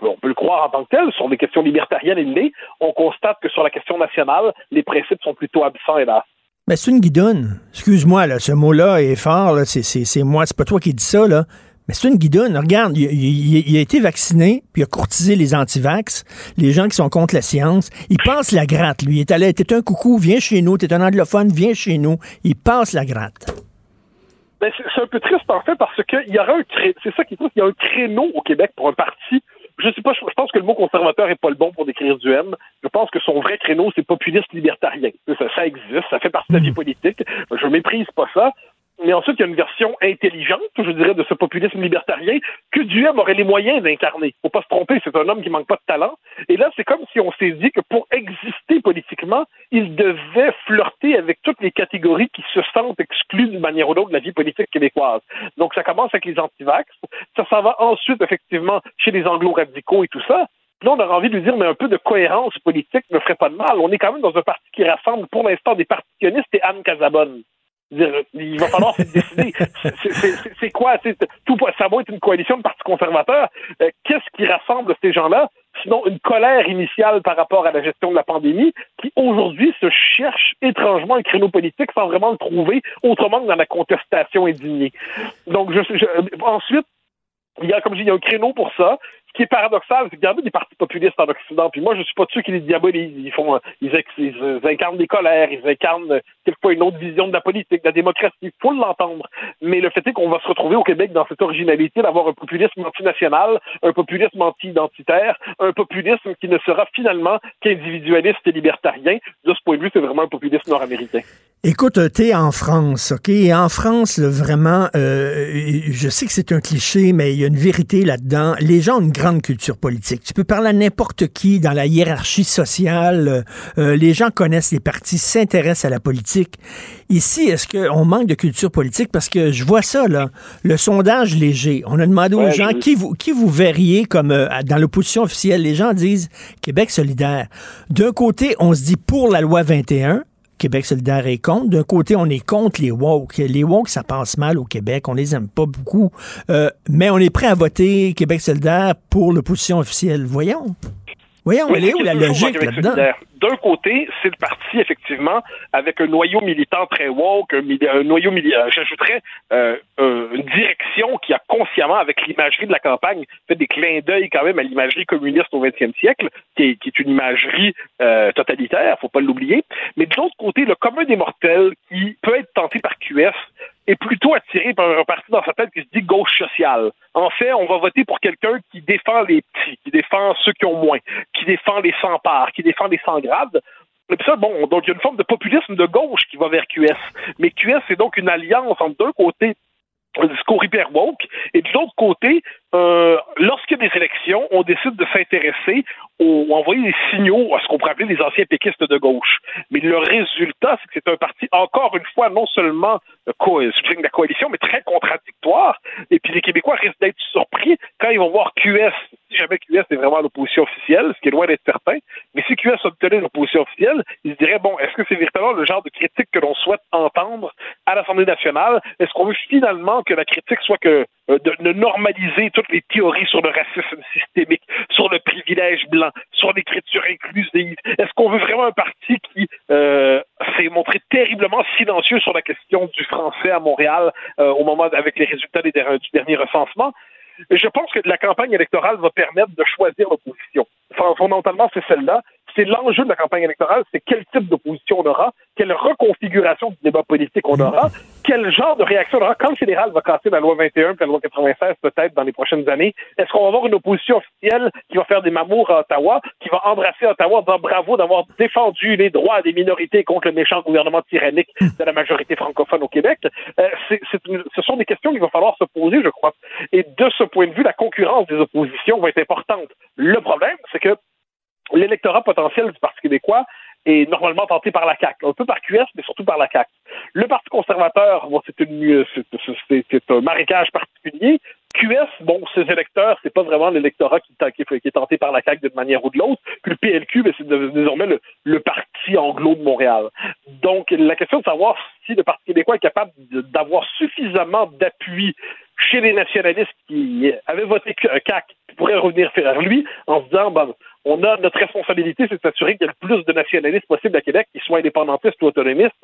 on peut le croire en tant que tel, sur des questions libertariennes, l'est. On constate que sur la question nationale, les principes sont plutôt absents, hélas. Mais c'est une guidonne. Excuse-moi, là, ce mot-là est fort. C'est moi, c'est pas toi qui dis ça. Là. Mais c'est une guidonne. Regarde, il, a été vacciné, puis il a courtisé les antivax, les gens qui sont contre la science. Il passe la gratte, lui. Il est allé, t'es un coucou, viens chez nous. T'es un anglophone, viens chez nous. Il passe la gratte. Ben, c'est un peu triste, en fait, parce qu'il y un c'est ça qui est triste, il y a un créneau au Québec pour un parti je sais pas, je pense que le mot conservateur est pas le bon pour décrire du M. Je pense que son vrai créneau, c'est populiste libertarien. Ça, ça existe, ça fait partie de la vie politique. Je méprise pas ça. Mais ensuite, il y a une version intelligente, je dirais, de ce populisme libertarien que Duhem aurait les moyens d'incarner. Faut pas se tromper, c'est un homme qui manque pas de talent. Et là, c'est comme si on s'est dit que pour exister politiquement, il devait flirter avec toutes les catégories qui se sentent exclues d'une manière ou d'autre de la vie politique québécoise. Donc, ça commence avec les antivax, ça s'en va ensuite, effectivement, chez les anglo-radicaux et tout ça. Là, on aurait envie de lui dire, mais un peu de cohérence politique ne ferait pas de mal. On est quand même dans un parti qui rassemble pour l'instant des partitionnistes et Anne Casabonne. Il va falloir se décider. C'est quoi? Tout, ça va être une coalition de partis conservateurs. Euh, Qu'est-ce qui rassemble ces gens-là? Sinon, une colère initiale par rapport à la gestion de la pandémie qui, aujourd'hui, se cherche étrangement un créneau politique sans vraiment le trouver autrement que dans la contestation indignée. Donc, je, je, ensuite, il y a, comme je dis, il y a un créneau pour ça. Ce qui est paradoxal, c'est qu'il y a des partis populistes en Occident. Puis moi, je suis pas sûr qu'ils les diabolisent. Ils font, ils, incarnent des colères, ils incarnent quelquefois une autre vision de la politique, de la démocratie. Il faut l'entendre. Mais le fait est qu'on va se retrouver au Québec dans cette originalité d'avoir un populisme antinational, un populisme anti-identitaire, un populisme qui ne sera finalement qu'individualiste et libertarien. De ce point de vue, c'est vraiment un populisme nord-américain. Écoute, t'es en France, OK? Et en France, là, vraiment, euh, je sais que c'est un cliché, mais il y a une vérité là-dedans. Les gens ont une grande culture politique. Tu peux parler à n'importe qui dans la hiérarchie sociale. Euh, les gens connaissent les partis, s'intéressent à la politique. Ici, est-ce qu'on manque de culture politique? Parce que je vois ça, là. Le sondage léger. On a demandé aux ouais, gens je... qui, vous, qui vous verriez comme euh, dans l'opposition officielle. Les gens disent Québec solidaire. D'un côté, on se dit pour la loi 21 Québec solidaire est contre. D'un côté, on est contre les woke. Les woke, ça passe mal au Québec. On les aime pas beaucoup. Euh, mais on est prêt à voter Québec solidaire pour l'opposition officielle. Voyons. Voyons, Oui, elle est où la logique là-dedans? solidaire. D'un côté, c'est le parti, effectivement, avec un noyau militant très woke, un, noyau militant, j'ajouterais euh, euh, une direction qui a consciemment, avec l'imagerie de la campagne, fait des clins d'œil quand même à l'imagerie communiste au XXe siècle, qui est, qui est une imagerie euh, totalitaire, faut pas l'oublier. Mais de l'autre côté, le commun des mortels, qui peut être tenté par QS, est plutôt attiré par un parti dans sa tête qui se dit gauche sociale. En fait, on va voter pour quelqu'un qui défend les petits, qui défend ceux qui ont moins, qui défend les sans parts, qui défend les sans grades. Et puis ça, bon, donc il y a une forme de populisme de gauche qui va vers QS. Mais QS, c'est donc une alliance entre d'un côté un discours hyper woke, et de l'autre côté, euh, lorsqu'il y a des élections, on décide de s'intéresser ou envoyer des signaux à ce qu'on pourrait appeler les anciens péquistes de gauche. Mais le résultat, c'est que c'est un parti, encore une fois, non seulement co- euh, de la coalition, mais très contradictoire. Et puis les Québécois risquent d'être surpris quand ils vont voir QS, si jamais QS est vraiment l'opposition officielle, ce qui est loin d'être certain, mais si QS obtenait l'opposition officielle, ils se diraient, bon, est-ce que c'est véritablement le genre de critique que l'on souhaite entendre à l'Assemblée nationale? Est-ce qu'on veut finalement que la critique soit que euh, de, de normaliser toutes les théories sur le racisme systémique, sur le privilège blanc, sur l'écriture inclusive? Est-ce qu'on veut vraiment un parti qui euh, s'est montré terriblement silencieux sur la question du français à Montréal euh, au moment avec les résultats du dernier recensement? Je pense que la campagne électorale va permettre de choisir l'opposition. Fond- Fondamentalement, c'est celle-là. C'est l'enjeu de la campagne électorale, c'est quel type d'opposition on aura, quelle reconfiguration du débat politique on aura, quel genre de réaction on aura. Quand le fédéral va casser la loi 21 puis la loi 96 peut-être dans les prochaines années, est-ce qu'on va avoir une opposition officielle qui va faire des mamours à Ottawa, qui va embrasser Ottawa en disant bravo d'avoir défendu les droits des minorités contre le méchant gouvernement tyrannique de la majorité francophone au Québec? Euh, c'est- c'est ce sont des questions qu'il va falloir se poser, je crois. Et de ce point de vue, la concurrence des oppositions va être importante. Le problème, c'est que l'électorat potentiel du Parti québécois est normalement tenté par la CAQ. Un peu par QS, mais surtout par la CAQ. Le Parti conservateur, bon, c'est c'est un marécage particulier. QS, bon, ses électeurs, c'est pas vraiment l'électorat qui, qui est tenté par la CAQ d'une manière ou de l'autre. Puis le PLQ, ben, c'est désormais le, le parti anglo de Montréal. Donc, la question de savoir si le Parti québécois est capable d'avoir suffisamment d'appui chez les nationalistes qui avaient voté CAC qui pourraient revenir vers lui en se disant ben, on a notre responsabilité, c'est de s'assurer qu'il y ait le plus de nationalistes possible à Québec, qu'ils soient indépendantistes ou autonomistes,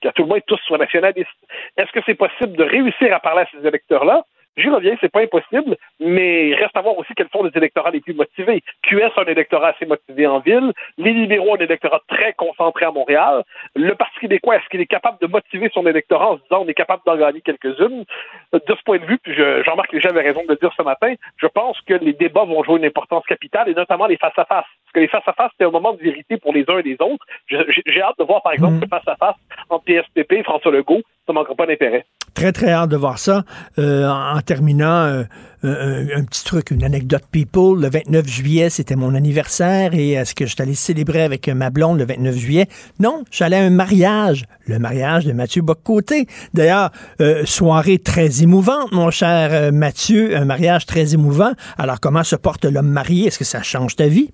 qu'à tout le moins tous soient nationalistes. Est-ce que c'est possible de réussir à parler à ces électeurs-là? J'y reviens, c'est pas impossible, mais il reste à voir aussi quels sont les électorats les plus motivés. QS a un électorat assez motivé en ville, les libéraux ont un électorat très concentré à Montréal. Le Parti québécois, est-ce qu'il est capable de motiver son électorat en se disant on est capable d'en gagner quelques-unes? De ce point de vue, puis je- Jean-Marc Léger avait raison de le dire ce matin, je pense que les débats vont jouer une importance capitale, et notamment les face-à-face. Parce que les face-à-face, c'est un moment de vérité pour les uns et les autres. J'ai hâte de voir, par exemple, le face-à-face entre PSPP et François Legault. Ça manquera pas d'intérêt. Très, très hâte de voir ça. Euh, en terminant, euh, un, un petit truc, une anecdote people. Le 29 juillet, c'était mon anniversaire et est-ce que je célébrer avec ma blonde le 29 juillet? Non, j'allais à un mariage. Le mariage de Mathieu Boccoté. D'ailleurs, euh, soirée très émouvante, mon cher euh, Mathieu. Un mariage très émouvant. Alors, comment se porte l'homme marié? Est-ce que ça change ta vie?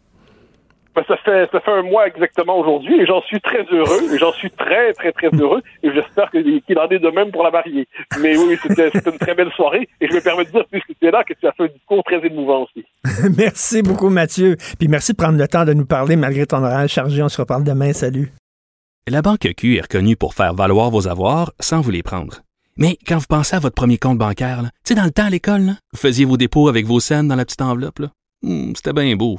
Ben, ça fait ça fait un mois exactement aujourd'hui et j'en suis très heureux et j'en suis très très très heureux et j'espère que- qu'il en est de même pour la mariée. Mais oui, c'était une très belle soirée et je me permets de dire puisque tu es là que tu as fait un discours très émouvant aussi. merci beaucoup, Mathieu. Puis merci de prendre le temps de nous parler malgré ton horaire chargé. On se reparle demain. Salut. La Banque Q est reconnue pour faire valoir vos avoirs sans vous les prendre. Mais quand vous pensez à votre premier compte bancaire, tu sais, dans le temps à l'école, là, vous faisiez vos dépôts avec vos scènes dans la petite enveloppe. Hmm, C'était bien beau.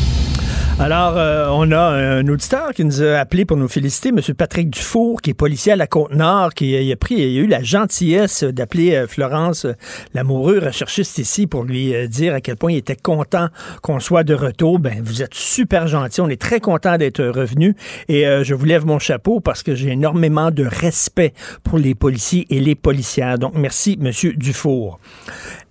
Alors, euh, on a un auditeur qui nous a appelé pour nous féliciter, M. Patrick Dufour, qui est policier à la Côte-Nord, qui a, pris, il a eu la gentillesse d'appeler euh, Florence euh, Lamoureux, recherchiste ici, pour lui dire à quel point il était content qu'on soit de retour. Ben, vous êtes super gentil, on est très content d'être revenu et je vous lève mon chapeau parce que j'ai énormément de respect pour les policiers et les policières. Donc, merci, M. Dufour.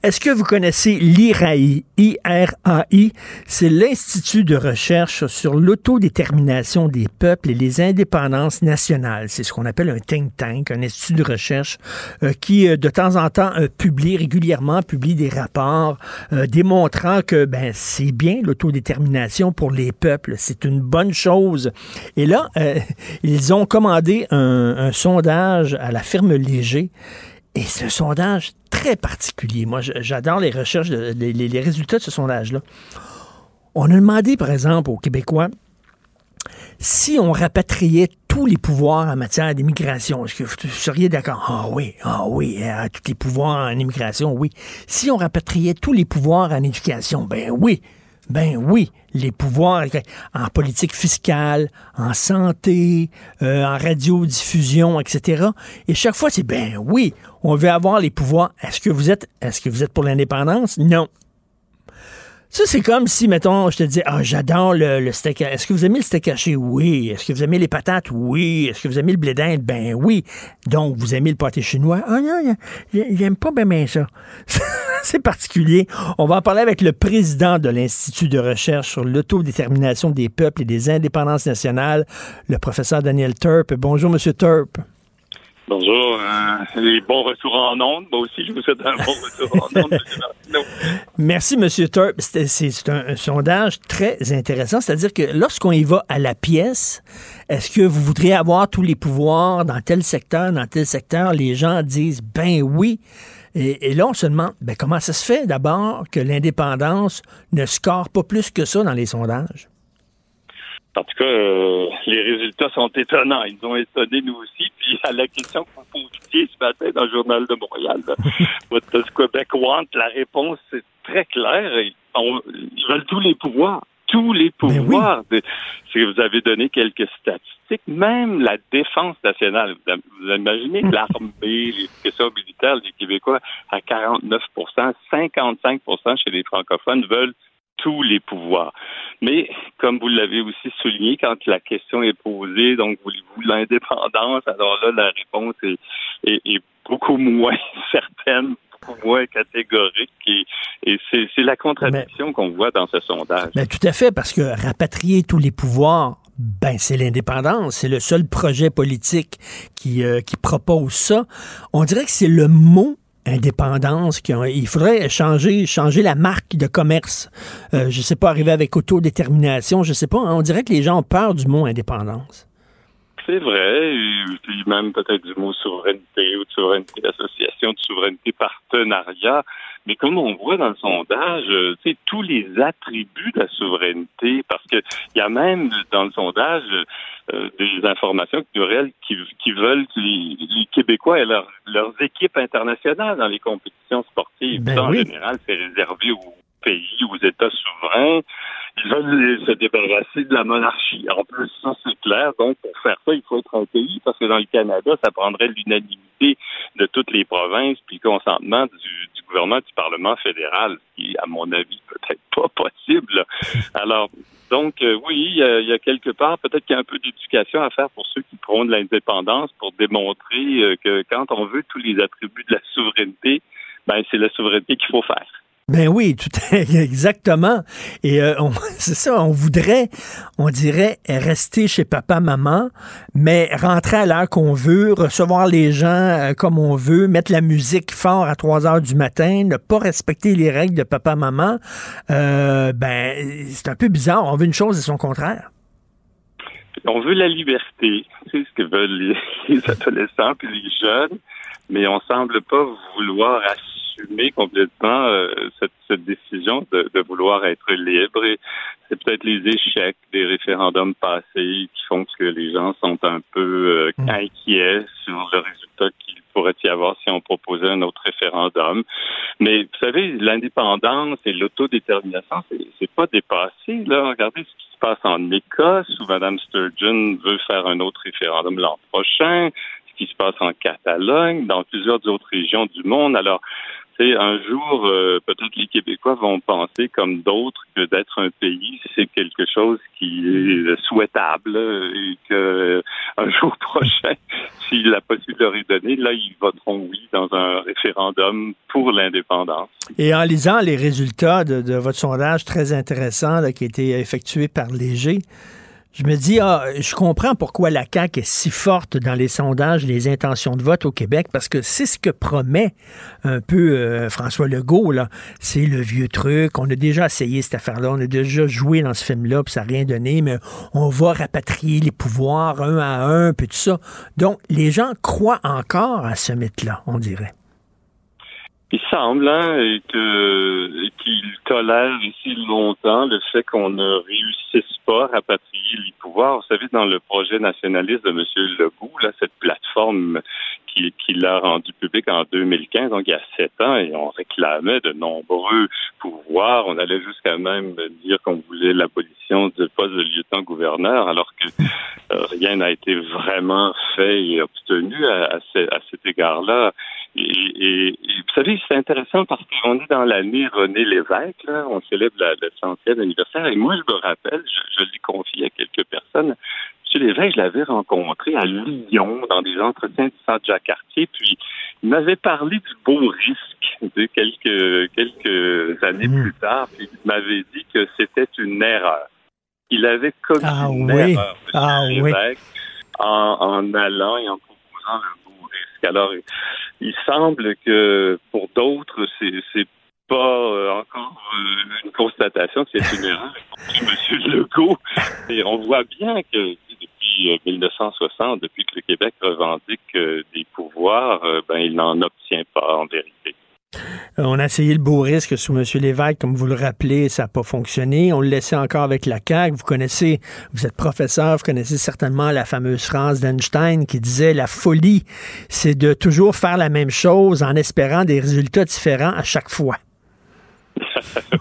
Est-ce que vous connaissez l'IRAI? I-R-A-I, c'est l'Institut de recherche sur l'autodétermination des peuples et les indépendances nationales. C'est ce qu'on appelle un think tank, un institut de recherche euh, qui, euh, de temps en temps, euh, publie régulièrement, publie des rapports démontrant que ben, c'est bien l'autodétermination pour les peuples. C'est une bonne chose. Et là, ils ont commandé un, un sondage à la firme Léger et un sondage très particulier. Moi, j'adore les recherches, les, résultats de ce sondage-là. On a demandé, par exemple, aux Québécois si on rapatriait tous les pouvoirs en matière d'immigration, est-ce que vous seriez d'accord? Ah oui, ah oui, hein, tous les pouvoirs en immigration, oui. Si on rapatriait tous les pouvoirs en éducation, ben oui. Ben oui, les pouvoirs en politique fiscale, en santé, euh, en radiodiffusion, etc. Et chaque fois, c'est ben oui, on veut avoir les pouvoirs. Est-ce que vous êtes, est-ce que vous êtes pour l'indépendance? Non. Ça, c'est comme si, mettons, je te dis, ah, j'adore le, steak. Est-ce que vous aimez le steak haché? Oui. Est-ce que vous aimez les patates? Oui. Est-ce que vous aimez le blé d'Inde? Ben oui. Donc, vous aimez le pâté chinois? Ah non, j'aime pas bien ça. c'est particulier. On va en parler avec le président de l'Institut de recherche sur l'autodétermination des peuples et des indépendances nationales, le professeur Daniel Turp. Bonjour, Monsieur Turp. Bonjour. Euh, les bons retours en ondes. Moi aussi, je vous souhaite un bon retour en ondes, Merci, M. Turp. C'est un, sondage très intéressant. C'est-à-dire que lorsqu'on y va à la pièce, est-ce que vous voudriez avoir tous les pouvoirs dans tel secteur, dans tel secteur? Les gens disent, ben oui. Et, là, on se demande, ben comment ça se fait d'abord que l'indépendance ne score pas plus que ça dans les sondages? En tout cas, euh, les résultats sont étonnants. Ils ont étonné nous aussi. Puis à la question que vous posiez ce matin dans le Journal de Montréal, What does Quebec want? La réponse est très claire. Ils, veulent tous les pouvoirs. Tous les ben pouvoirs. Si vous avez donné quelques statistiques, même la défense nationale. Vous, imaginez l'armée, les questions militaires des Québécois à 49% 55% chez les francophones veulent tous les pouvoirs. Mais, comme vous l'avez aussi souligné, quand la question est posée, donc voulez-vous l'indépendance, alors là, la réponse est, beaucoup moins certaine, beaucoup moins catégorique. Et, c'est la contradiction qu'on voit dans ce sondage. Mais tout à fait, parce que rapatrier tous les pouvoirs, ben, c'est l'indépendance. C'est le seul projet politique qui, euh, qui propose ça. On dirait que c'est le mot indépendance. il faudrait changer, changer la marque de commerce. Euh, je ne sais pas, arriver avec autodétermination, je ne sais pas. Hein. on dirait que les gens ont peur du mot indépendance. C'est vrai, puis même peut-être du mot souveraineté ou de souveraineté d'association, de souveraineté partenariat. Mais comme on voit dans le sondage, euh, tu sais, tous les attributs de la souveraineté, parce que il y a même dans le sondage euh, des informations culturelles qui, qui veulent que les, Québécois aient leurs équipes internationales dans les compétitions sportives. Ben en général, c'est réservé aux pays, aux États souverains. Ils veulent se débarrasser de la monarchie. En plus, ça, c'est clair. Donc, pour faire ça, il faut être un pays, parce que dans le Canada, ça prendrait l'unanimité de toutes les provinces, puis consentement du, gouvernement, du Parlement fédéral, qui, à mon avis, peut-être pas possible. Alors, donc, euh, oui, il y, a, quelque part, peut-être qu'il y a un peu d'éducation à faire pour ceux qui prônent l'indépendance pour démontrer euh, que quand on veut tous les attributs de la souveraineté, ben, c'est la souveraineté qu'il faut faire. Ben oui, tout exactement. Et euh, c'est ça, on voudrait, on dirait rester chez papa, maman, mais rentrer à l'heure qu'on veut, recevoir les gens euh, comme on veut, mettre la musique fort à 3 heures du matin, ne pas respecter les règles de papa, maman. Euh, ben, c'est un peu bizarre. On veut une chose et son contraire. On veut la liberté, c'est ce que veulent les, les adolescents et les jeunes, mais on semble pas vouloir assurer assumer complètement euh, cette, cette, décision de, de, vouloir être libre. Et c'est peut-être les échecs des référendums passés qui font que les gens sont un peu euh, mm. inquiets sur le résultat qu'il pourrait y avoir si on proposait un autre référendum. Mais vous savez, l'indépendance et l'autodétermination, c'est pas dépassé. Là, regardez ce qui se passe en Écosse où Mme Sturgeon veut faire un autre référendum l'an prochain ce qui se passe en Catalogne, dans plusieurs autres régions du monde. Alors, un jour, euh, peut-être les Québécois vont penser comme d'autres que d'être un pays, c'est quelque chose qui est souhaitable et que un jour prochain, si la possibilité leur est donnée, là, ils voteront oui dans un référendum pour l'indépendance. Et en lisant les résultats de, votre sondage très intéressant qui a été effectué par Léger, je me dis, ah, je comprends pourquoi la CAQ est si forte dans les sondages, les intentions de vote au Québec, parce que c'est ce que promet un peu euh, François Legault, là. C'est le vieux truc. On a déjà essayé cette affaire-là. On a déjà joué dans ce film-là, puis ça n'a rien donné, mais on va rapatrier les pouvoirs un à un, puis tout ça. Donc, les gens croient encore à ce mythe-là, on dirait. Il semble hein, qu'il tolère ici longtemps le fait qu'on ne réussisse pas à rapatrier les pouvoirs. Vous savez, dans le projet nationaliste de M. Legault, là, cette plateforme qu'il qui a rendue publique en 2015, donc il y a sept ans, et on réclamait de nombreux pouvoirs. On allait jusqu'à même dire qu'on voulait l'abolition du poste de lieutenant-gouverneur, alors que euh, rien n'a été vraiment fait et obtenu à, à cet égard-là. Et, vous savez, c'est intéressant parce qu'on est dans l'année René Lévesque, là, on célèbre le centième anniversaire, et moi, je me rappelle, je, l'ai confié à quelques personnes, M. Lévesque, je l'avais rencontré à Lyon, dans des entretiens du centre Jacques-Cartier, puis il m'avait parlé du beau risque de quelques, quelques années mmh. plus tard, puis il m'avait dit que c'était une erreur. Il avait commis ah une erreur, M. Ah Lévesque, en, en allant et en proposant le. Alors, il semble que pour d'autres, c'est, pas euh, encore euh, une constatation c'est une erreur. M. Legault, et on voit bien que depuis 1960, euh, depuis que le Québec revendique des pouvoirs, ben, il n'en obtient pas en vérité. Euh, on a essayé le beau risque sous M. Lévesque, comme vous le rappelez, ça n'a pas fonctionné. On le laissait encore avec la CAQ. Vous connaissez, vous êtes professeur, vous connaissez certainement la fameuse phrase d'Einstein qui disait la folie, c'est de toujours faire la même chose en espérant des résultats différents à chaque fois.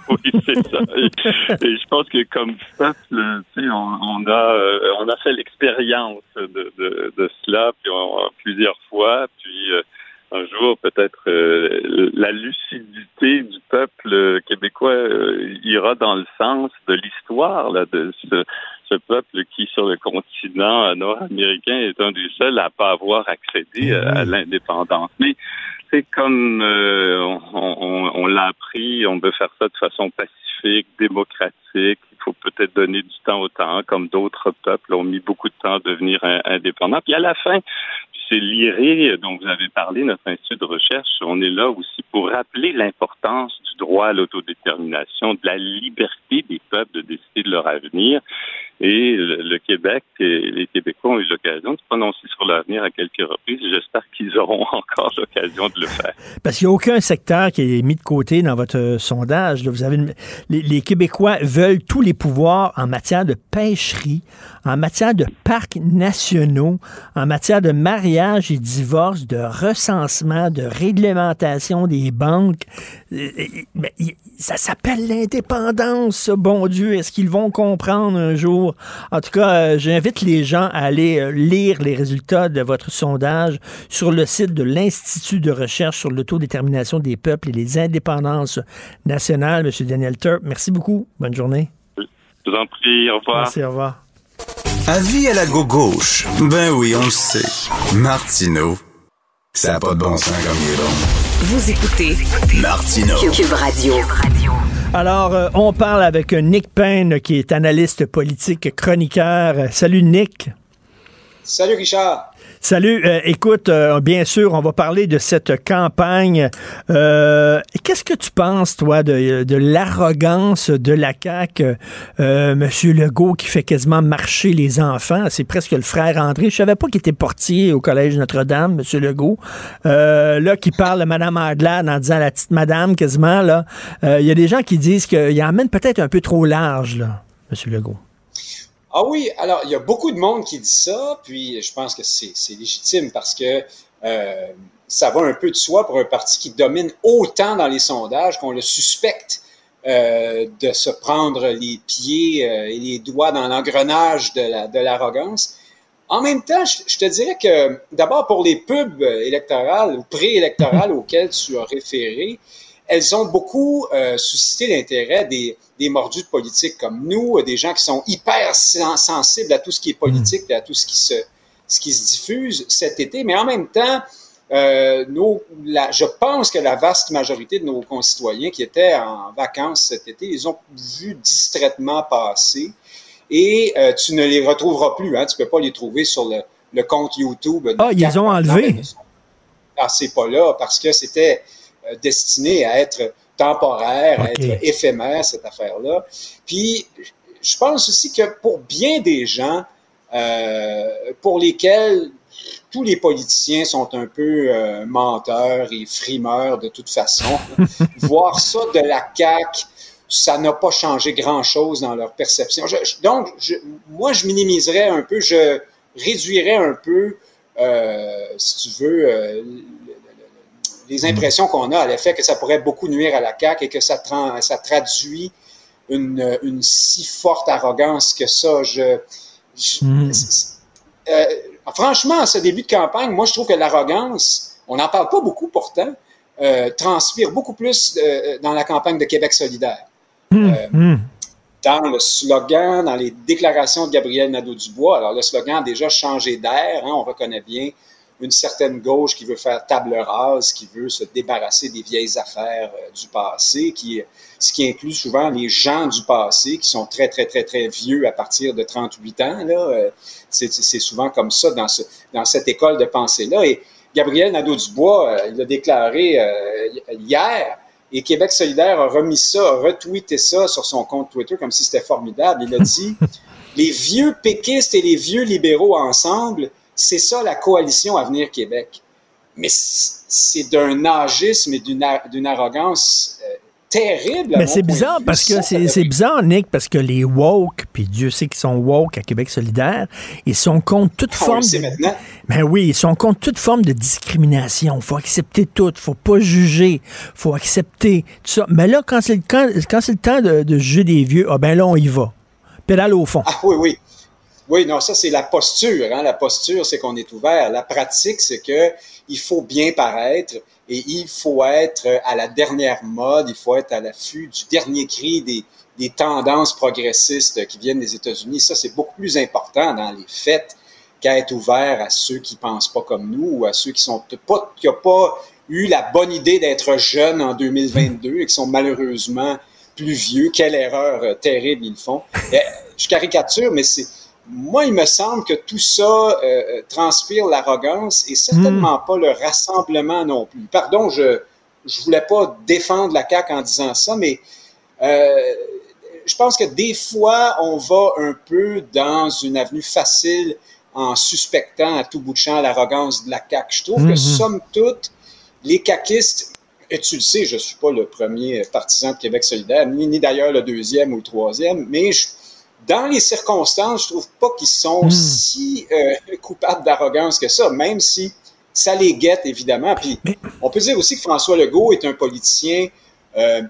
oui, c'est ça. Et, je pense que comme peuple, on, a euh, on a fait l'expérience de, cela plusieurs fois, puis euh, un jour, peut-être euh, la lucidité du peuple québécois euh, ira dans le sens de l'histoire de ce, ce, peuple qui, sur le continent nord-américain, est un des seuls à pas avoir accédé à l'indépendance. Mais c'est comme euh, on, on l'a appris, on veut faire ça de façon pacifique, démocratique. Il faut peut-être donner du temps au temps, comme d'autres peuples ont mis beaucoup de temps à devenir indépendants. Puis à la fin, c'est l'IRE dont vous avez parlé, notre institut de recherche. On est là aussi pour rappeler l'importance du droit à l'autodétermination, de la liberté des peuples de décider de leur avenir. Et le, Québec et les Québécois ont eu l'occasion de se prononcer sur l'avenir à quelques reprises. J'espère qu'ils auront encore l'occasion de le faire. Parce qu'il n'y a aucun secteur qui est mis de côté dans votre sondage. Vous avez les Québécois veulent tous les pouvoirs en matière de pêcherie, en matière de parcs nationaux, en matière de mariage et divorce, de recensement, de réglementation des banques. Euh, euh, ça s'appelle l'indépendance, bon Dieu. Est-ce qu'ils vont comprendre un jour? En tout cas, euh, j'invite les gens à aller lire les résultats de votre sondage sur le site de l'Institut de recherche sur l'autodétermination des peuples et les indépendances nationales. Monsieur Daniel Turp, merci beaucoup. Bonne journée. Je vous en prie. Au revoir. Merci, au revoir. Avis à la gauche. Ben oui, on le sait. Martineau, ça n'a pas de bon sens comme il est bon. Vous écoutez Martino. Cube Radio. Alors, euh, on parle avec Nick Payne, qui est analyste politique, chroniqueur. Salut Nick. Salut Richard. Salut. Euh, écoute, euh, bien sûr, on va parler de cette campagne. Euh, Qu'est-ce que tu penses, toi, de, l'arrogance de la CAQ, Monsieur Legault, qui fait quasiment marcher les enfants? C'est presque le frère André. Je savais pas qu'il était portier au Collège Notre-Dame, Monsieur Legault. Là, qui parle de Mme Adlard en disant la petite madame, quasiment, là. Il y a des gens qui disent qu'il emmène peut-être un peu trop large, là, Monsieur Legault. Ah oui, alors il y a beaucoup de monde qui dit ça, puis je pense que c'est légitime parce que euh, ça va un peu de soi pour un parti qui domine autant dans les sondages qu'on le suspecte euh, de se prendre les pieds euh, et les doigts dans l'engrenage de l'arrogance. en même temps, je, je te dirais que d'abord pour les pubs électorales ou préélectorales auxquelles tu as référé, elles ont beaucoup euh, suscité l'intérêt des, des mordus de politique comme nous, des gens qui sont hyper sensibles à tout ce qui est politique, et à tout ce qui se, ce qui se diffuse cet été. Mais en même temps, euh, nos, la, je pense que la vaste majorité de nos concitoyens qui étaient en vacances cet été, ils ont vu distraitement passer et euh, tu ne les retrouveras plus. Hein, tu peux pas les trouver sur le, le compte YouTube. Ah, ils ont enlevés. Ah, c'est pas là parce que c'était euh, destiné à être temporaire, à être éphémère, cette affaire-là. Puis, je pense aussi que pour bien des gens, euh, pour lesquels tous les politiciens sont un peu euh, menteurs et frimeurs de toute façon, voir ça de la CAQ, ça n'a pas changé grand-chose dans leur perception. donc, je, moi, je minimiserais un peu, je réduirais un peu, euh, si tu veux, les impressions qu'on a à l'effet que ça pourrait beaucoup nuire à la CAQ et que ça, ça traduit une, une, si forte arrogance que ça. Je, Hmm. euh, franchement, à ce début de campagne, moi, je trouve que l'arrogance, on n'en parle pas beaucoup pourtant, euh, transpire beaucoup plus euh, dans la campagne de Québec solidaire. Hmm. Hmm. Dans le slogan, dans les déclarations de Gabriel Nadeau-Dubois, alors le slogan a déjà changé d'air, hein, on reconnaît bien une certaine gauche qui veut faire table rase, qui veut se débarrasser des vieilles affaires euh, du passé, qui, ce qui inclut souvent les gens du passé qui sont très, très, très, très vieux à partir de 38 ans. Là. Euh, c'est, c'est souvent comme ça dans, ce, dans cette école de pensée-là. Et Gabriel Nadeau-Dubois, euh, il l'a déclaré hier, et Québec solidaire a remis ça, a retweeté ça sur son compte Twitter comme si c'était formidable. Il a dit, les vieux péquistes et les vieux libéraux ensemble, c'est ça la coalition Avenir Québec. Mais c'est d'un agisme et d'une arrogance euh, terrible. Mais c'est bizarre parce que c'est bizarre, Nick, parce que les woke, puis Dieu sait qu'ils sont woke à Québec solidaire, ils sont contre toute On forme. le de... maintenant. Ben oui, ils sont contre toute forme de discrimination. Il faut accepter tout. faut pas juger. faut accepter tout ça. Mais là, quand c'est le, quand, quand c'est le temps de, de juger des vieux, ah ben là, on y va. Pédale au fond. Ah oui, oui. Oui, non, ça c'est la posture. Hein? La posture, c'est qu'on est ouvert. La pratique, c'est que il faut bien paraître et il faut être à la dernière mode. Il faut être à l'affût du dernier cri des, tendances progressistes qui viennent des États-Unis. Ça, c'est beaucoup plus important dans les faits qu'à être ouvert à ceux qui pensent pas comme nous ou à ceux qui sont pas, qui n'ont pas eu la bonne idée d'être jeunes en 2022 et qui sont malheureusement plus vieux. Quelle erreur terrible ils font. Je caricature, mais c'est moi, il me semble que tout ça euh, transpire l'arrogance et certainement Hmm. pas le rassemblement non plus. Pardon, je je voulais pas défendre la CAQ en disant ça, mais euh, je pense que des fois, on va un peu dans une avenue facile en suspectant à tout bout de champ l'arrogance de la CAQ. Je trouve que, somme toute, les caquistes, et tu le sais, je suis pas le premier partisan de Québec solidaire, ni, ni d'ailleurs le deuxième ou le troisième, mais je, dans les circonstances, je trouve pas qu'ils sont Hmm. si euh, coupables d'arrogance que ça, même si ça les guette, évidemment. Puis on peut dire aussi que François Legault est un politicien, euh,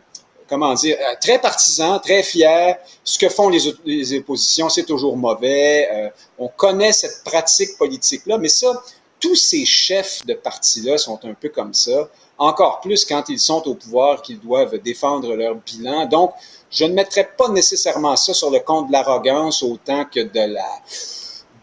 comment dire, euh, très partisan, très fier. Ce que font les, op- les oppositions, c'est toujours mauvais. Euh, on connaît cette pratique politique-là, mais ça, tous ces chefs de parti-là sont un peu comme ça. Encore plus quand ils sont au pouvoir, qu'ils doivent défendre leur bilan. Donc, je ne mettrais pas nécessairement ça sur le compte de l'arrogance autant que de la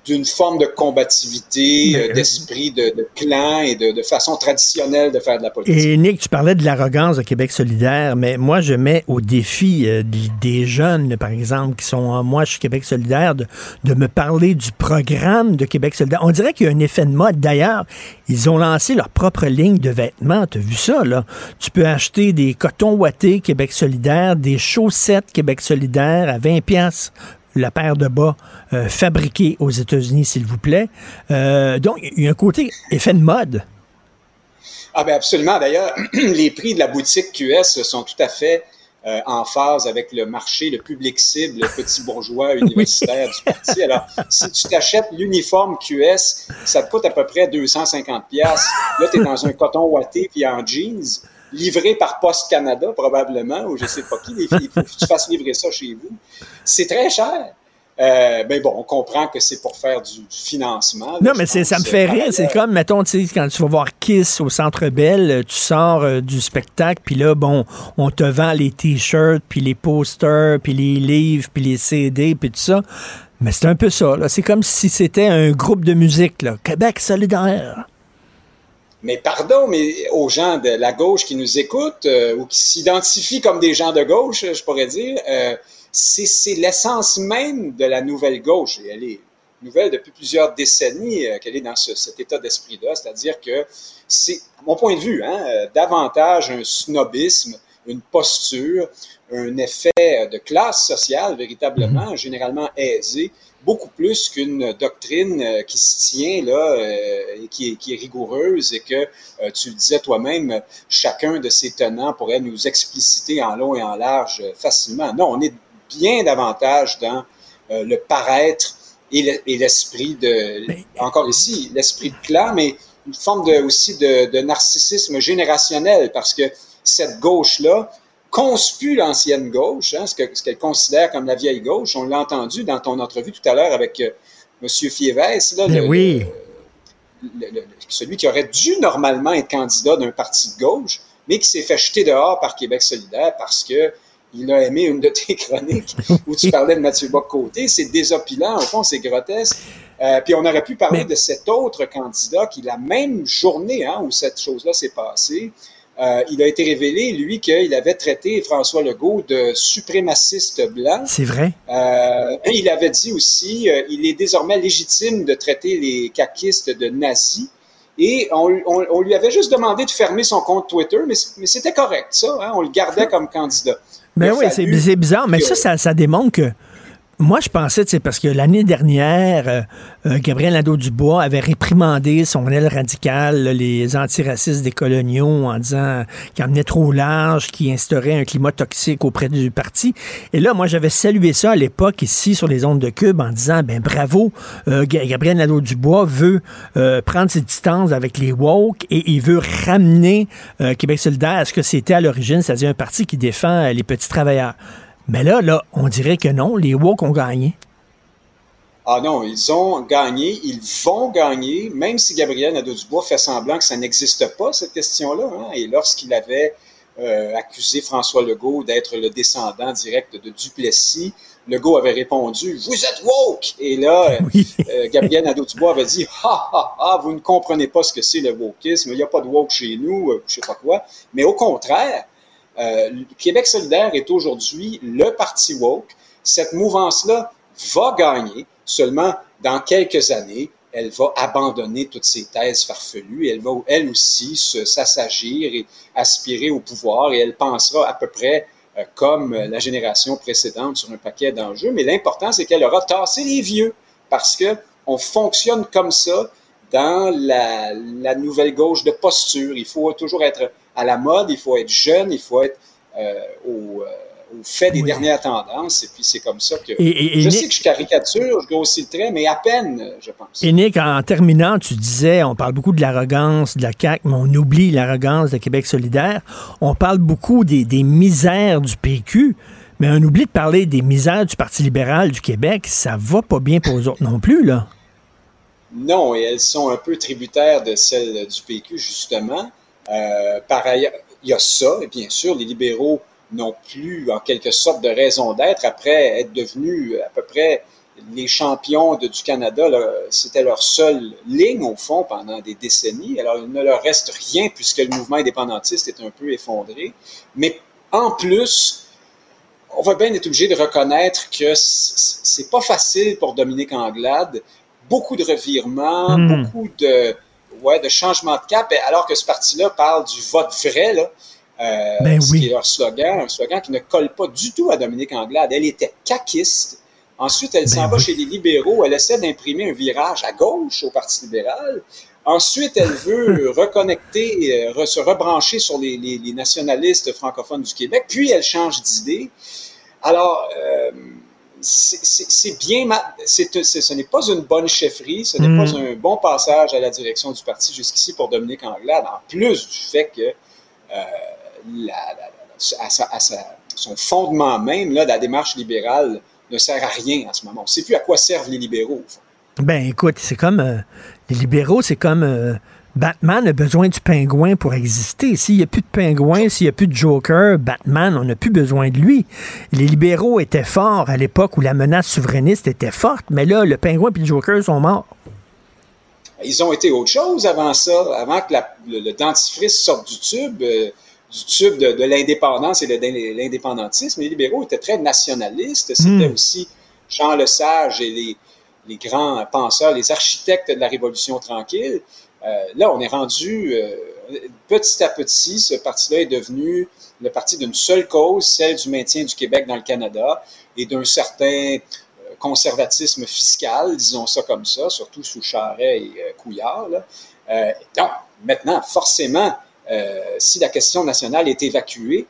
d'une forme de combativité, euh, d'esprit de, de, clan et de, de, façon traditionnelle de faire de la politique. Et Nick, tu parlais de l'arrogance de Québec solidaire, mais moi, je mets au défi euh, des jeunes, par exemple, qui sont en moi, je suis Québec solidaire, de, de me parler du programme de Québec solidaire. On dirait qu'il y a un effet de mode. D'ailleurs, ils ont lancé leur propre ligne de vêtements. Tu as vu ça, là? Tu peux acheter des cotons ouatés Québec solidaire, des chaussettes Québec solidaire à 20 pièces la paire de bas euh, fabriquée aux États-Unis, s'il vous plaît. Euh, donc, il y a un côté effet de mode. Ah ben absolument. D'ailleurs, les prix de la boutique QS sont tout à fait euh, en phase avec le marché, le public cible, le petit bourgeois universitaire du parti. Alors, si tu t'achètes l'uniforme QS, ça te coûte à peu près 250 pièces. Là, tu es dans un coton ouaté puis en jeans livré par Poste Canada, probablement, ou je sais pas qui. Il faut que tu fasses livrer ça chez vous. C'est très cher. Euh, ben bon, on comprend que c'est pour faire du, financement. non, mais ça me fait rire. C'est comme, mettons, quand tu vas voir Kiss au Centre Bell, tu sors euh, du spectacle, puis là, bon, on te vend les T-shirts, puis les posters, puis les livres, puis les CD, puis tout ça. Mais c'est un peu ça. C'est comme si c'était un groupe de musique, là. Québec solidaire. Mais pardon, mais aux gens de la gauche qui nous écoutent euh, ou qui s'identifient comme des gens de gauche, je pourrais dire, euh, c'est l'essence même de la nouvelle gauche. Et elle est nouvelle depuis plusieurs décennies euh, qu'elle est dans ce, cet état d'esprit-là, c'est-à-dire que c'est, à mon point de vue, hein, davantage un snobisme, une posture, un effet de classe sociale véritablement, mm-hmm. généralement aisé, beaucoup plus qu'une doctrine euh, qui se tient là euh, et qui est, qui est, rigoureuse et que euh, tu le disais toi-même, chacun de ces tenants pourrait nous expliciter en long et en large facilement. Non, on est bien davantage dans le paraître et l'esprit de, encore ici, l'esprit de clan, mais une forme de, aussi de, de narcissisme générationnel parce que cette gauche-là, conspue l'ancienne gauche, hein, ce qu'elle considère comme la vieille gauche. On l'a entendu dans ton entrevue tout à l'heure avec euh, M. Fievès, là, ben oui. celui qui aurait dû normalement être candidat d'un parti de gauche, mais qui s'est fait jeter dehors par Québec solidaire parce que il a aimé une de tes chroniques où tu parlais de Mathieu Bock-Côté. C'est désopilant, au fond, c'est grotesque. Euh, puis on aurait pu parler de cet autre candidat qui, la même journée hein, où cette chose-là s'est passée, euh, il a été révélé, lui, qu'il avait traité François Legault de suprémaciste blanc. C'est vrai. Euh, il avait dit aussi, euh, il est désormais légitime de traiter les caquistes de nazis. Et on, on, lui avait juste demandé de fermer son compte Twitter, mais, mais c'était correct, ça. Hein? On le gardait comme candidat. Mais ben oui, c'est bizarre. Mais ça, ça, ça démontre que moi, je pensais, c'est parce que l'année dernière, euh, euh, Gabriel Nadeau-Dubois avait réprimandé son aile radicale, les antiracistes des coloniaux, en disant qu'il emmenait trop large, qu'il instaurait un climat toxique auprès du parti. Et là, moi, j'avais salué ça à l'époque ici sur les ondes de Cube en disant, ben bravo, euh, Gabriel Nadeau-Dubois veut prendre ses distances avec les woke et il veut ramener Québec solidaire à ce que c'était à l'origine, c'est-à-dire un parti qui défend les petits travailleurs. Mais là, là, on dirait que non, les Woke ont gagné. Ah non, ils ont gagné, ils vont gagner, même si Gabriel Nadeau-Dubois fait semblant que ça n'existe pas, cette question-là. Hein. Et lorsqu'il avait euh, accusé François Legault d'être le descendant direct de Duplessis, Legault avait répondu « Vous êtes woke! » Et là, euh, Gabriel Nadeau-Dubois avait dit « Ha, ha, ha, vous ne comprenez pas ce que c'est le wokisme, il n'y a pas de woke chez nous, euh, je sais pas quoi. » Mais au contraire, euh, Québec solidaire est aujourd'hui le parti woke. Cette mouvance-là va gagner, seulement dans quelques années, elle va abandonner toutes ces thèses farfelues elle va, elle aussi, s'assagir et aspirer au pouvoir et elle pensera à peu près euh, comme la génération précédente sur un paquet d'enjeux. Mais l'important, c'est qu'elle aura tassé les vieux parce que on fonctionne comme ça dans la, la nouvelle gauche de posture. Il faut toujours être à la mode, il faut être jeune, il faut être euh, au, euh, au, fait des dernières tendances. Et puis c'est comme ça que. je sais que je caricature, je grossis le trait, mais à peine, je pense. Et Nick, en terminant, tu disais, on parle beaucoup de l'arrogance de la CAQ, mais on oublie l'arrogance de Québec solidaire. On parle beaucoup des, des misères du PQ. Mais on oublie de parler des misères du Parti libéral du Québec. Ça va pas bien pour eux autres non plus, là. Non, et elles sont un peu tributaires de celles du PQ, justement. Euh, par ailleurs, il y a ça, et bien sûr, les libéraux n'ont plus, en quelque sorte, de raison d'être après être devenus à peu près les champions de, du Canada, c'était leur seule ligne, au fond, pendant des décennies. Alors, il ne leur reste rien puisque le mouvement indépendantiste est un peu effondré. Mais en plus, on va bien être obligé de reconnaître que c'est pas facile pour Dominique Anglade. Beaucoup de revirements, Hmm. beaucoup de, ouais, de changements de cap, alors que ce parti-là parle du vote vrai, là, euh, Ben ce oui. qui est leur slogan, un slogan qui ne colle pas du tout à Dominique Anglade. Elle était caquiste. Ensuite, elle s'en va chez les libéraux. Elle essaie d'imprimer un virage à gauche au Parti libéral. Ensuite, elle veut reconnecter, euh, re- se rebrancher sur les, les- les nationalistes francophones du Québec. Puis, elle change d'idée. Alors, euh, c'est- bien, ce n'est pas une bonne chefferie, ce n'est pas un bon passage à la direction du parti jusqu'ici pour Dominique Anglade, en plus du fait que euh, la- la- la- à, sa- à sa- son fondement même là, de la démarche libérale ne sert à rien en ce moment. On ne sait plus à quoi servent les libéraux. Ben écoute, c'est comme euh, les libéraux, c'est comme euh, Batman a besoin du pingouin pour exister. S'il n'y a plus de pingouin, s'il n'y a plus de Joker, Batman, on n'a plus besoin de lui. Les libéraux étaient forts à l'époque où la menace souverainiste était forte, mais là, le pingouin et le Joker sont morts. Ils ont été autre chose avant ça, avant que la- le, le dentifrice sorte du tube, euh, du tube de, de l'indépendance et de l'indépendantisme. Les libéraux étaient très nationalistes. C'était Hmm. aussi Jean Lesage et les, les grands penseurs, les architectes de la Révolution tranquille. Euh, là, on est rendu, euh, petit à petit, ce parti-là est devenu le parti d'une seule cause, celle du maintien du Québec dans le Canada et d'un certain euh, conservatisme fiscal, disons ça comme ça, surtout sous Charret et Couillard. donc, maintenant, forcément, si la question nationale est évacuée,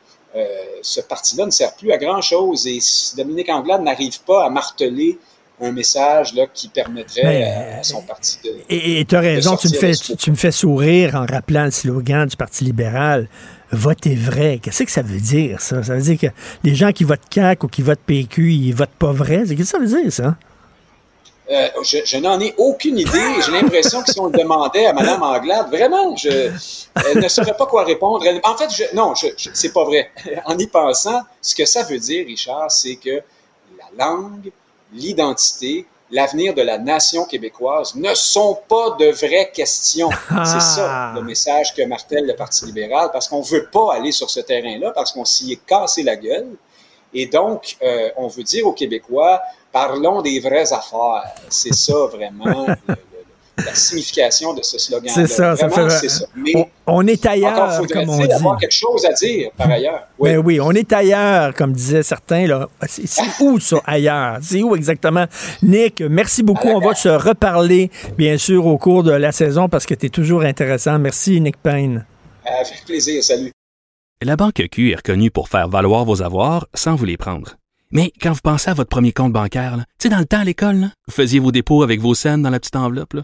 ce parti-là ne sert plus à grand-chose. Et Dominique Anglade n'arrive pas à marteler un message là, qui permettrait Mais, euh, à son parti de... Et tu as raison, tu me, fais, tu, tu me fais sourire en rappelant le slogan du Parti libéral. Votez vrai. Qu'est-ce que ça veut dire, ça? Ça veut dire que les gens qui votent CAC ou qui votent PQ, ils votent pas vrai? Qu'est-ce que ça veut dire, ça? Euh, je, je n'en ai aucune idée. J'ai l'impression que si on le demandait à Mme Anglade, vraiment, je, elle ne saurait pas quoi répondre. Elle- en fait, je, non, je, je- c'est pas vrai. En y pensant, ce que ça veut dire, Richard, c'est que la langue, l'identité, l'avenir de la nation québécoise ne sont pas de vraies questions. C'est ça le message que martèle le Parti libéral, parce qu'on veut pas aller sur ce terrain-là, parce qu'on s'y est cassé la gueule. Et donc, euh, on veut dire aux Québécois, parlons des vraies affaires. C'est ça vraiment la signification de ce slogan. C'est ça, ça Vraiment, fait- c'est ça. Mais On, on est ailleurs, comme on dit. avoir quelque chose à dire par ailleurs. Oui. Ben oui, on est ailleurs, comme disaient certains. là. C'est où ça, ailleurs? C'est où exactement? Nick, merci beaucoup. On va se reparler, bien sûr, au cours de la saison parce que tu es toujours intéressant. Merci, Nick Payne. Avec plaisir, salut. La Banque Q est reconnue pour faire valoir vos avoirs sans vous les prendre. Mais quand vous pensez à votre premier compte bancaire, là, tu sais, dans le temps à l'école, là, vous faisiez vos dépôts avec vos scènes dans la petite enveloppe. là.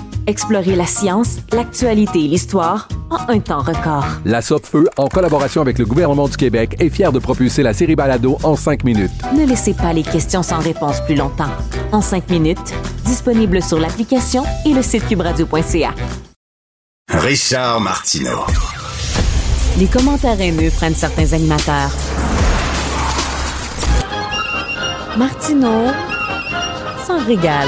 Explorez la science, l'actualité et l'histoire en un temps record. La Feu, en collaboration avec le gouvernement du Québec, est fière de propulser la série Balado en cinq minutes. Ne laissez pas les questions sans réponse plus longtemps. En cinq minutes, disponible sur l'application et le site cubradio.ca. Richard Martineau. Les commentaires haineux prennent certains animateurs. Martineau s'en régale.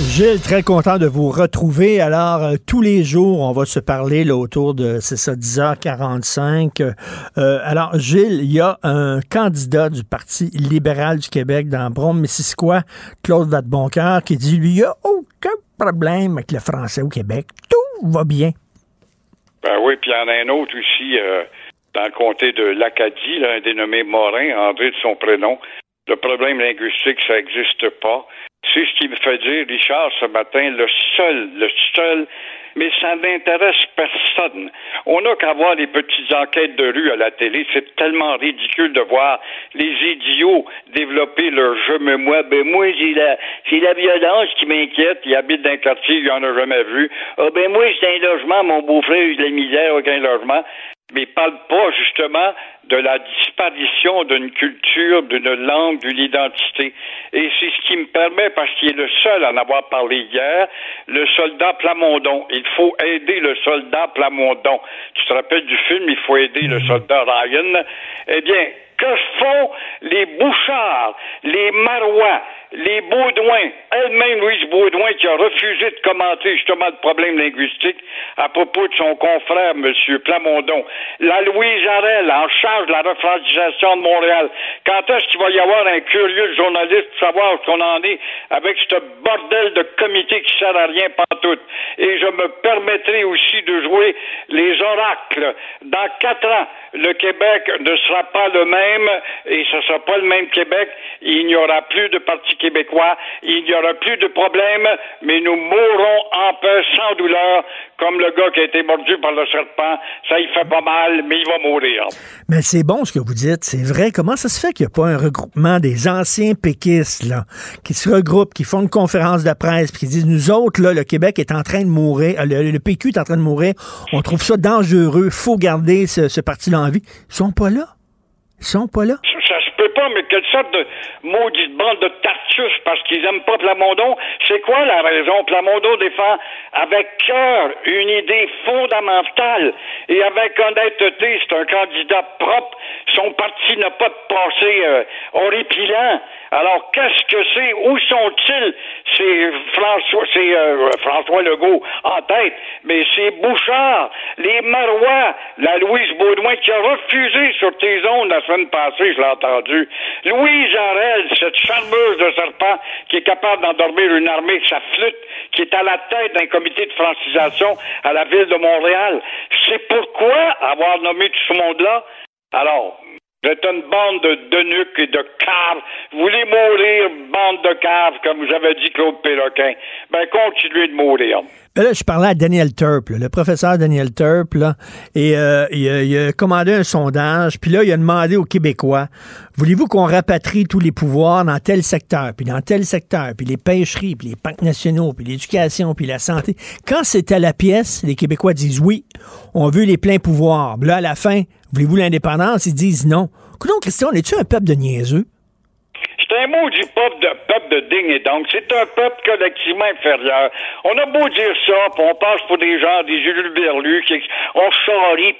Gilles, très content de vous retrouver. Alors, euh, tous les jours, on va se parler là, autour de, c'est ça, 10h45. Euh, alors, Gilles, il y a un candidat du Parti libéral du Québec dans Brome-Missisquoi, Claude Vadeboncoeur, qui dit, lui, il n'y a aucun problème avec le français au Québec. Tout va bien. Ben oui, puis il y en a un autre aussi euh, dans le comté de l'Acadie, un dénommé Morin, André de son prénom. Le problème linguistique, ça n'existe pas. C'est ce qui me fait dire, Richard, ce matin, le seul, le seul, mais ça n'intéresse personne. On n'a qu'à voir les petites enquêtes de rue à la télé. C'est tellement ridicule de voir les idiots développer leur je me moi. Ben moi, j'ai la, c'est la violence qui m'inquiète. Il habite dans un quartier, il en a jamais vu. Ah ben moi, c'est un logement, mon beau-frère, il a de la misère, aucun logement mais parle pas justement de la disparition d'une culture, d'une langue, d'une identité. Et c'est ce qui me permet, parce qu'il est le seul à en avoir parlé hier, le soldat Plamondon. Il faut aider le soldat Plamondon. Tu te rappelles du film Il faut aider le soldat Ryan? Eh bien, que font les Bouchards, les Marois, les Baudouins, elle-même Louise Baudouin qui a refusé de commenter justement le problème linguistique à propos de son confrère, M. Plamondon, la Louise Arel en charge de la refrancisation de Montréal. Quand est-ce qu'il va y avoir un curieux journaliste pour savoir où qu'on en est avec ce bordel de comité qui sert à rien pantoute? Et je me permettrai aussi de jouer les oracles. Dans quatre ans, le Québec ne sera pas le même et ce ne sera pas le même Québec. Il n'y aura plus de parti québécois. Il n'y aura plus de problème, mais nous mourrons en paix sans douleur, comme le gars qui a été mordu par le serpent. Ça, il fait pas mal, mais il va mourir. Mais c'est bon ce que vous dites, c'est vrai. Comment ça se fait qu'il n'y a pas un regroupement des anciens péquistes là, qui se regroupent, qui font une conférence de presse, puis qui disent nous autres là, le Québec est en train de mourir, euh, le, PQ est en train de mourir, on trouve ça dangereux, faut garder ce, ce parti-là en vie. Ils sont pas là. Ils sont pas là. Quelle sorte de maudite bande de tartus parce qu'ils aiment pas Plamondon. C'est quoi la raison? Plamondon défend avec cœur une idée fondamentale et avec honnêteté. C'est un candidat propre. Son parti n'a pas de passé euh, horripilant. Alors, qu'est-ce que c'est? Où sont-ils? C'est François, c'est euh, François Legault en tête, mais c'est Bouchard, les Marois, la Louise Baudouin qui a refusé sur tes ondes la semaine passée, je l'ai entendu. Louise Arel, cette charmeuse de serpent qui est capable d'endormir une armée sa flûte, qui est à la tête d'un comité de francisation à la ville de Montréal. C'est pourquoi avoir nommé tout ce monde-là? Alors, vous êtes une bande de denuques et de caves. Vous voulez mourir, bande de caves, comme vous avez dit Claude Péloquin. Ben, continuez de mourir. Ben là, je parlais à Daniel Turp, le professeur Daniel Turp, là, et euh, il, a, commandé un sondage, puis là, il a demandé aux Québécois, voulez-vous qu'on rapatrie tous les pouvoirs dans tel secteur, puis dans tel secteur, puis les pêcheries, puis les parcs nationaux, puis l'éducation, puis la santé? Quand c'est à la pièce, les Québécois disent oui, on veut les pleins pouvoirs. Là, à la fin, voulez-vous l'indépendance? Ils disent non. Écoutons, Christian, on est-tu un peuple de niaiseux? C'est un mot du peuple de, peuple de digne et donc. C'est un peuple collectivement inférieur. On a beau dire ça, puis on passe pour des gens, des berlus, qui on charrie,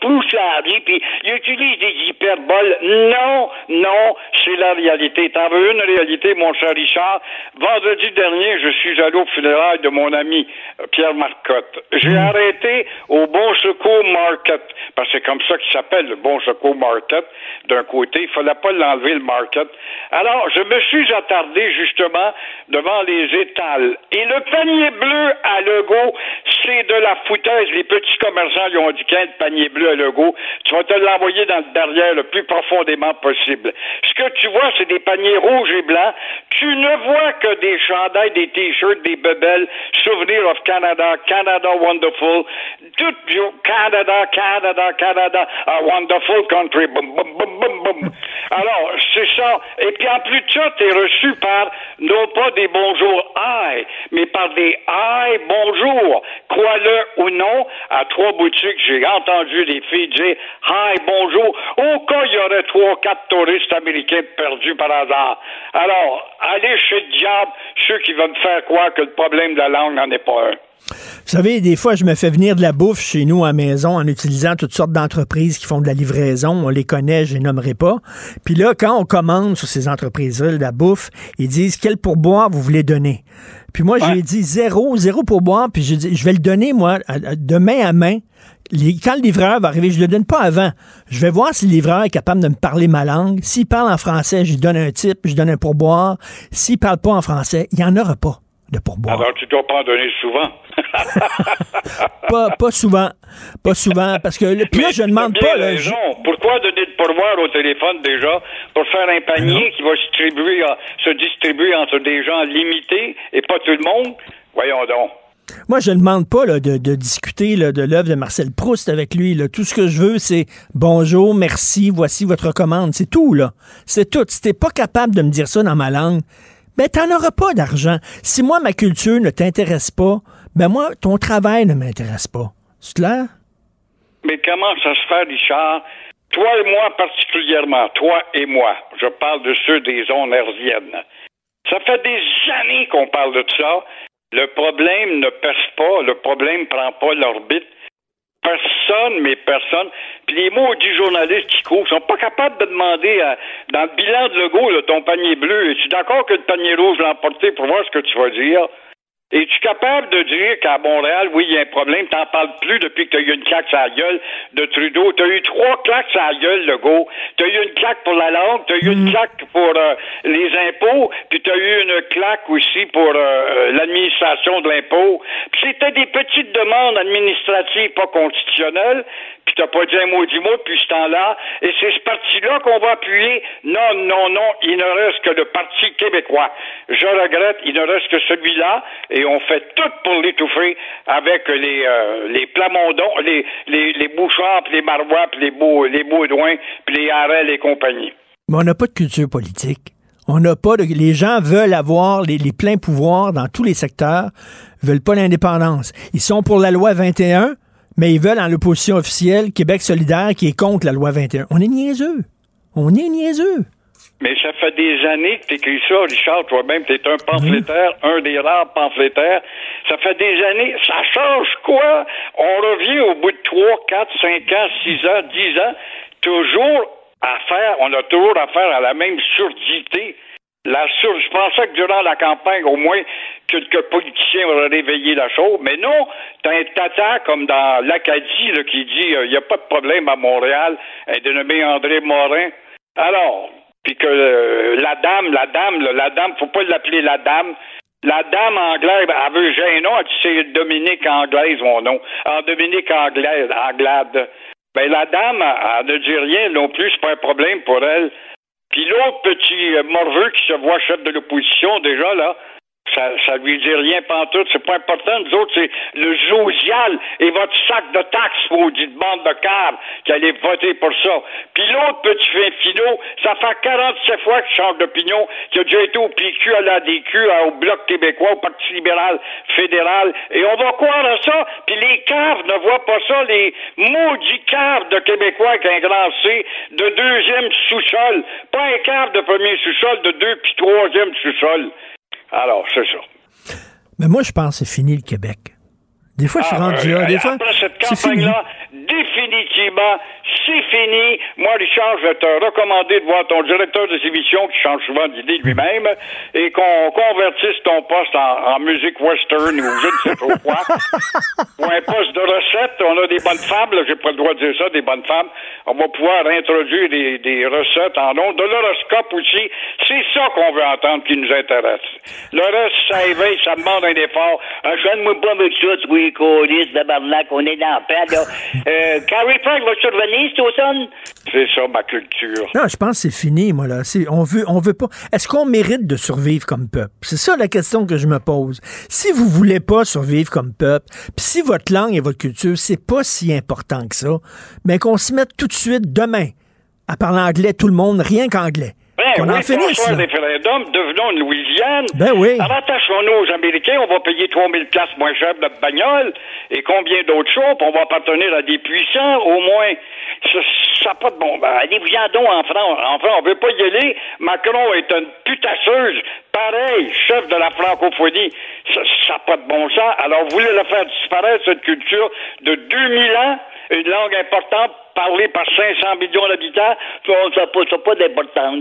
vie, puis ils utilisent des hyperboles. Non, non, c'est la réalité. T'en veux une réalité, mon cher Richard? Vendredi dernier, je suis allé au funérailles de mon ami euh, Pierre Marcotte. J'ai arrêté au Bon Secours Market, parce que c'est comme ça qu'il s'appelle, le Bon Secours Market. D'un côté, il fallait pas l'enlever, le Market. Alors, je me suis attardé justement devant les étals. Et le panier bleu à logo, c'est de la foutaise. Les petits commerçants lui ont dit qu'un panier bleu à logo, tu vas te l'envoyer dans le derrière le plus profondément possible. Ce que tu vois, c'est des paniers rouges et blancs. Tu ne vois que des chandails, des t-shirts, des bebelles, Souvenir of Canada, Canada Wonderful, Canada, Canada, Canada, a wonderful country. Boum, boum, boum, boum, boum. Alors, c'est ça. Et puis en plus ça, t'es reçu par non pas des bonjours aïe, mais par des aïe bonjour. crois-le ou non, à trois boutiques, j'ai entendu des filles dire Hi, bonjour. Au cas, il y aurait trois, quatre touristes américains perdus par hasard. Alors, allez chez le diable, ceux qui veulent me faire croire que le problème de la langue n'en est pas un. Vous savez, des fois, je me fais venir de la bouffe chez nous à la maison en utilisant toutes sortes d'entreprises qui font de la livraison. On les connaît, je les nommerai pas. Puis là, quand on commande sur ces entreprises-là de la bouffe, ils disent quel pourboire vous voulez donner. Puis moi, j'ai dit zéro, zéro pourboire. Puis j'ai dit, je vais le donner, moi, de main à main. quand le livreur va arriver, je ne le donne pas avant. Je vais voir si le livreur est capable de me parler ma langue. S'il parle en français, je lui donne un type, je donne un pourboire. S'il parle pas en français, il n'y en aura pas de pourboire. Alors, tu dois pas en donner souvent. pas, pas souvent. Pas souvent. Parce que puis là, je demande pas. Là, Pourquoi donner de pourboire au téléphone déjà? Pour faire un panier qui va se distribuer, se distribuer entre des gens limités et pas tout le monde? Voyons donc. Moi, je ne demande pas là, de, de, discuter là, de l'œuvre de Marcel Proust avec lui. Là. Tout ce que je veux, c'est bonjour, merci, voici votre commande. C'est tout, là. C'est tout. Si t'es pas capable de me dire ça dans ma langue, ben, t'en auras pas d'argent. Si moi, ma culture ne t'intéresse pas, ben moi, ton travail ne m'intéresse pas. C'est clair? Mais comment ça se fait, Richard? Toi et moi particulièrement, toi et moi, je parle de ceux des zones herziennes. Ça fait des années qu'on parle de ça. Le problème ne perce pas, le problème ne prend pas l'orbite personne, mais personne. Puis les maudits journalistes qui courent sont pas capables de demander dans le bilan de Legault, ton panier bleu, es-tu d'accord que le panier rouge l'a emporté pour voir ce que tu vas dire? Es-tu capable de dire qu'à Montréal, oui, il y a un problème, t'en parles plus depuis que tu as eu une claque sur la gueule de Trudeau? Tu as eu trois claques sur la gueule, Legault. Tu as eu une claque pour la langue, tu as eu une mm. claque pour euh, les impôts, puis tu as eu une claque aussi pour euh, l'administration de l'impôt. Puis c'était des petites demandes administratives pas constitutionnelles, puis t'as pas dit un maudit mot depuis ce temps-là. Et c'est ce parti-là qu'on va appuyer. Non, non, non, il ne reste que le Parti québécois. Je regrette, il ne reste que celui-là, et on fait tout pour l'étouffer avec les, euh, les plamondons, les, les, puis les marois, puis les, beaux, les baudouins, puis les harels et compagnie. Mais on n'a pas de culture politique. On n'a pas de. Les gens veulent avoir les, les pleins pouvoirs dans tous les secteurs, veulent pas l'indépendance. Ils sont pour la loi 21, mais ils veulent en l'opposition officielle Québec solidaire qui est contre la loi 21. On est niaiseux. On est niaiseux. Mais ça fait des années que tu écris ça, Richard, toi-même, tu es un pamphlétaire, un des rares pamphlétaires. Ça fait des années. Ça change quoi? On revient au bout de 3, 4, 5 ans, 6 ans, 10 ans, toujours à faire, on a toujours affaire à la même surdité. La sur... Je pensais que durant la campagne, au moins, quelques politiciens auraient réveillé la chose. Mais non, t'as un tata comme dans l'Acadie qui dit il euh, n'y a pas de problème à Montréal, un dénommé André Morin. Alors, puis que euh, la dame, la dame, la dame, faut pas l'appeler la dame. La dame anglaise, elle veut dit c'est Dominique Anglaise, mon nom. En Dominique Anglaise, Anglade. Ben, la dame, elle, ne dit rien non plus, c'est pas un problème pour elle. Puis l'autre petit euh, morveux qui se voit chef de l'opposition, déjà, là, ça, ça lui dit rien pantoute, c'est pas important. Nous autres, c'est le Josial et votre sac de taxes, maudite bande de câbles, qui allait voter pour ça. Puis l'autre petit fin finot, ça fait 47 fois qu'il change d'opinion, qu'il a déjà été au PQ, à l'ADQ, au Bloc québécois, au Parti libéral fédéral. Et on va croire à ça, puis les caves ne voient pas ça, les maudits caves de Québécois avec un grand C, de deuxième sous-sol. Pas un cave de premier sous-sol, de deux puis troisième sous-sol. Alors, c'est ça. Mais moi, je pense que c'est fini le Québec. Des fois, je suis ah, rendu là. Des fois, après cette campagne-là, définitivement, c'est fini. Moi, Richard, je vais te recommander de voir ton directeur des émissions qui change souvent d'idée lui-même et qu'on convertisse ton poste en, musique western ou je ne sais pas quoi. ou un poste de recette. On a des bonnes femmes, j'ai pas le droit de dire ça, des bonnes femmes. On va pouvoir introduire des, recettes en nom. De l'horoscope aussi. C'est ça qu'on veut entendre qui nous intéresse. Le reste, ça éveille, ça demande un effort. Un jeune moi pas avec ça, tu de on est dans la paix, là. Euh, Carrie Frank va survenir cet automne? C'est ça, ma culture. Non, je pense que c'est fini, moi, là. On veut, on veut pas. Est-ce qu'on mérite de survivre comme peuple? C'est ça la question que je me pose. Si vous voulez pas survivre comme peuple, puis si votre langue et votre culture, c'est pas si important que ça, mais qu'on se mette tout de suite demain à parler anglais, tout le monde, rien qu'anglais. Ben, qu'on en oui, finisse. François, là. référendum, devenons une Louisiane. Ben oui. Rattachons-nous aux Américains, on va payer 3000 places moins cher de bagnole et combien d'autres choses, on va appartenir à des puissants, au moins. Ça n'a pas de bon. Allez-vous-en donc en France. En France, on veut pas y aller. Macron est une putasseuse. Pareil, chef de la francophonie. Ça n'a pas de bon sens. Alors, vous voulez la faire disparaître, cette culture de 2000 ans, une langue importante parlée par 500 millions d'habitants, ça n'a pas, pas d'importance.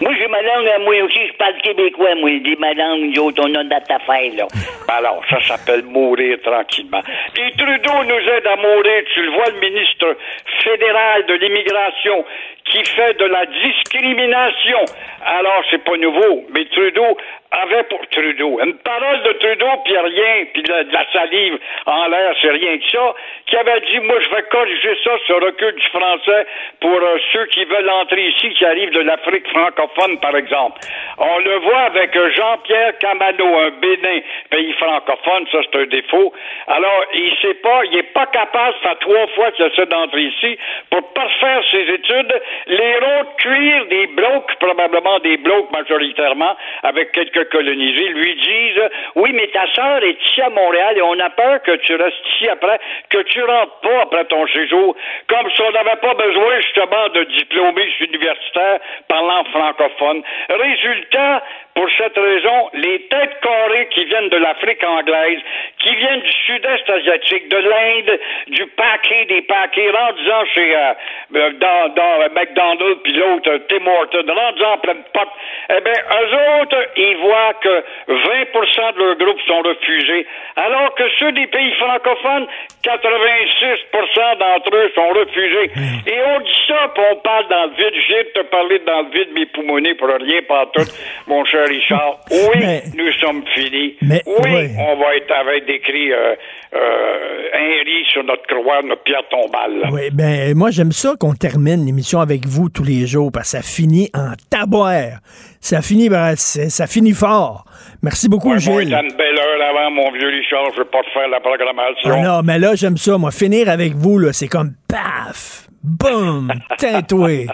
moi, j'ai ma langue, à moi aussi, je parle québécois, moi. J'ai ma langue, nous autres, on a notre affaire, là. Alors, ça s'appelle mourir tranquillement. Et Trudeau nous aide à mourir. Tu le vois, le ministre fédéral de l'immigration qui fait de la discrimination. Alors, c'est pas nouveau, mais Trudeau avait pour Trudeau une parole de Trudeau, puis rien, puis de, de la salive en l'air, c'est rien que ça, qui avait dit, moi, je vais corriger ça, ce recul du français, pour euh, ceux qui veulent entrer ici, qui arrivent de l'Afrique francophone, par exemple. On le voit avec euh, Jean-Pierre Camano, un Bénin, pays francophone, ça c'est un défaut. Alors, il sait pas, il est pas capable, ça trois fois qu'il essaie d'entrer ici, pour parfaire ses études, les ronds cuir des blocs, probablement des blocs majoritairement, avec quelques colonisés, lui disent, oui, mais ta sœur est ici à Montréal et on a peur que tu restes ici après, que tu rentres pas après ton séjour, comme si on n'avait pas besoin justement de diplômés universitaires parlant francophone. Résultat, pour cette raison, les têtes carrées qui viennent de l'Afrique anglaise, qui viennent du sud-est asiatique, de l'Inde, du paquet des paquets, rendant chez euh, euh, dans, dans McDonald's puis l'autre euh, Tim Hortons, rendant en pleine porte, eh bien, eux autres, ils voient que 20% de leurs groupes sont refusés, alors que ceux des pays francophones, 86% d'entre eux sont refusés. Et on dit ça, puis on parle dans le vide. J'ai te parler dans le vide, mes poumonnés pour rien, pas tout, mon cher Richard. Oui, Mais- nous sommes finis. Mais- oui, on va être avec des cris euh, euh, un riz sur notre croix, notre pierre tombale. Oui, ben moi j'aime ça qu'on termine l'émission avec vous tous les jours parce que ça finit en taboire. Ça finit ben, ça finit fort. Merci beaucoup Ouais, Gilles. une belle heure avant, mon vieux Richard. Je veux pas te faire la programmation. Ah non, mais là j'aime ça moi finir avec vous là, c'est comme paf, boum, tintoué.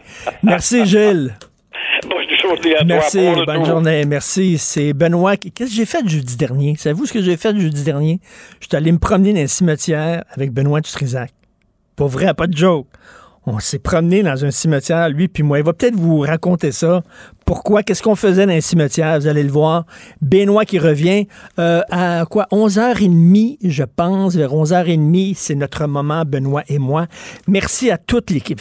Merci Gilles. Bonne journée à Merci, bonne journée. Merci. C'est Benoît. qui- Qu'est-ce que j'ai fait jeudi dernier? Savez-vous ce que j'ai fait jeudi dernier? Je suis allé me promener dans un cimetière avec Benoît Dutrisac. Pour vrai, pas de joke. On s'est promené dans un cimetière, lui puis moi. Il va peut-être vous raconter ça. Pourquoi? Qu'est-ce qu'on faisait dans un cimetière? Vous allez le voir. Benoît qui revient euh, à quoi? 11h30, je pense. Vers 11h30, c'est notre moment, Benoît et moi. Merci à toute l'équipe.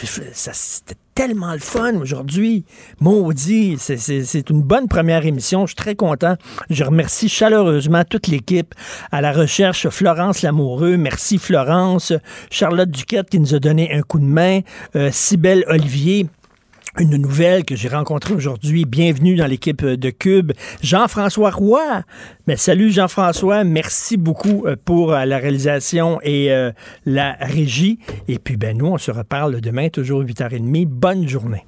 Tellement le fun aujourd'hui. Maudit, c'est- une bonne première émission. Je suis très content. Je remercie chaleureusement toute l'équipe à la recherche. Florence Lamoureux, merci Florence. Charlotte Duquette qui nous a donné un coup de main. Euh, Cybelle Olivier. Une nouvelle que j'ai rencontrée aujourd'hui. Bienvenue dans l'équipe de Cube. Jean-François Roy. Mais salut Jean-François. Merci beaucoup euh, pour euh, la réalisation et euh, la régie. Et puis, ben, nous, on se reparle demain, toujours 8h30. Bonne journée.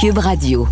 Cube Radio.